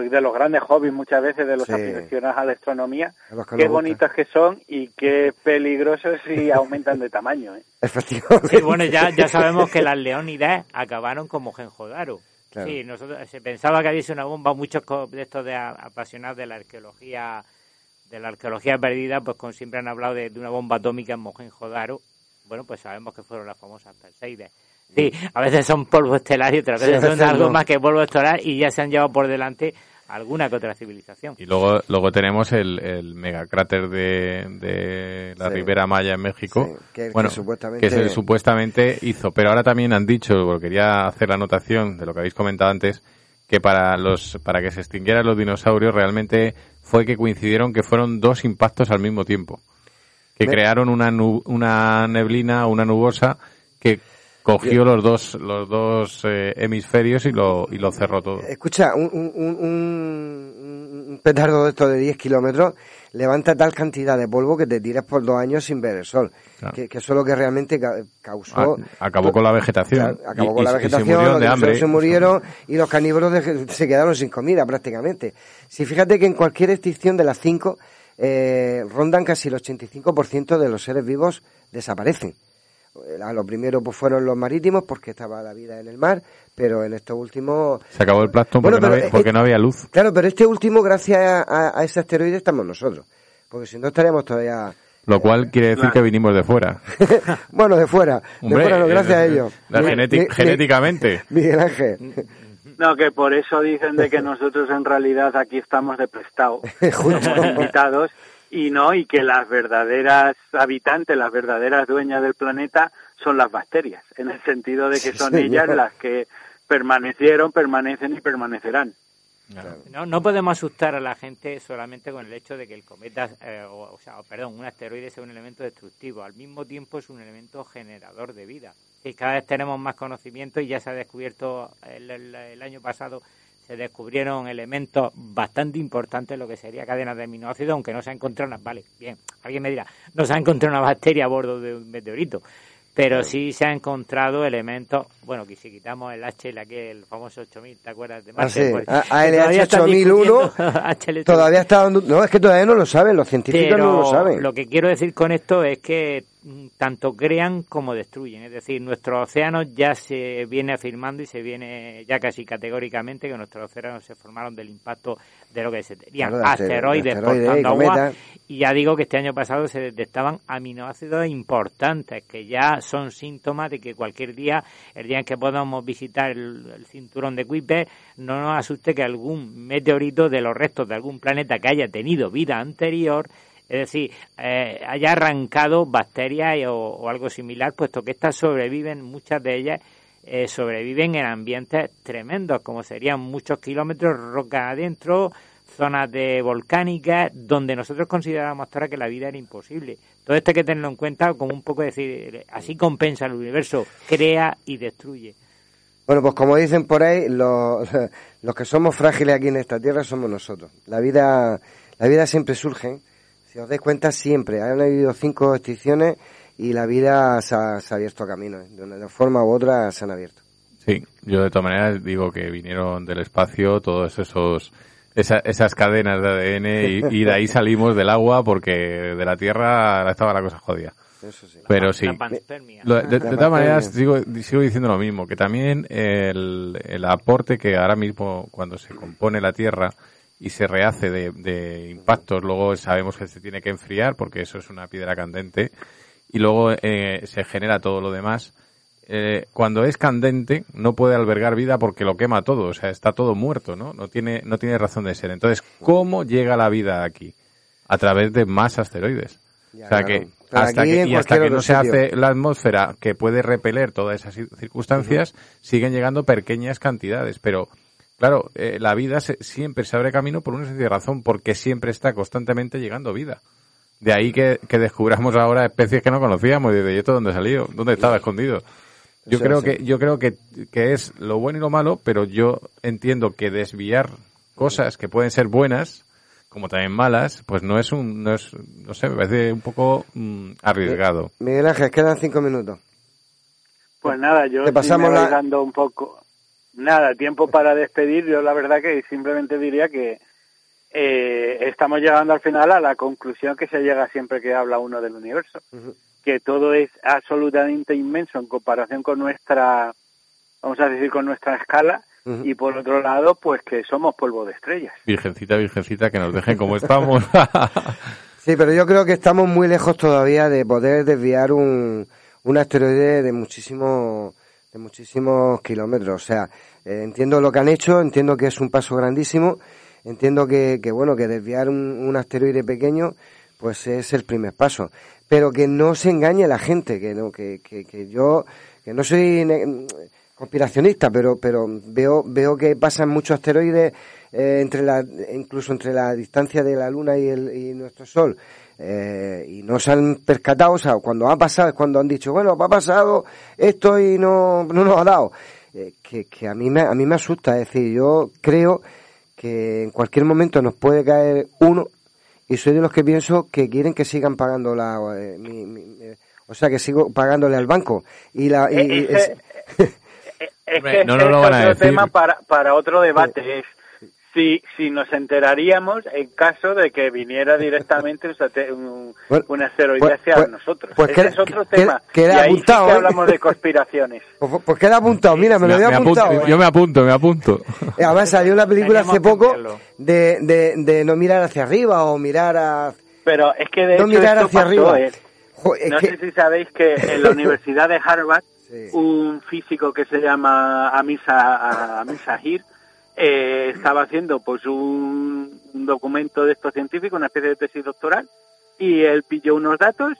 de los grandes hobbies muchas veces de los Sí. aficionados a la astronomía, que qué bonitas que son y qué peligrosos si aumentan de tamaño. ¿eh? efectivamente. Sí, bueno, ya, ya sabemos que las leónidas acabaron como Genjodaro. Claro. Sí, nosotros se pensaba que había sido una bomba, muchos de estos de apasionados de la arqueología de la arqueología perdida, pues con, siempre han hablado de, de una bomba atómica en Mohenjo-Daro. Bueno, pues sabemos que fueron las famosas Perseides. Sí, a veces son polvo estelar y otras Sí, veces a son veces algo no. más que polvo estelar y ya se han llevado por delante alguna que otra civilización. y luego luego tenemos el, el megacráter de, de la Sí. Ribera Maya en México Sí, que- que bueno supuestamente- que se supuestamente hizo pero ahora también han dicho porque quería hacer la anotación de lo que habéis comentado antes que para los para que se extinguieran los dinosaurios realmente fue que coincidieron que fueron dos impactos al mismo tiempo. Que Me- crearon una nu- una neblina una nubosa que cogió los dos los dos eh, hemisferios y lo y lo cerró todo. Escucha, un, un, un- un- un petardo de esto de 10 kilómetros levanta tal cantidad de polvo que te tiras por dos años sin ver el sol. Claro. Que, que eso es lo que realmente ca- causó... A- acabó con la vegetación. Acabó Y- con la y se vegetación, murieron los de hambre. se murieron y los carnívoros de- se quedaron sin comida prácticamente. Si fíjate que en cualquier extinción de las cinco eh, rondan casi el 85% de los seres vivos desaparecen. Eh, Lo primero pues, fueron los marítimos porque estaba la vida en el mar, pero en estos últimos Se acabó el plancton Bueno, porque, no, había, eh, porque no había luz. Claro, pero este último, gracias a, a- a ese asteroide, estamos nosotros. Porque si no, estaríamos todavía. Lo cual quiere decir Claro. que vinimos de fuera. bueno, de fuera. Hombre, de fuera, no, eh, gracias a ellos. la Mi- geneti- mi- genéticamente. mi- Miguel Ángel. No, que por eso dicen de que nosotros en realidad aquí estamos de prestado, somos invitados y no, y que las verdaderas habitantes, las verdaderas dueñas del planeta son las bacterias, en el sentido de que Sí, son señor. ellas las que permanecieron, permanecen y permanecerán. No, no podemos asustar a la gente solamente con el hecho de que el cometa, eh, o, o sea, perdón, un asteroide sea un elemento destructivo. Al mismo tiempo es un elemento generador de vida. Y cada vez tenemos más conocimiento y ya se ha descubierto el, el- el año pasado se descubrieron elementos bastante importantes lo que sería cadenas de aminoácidos, aunque no se ha encontrado una, vale, bien, alguien me dirá, no se ha encontrado una bacteria a bordo de un meteorito, pero sí se ha encontrado elementos, bueno, que si quitamos el HL aquí, el famoso 8000, ¿te acuerdas de Ah, Marte? sí. Pues, que ALH están 8001 discutiendo HL todavía está dando... No, es que todavía no lo saben, los científicos no lo saben. lo que quiero decir con esto es que tanto crean como destruyen. Es decir, nuestros océanos ya se viene afirmando y se viene ya casi categóricamente que nuestros océanos se formaron del impacto de lo que Claro, de aster- asteroides de asteroides portando y agua. Y ya digo que este año pasado se detectaban aminoácidos importantes que ya son síntomas de que cualquier día, el día en que podamos visitar el, el cinturón de Kuiper, no nos asuste que algún meteorito de los restos de algún planeta que haya tenido vida anterior es decir, eh, haya arrancado bacterias o, algo similar, puesto que estas sobreviven, muchas de ellas eh, sobreviven en ambientes tremendos, como serían muchos kilómetros, roca adentro, zonas de volcánicas, donde nosotros considerábamos ahora que la vida era imposible. Todo esto hay que tenerlo en cuenta como un poco decir, así compensa el universo, crea y destruye. Bueno, pues como dicen por ahí, los, los que somos frágiles aquí en esta tierra somos nosotros. La vida, la vida siempre surge, si os dais cuenta, siempre. Han habido cinco extinciones y la vida se ha, se ha abierto camino. ¿eh? De una forma u otra se han abierto. Sí, yo de todas maneras digo que vinieron del espacio todos esos esa- esas cadenas de ADN y, y de ahí salimos del agua porque de la Tierra estaba la cosa jodida. Eso sí. Pero sí. La panspermia. Lo- de, todas maneras, sigo, sigo diciendo lo mismo, que también el, el aporte que ahora mismo cuando se compone la Tierra y se rehace de, de impactos, luego sabemos que se tiene que enfriar porque eso es una piedra candente y luego eh, se genera todo lo demás. Eh, cuando es candente no puede albergar vida porque lo quema todo, o sea, está todo muerto, ¿no? No tiene, no tiene razón de ser. Entonces, ¿cómo llega la vida aquí? A través de más asteroides. Ya, o sea claro. que hasta que, y hasta que no se sitio. hace la atmósfera que puede repeler todas esas cir- circunstancias, siguen llegando pequeñas cantidades. Pero, claro, eh, la vida se- siempre se abre camino por una sencilla razón, porque siempre está constantemente llegando vida. De ahí que, que descubramos ahora especies que no conocíamos y de ¿y esto dónde salió? ¿Dónde estaba escondido? Yo creo que, sí. yo creo que, que es lo bueno y lo malo, pero yo entiendo que desviar cosas que pueden ser buenas, como también malas, pues no es un, no es, no sé, me parece un poco mm, arriesgado. Miguel Ángel, quedan cinco minutos. Pues nada, yo Te sí pasamos me voy la- dando un poco, nada, tiempo para despedir. Yo la verdad que simplemente diría que eh, estamos llegando al final a la conclusión que se llega siempre que habla uno del universo, que todo es absolutamente inmenso en comparación con nuestra, vamos a decir, con nuestra escala. Y por otro lado, pues que somos polvo de estrellas. Virgencita, virgencita, que nos dejen como estamos. Sí, pero yo creo que estamos muy lejos todavía de poder desviar un, un asteroide de muchísimos de muchísimos kilómetros. O sea, eh, entiendo lo que han hecho, entiendo que es un paso grandísimo, entiendo que, que bueno, que desviar un, un asteroide pequeño, pues es el primer paso. Pero que no se engañe la gente, que no, que, que, que yo, que no soy conspiracionista, pero, pero veo, veo que pasan muchos asteroides eh, entre la, incluso entre la distancia de la Luna y, el, y nuestro Sol. Eh, y no se han percatado, o sea, cuando ha pasado es cuando han dicho, bueno, ha pasado esto y no, no nos ha dado. Eh, que, que a mí me, a mí me asusta, es decir, yo creo que en cualquier momento nos puede caer uno y soy de los que pienso que quieren que sigan pagando la, eh, mi- mi- eh, o sea, que sigo pagándole al banco y la, y- Es Hombre, que no lo es van a decir. tema para, para otro debate. Es si, si nos enteraríamos en caso de que viniera directamente un, un, Bueno, un asteroide pues- hacia pues- nosotros. pues Ese queda- es otro queda- tema. queda y ahí apuntado, sí que ¿eh? hablamos de conspiraciones. pues, pues queda apuntado, mira, me lo había apuntado. apunto, ¿eh? yo me apunto, me apunto. Eh, Además salió una película hace poco de, de, de no mirar hacia arriba o mirar a... Pero es que de No hecho mirar esto hacia pasó, arriba. ¿eh? Jo, No que- sé si sabéis que en la Universidad de Harvard, Sí. un físico que se llama Amisa, Amisa Hir eh, estaba haciendo pues un, un documento de estos científicos, una especie de tesis doctoral, y él pilló unos datos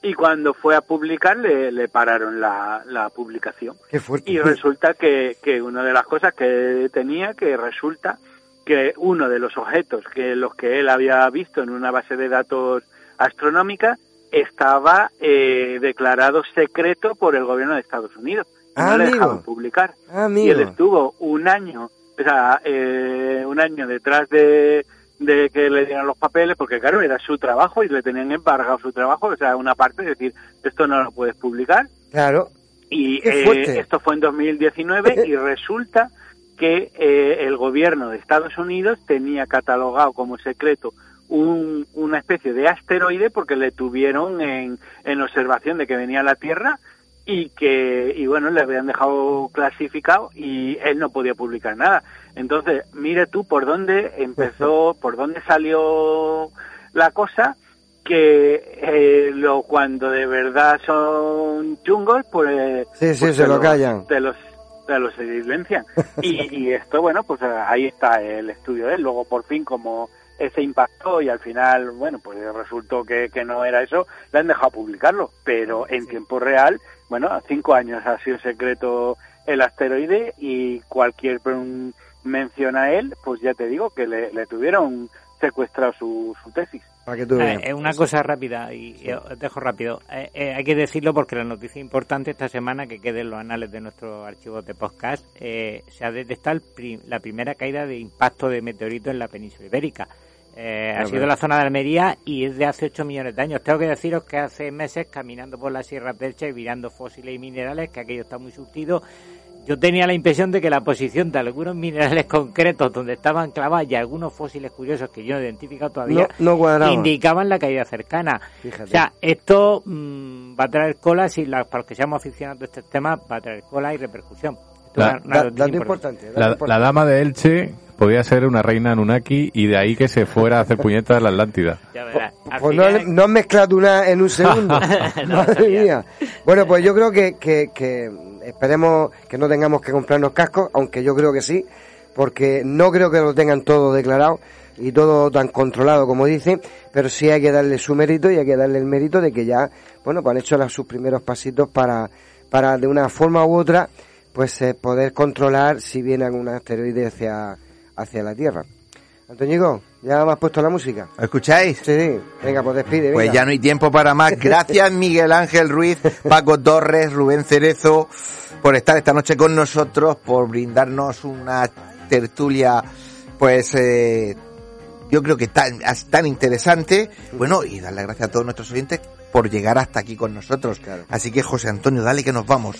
y cuando fue a publicar le, le pararon la, la publicación. Qué fuerte. Y resulta que, que una de las cosas que tenía, que resulta que uno de los objetos que los que él había visto en una base de datos astronómica estaba eh, declarado secreto por el gobierno de Estados Unidos. Ah, no le dejaban publicar. Ah, Y él estuvo un año, o sea, eh, un año detrás de, de que le dieran los papeles, porque claro, era su trabajo y le tenían embargado su trabajo, o sea, una parte, es decir, esto no lo puedes publicar. Claro. Y eh, esto fue en 2019 y resulta que eh, el gobierno de Estados Unidos tenía catalogado como secreto un- una especie de asteroide porque le tuvieron en, en observación de que venía a la Tierra y que y bueno le habían dejado clasificado y él no podía publicar nada. Entonces mire tú por dónde empezó por dónde salió la cosa que eh, lo cuando de verdad son chungos pues Sí, sí, pues se lo callan. te los te los silencian y, y esto bueno pues ahí está el estudio de él. Luego por fin como ese impactó y al final bueno pues resultó que, que no era eso le han dejado publicarlo pero en tiempo real bueno cinco años ha sido secreto el asteroide y cualquier mención a él pues ya te digo que le, le tuvieron secuestrado su, su tesis. Para que tú Eh, eh, una cosa rápida, y y os dejo rápido. Eh, eh, hay que decirlo porque la noticia importante esta semana, que quede en los anales de nuestros archivos de podcast, eh, se ha detectado la primera caída de impacto de meteorito en la península ibérica. Eh, ha sido la zona de Almería y es de hace 8 millones de años. Tengo que deciros que hace meses, caminando por las sierras del Che y mirando fósiles y minerales, que aquello está muy surtido, yo tenía la impresión de que la posición de algunos minerales concretos donde estaban clavados y algunos fósiles curiosos que yo no he identificado todavía No, no cuadraba. indicaban la caída cercana. Fíjate. O sea, esto mm, va a traer cola, si la- para los que seamos aficionados de este tema, va a traer cola y repercusión. Esto La- es una- una Da- noticia dato importante. dato La, dama de Elche podía ser una reina Anunnaki y de ahí que se fuera a hacer puñetas a la Atlántida. Ya verás. Al Pues no, no has mezclado una en un segundo. No, Madre sabía. mía. Bueno, pues yo creo que, que, que esperemos que no tengamos que comprarnos cascos, aunque yo creo que sí, porque no creo que lo tengan todo declarado y todo tan controlado como dicen, pero sí hay que darle su mérito y hay que darle el mérito de que ya, bueno, pues han hecho las- sus primeros pasitos para, para de una forma u otra, pues eh, poder controlar si viene algún asteroide hacia, hacia la Tierra. Antoñico, ¿ya me has puesto la música? ¿Lo escucháis? Sí, venga, pues despide. Pues ya no hay tiempo para más. Gracias Miguel Ángel Ruiz, Paco Torres, Rubén Cerezo, por estar esta noche con nosotros, por brindarnos una tertulia, pues eh, yo creo que tan, tan interesante. Bueno, y dar las gracias a todos nuestros oyentes por llegar hasta aquí con nosotros. Así que José Antonio, dale que nos vamos.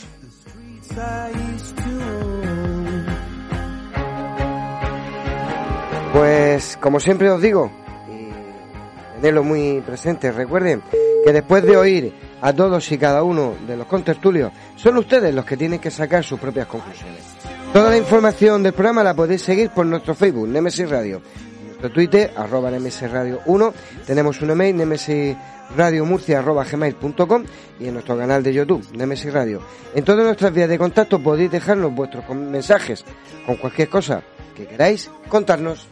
Pues como siempre os digo, y tenedlo muy presente, recuerden que después de oír a todos y cada uno de los contertulios, son ustedes los que tienen que sacar sus propias conclusiones. Toda la información del programa la podéis seguir por nuestro Facebook, Nemesis Radio, nuestro Twitter, arroba Nemesis Radio 1, tenemos un email, gmail.com y en nuestro canal de YouTube, Nemesis Radio. En todas nuestras vías de contacto podéis dejarnos vuestros mensajes con cualquier cosa que queráis contarnos.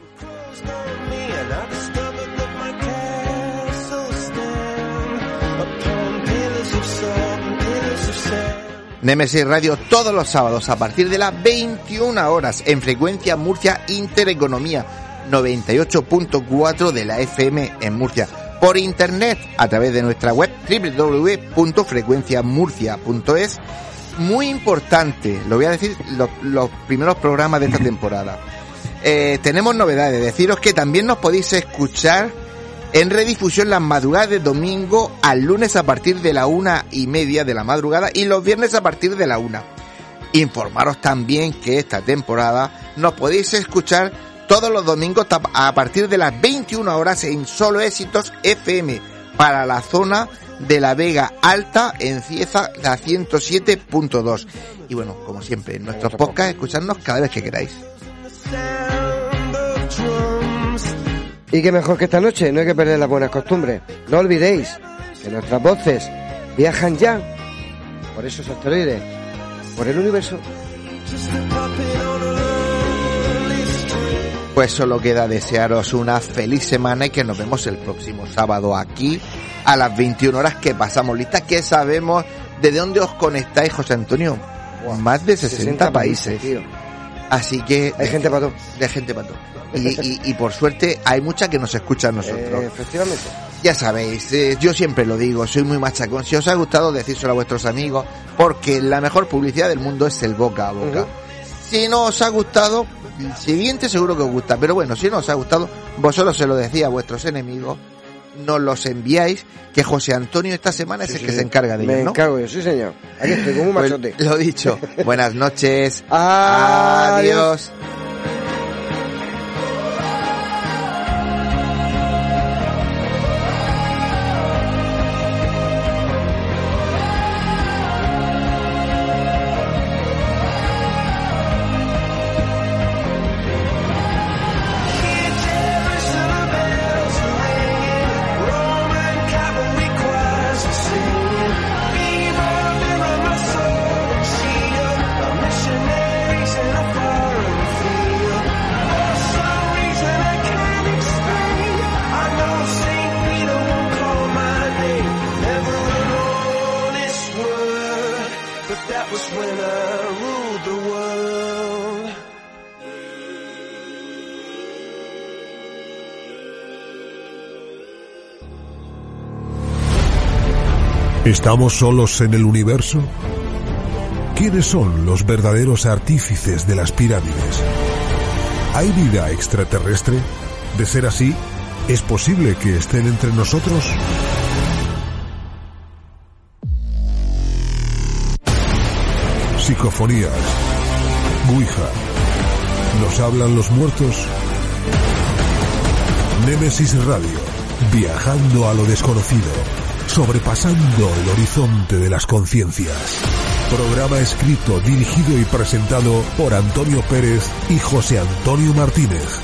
Nemesis Radio todos los sábados a partir de las 21 horas en frecuencia Murcia Intereconomía 98.4 de la FM en Murcia. Por internet a través de nuestra web www.frecuenciamurcia.es. Muy importante, lo voy a decir los, los primeros programas de esta temporada. Eh, tenemos novedades, deciros que también nos podéis escuchar en redifusión las madrugadas de domingo al lunes a partir de la una y media de la madrugada y los viernes a partir de la una. Informaros también que esta temporada nos podéis escuchar todos los domingos a partir de las 21 horas en Solo Éxitos FM para la zona de la Vega Alta en Cieza la 107.2. Y bueno, como siempre, en nuestros podcasts, escuchadnos cada vez que queráis. Y que mejor que esta noche, no hay que perder las buenas costumbres. No olvidéis que nuestras voces viajan ya por esos asteroides, por el universo. Pues solo queda desearos una feliz semana y que nos vemos el próximo sábado aquí a las 21 horas que pasamos listas, que sabemos de dónde os conectáis, José Antonio. Más de 60, 60 países. países, tío. Así que... Hay gente para todo. De gente para todo. Y, y- y por suerte hay mucha que nos escucha a nosotros. Eh, efectivamente. Ya sabéis, eh, yo siempre lo digo, soy muy machacón. Si os ha gustado, decírselo a vuestros amigos, porque la mejor publicidad del mundo es el boca a boca. Si no os ha gustado, el siguiente seguro que os gusta. Pero bueno, si no os ha gustado, vosotros se lo decís a vuestros enemigos, nos los enviáis, que José Antonio esta semana es el que se encarga de Me ello, ¿no? encargo yo, sí señor. Aquí estoy como un Pues, machote. lo dicho, buenas noches. Adiós. Adiós. ¿Estamos solos en el universo? ¿Quiénes son los verdaderos artífices de las pirámides? ¿Hay vida extraterrestre? De ser así, ¿es posible que estén entre nosotros? Psicofonías. Ouija. ¿Nos hablan los muertos? Némesis Radio. Viajando a lo desconocido. Sobrepasando el horizonte de las conciencias. Programa escrito, dirigido y presentado por Antonio Pérez y José Antonio Martínez.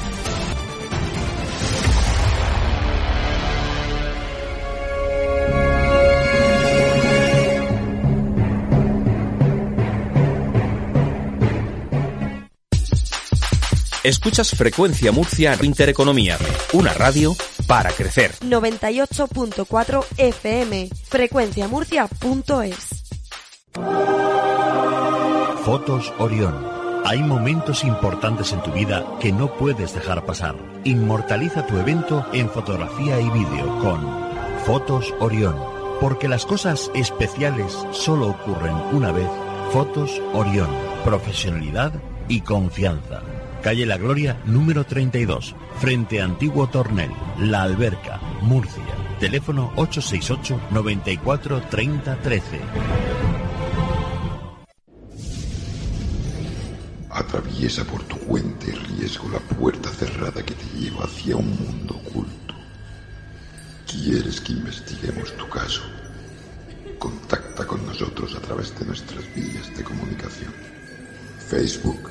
Escuchas Frecuencia Murcia Intereconomía, una radio para crecer. 98.4 FM, frecuenciamurcia.es. Fotos Orión. Hay momentos importantes en tu vida que no puedes dejar pasar. Inmortaliza tu evento en fotografía y vídeo con Fotos Orión. Porque las cosas especiales solo ocurren una vez. Fotos Orión. Profesionalidad y confianza. Calle La Gloria, número 32, frente a Antiguo Tornel, La Alberca, Murcia. Teléfono 868 94 30 13. Atraviesa por tu cuenta y riesgo la puerta cerrada que te lleva hacia un mundo oculto. ¿Quieres que investiguemos tu caso? Contacta con nosotros a través de nuestras vías de comunicación. Facebook,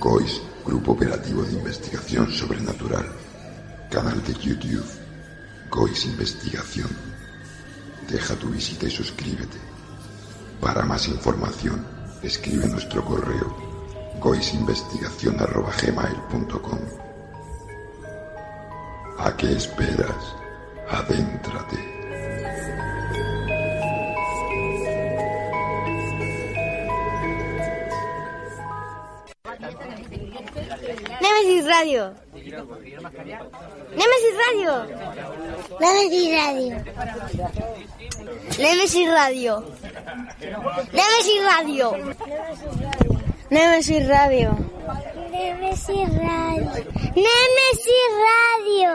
GOIS, Grupo Operativo de Investigación Sobrenatural. Canal de YouTube, GOIS Investigación. Deja tu visita y suscríbete. Para más información, escribe nuestro correo goisinvestigación.gmail.com ¿A qué esperas? Adéntrate. Nemesis Radio. Nemesis Radio. Nemesis Radio. Nemesis Radio. Nemesis Radio. Nemesis Radio. Nemesis Radio. Nemesis Radio.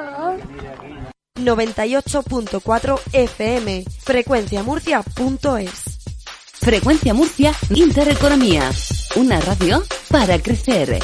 98.4 FM, frecuenciamurcia.es. Frecuencia Murcia Intereconomía. Una radio para crecer.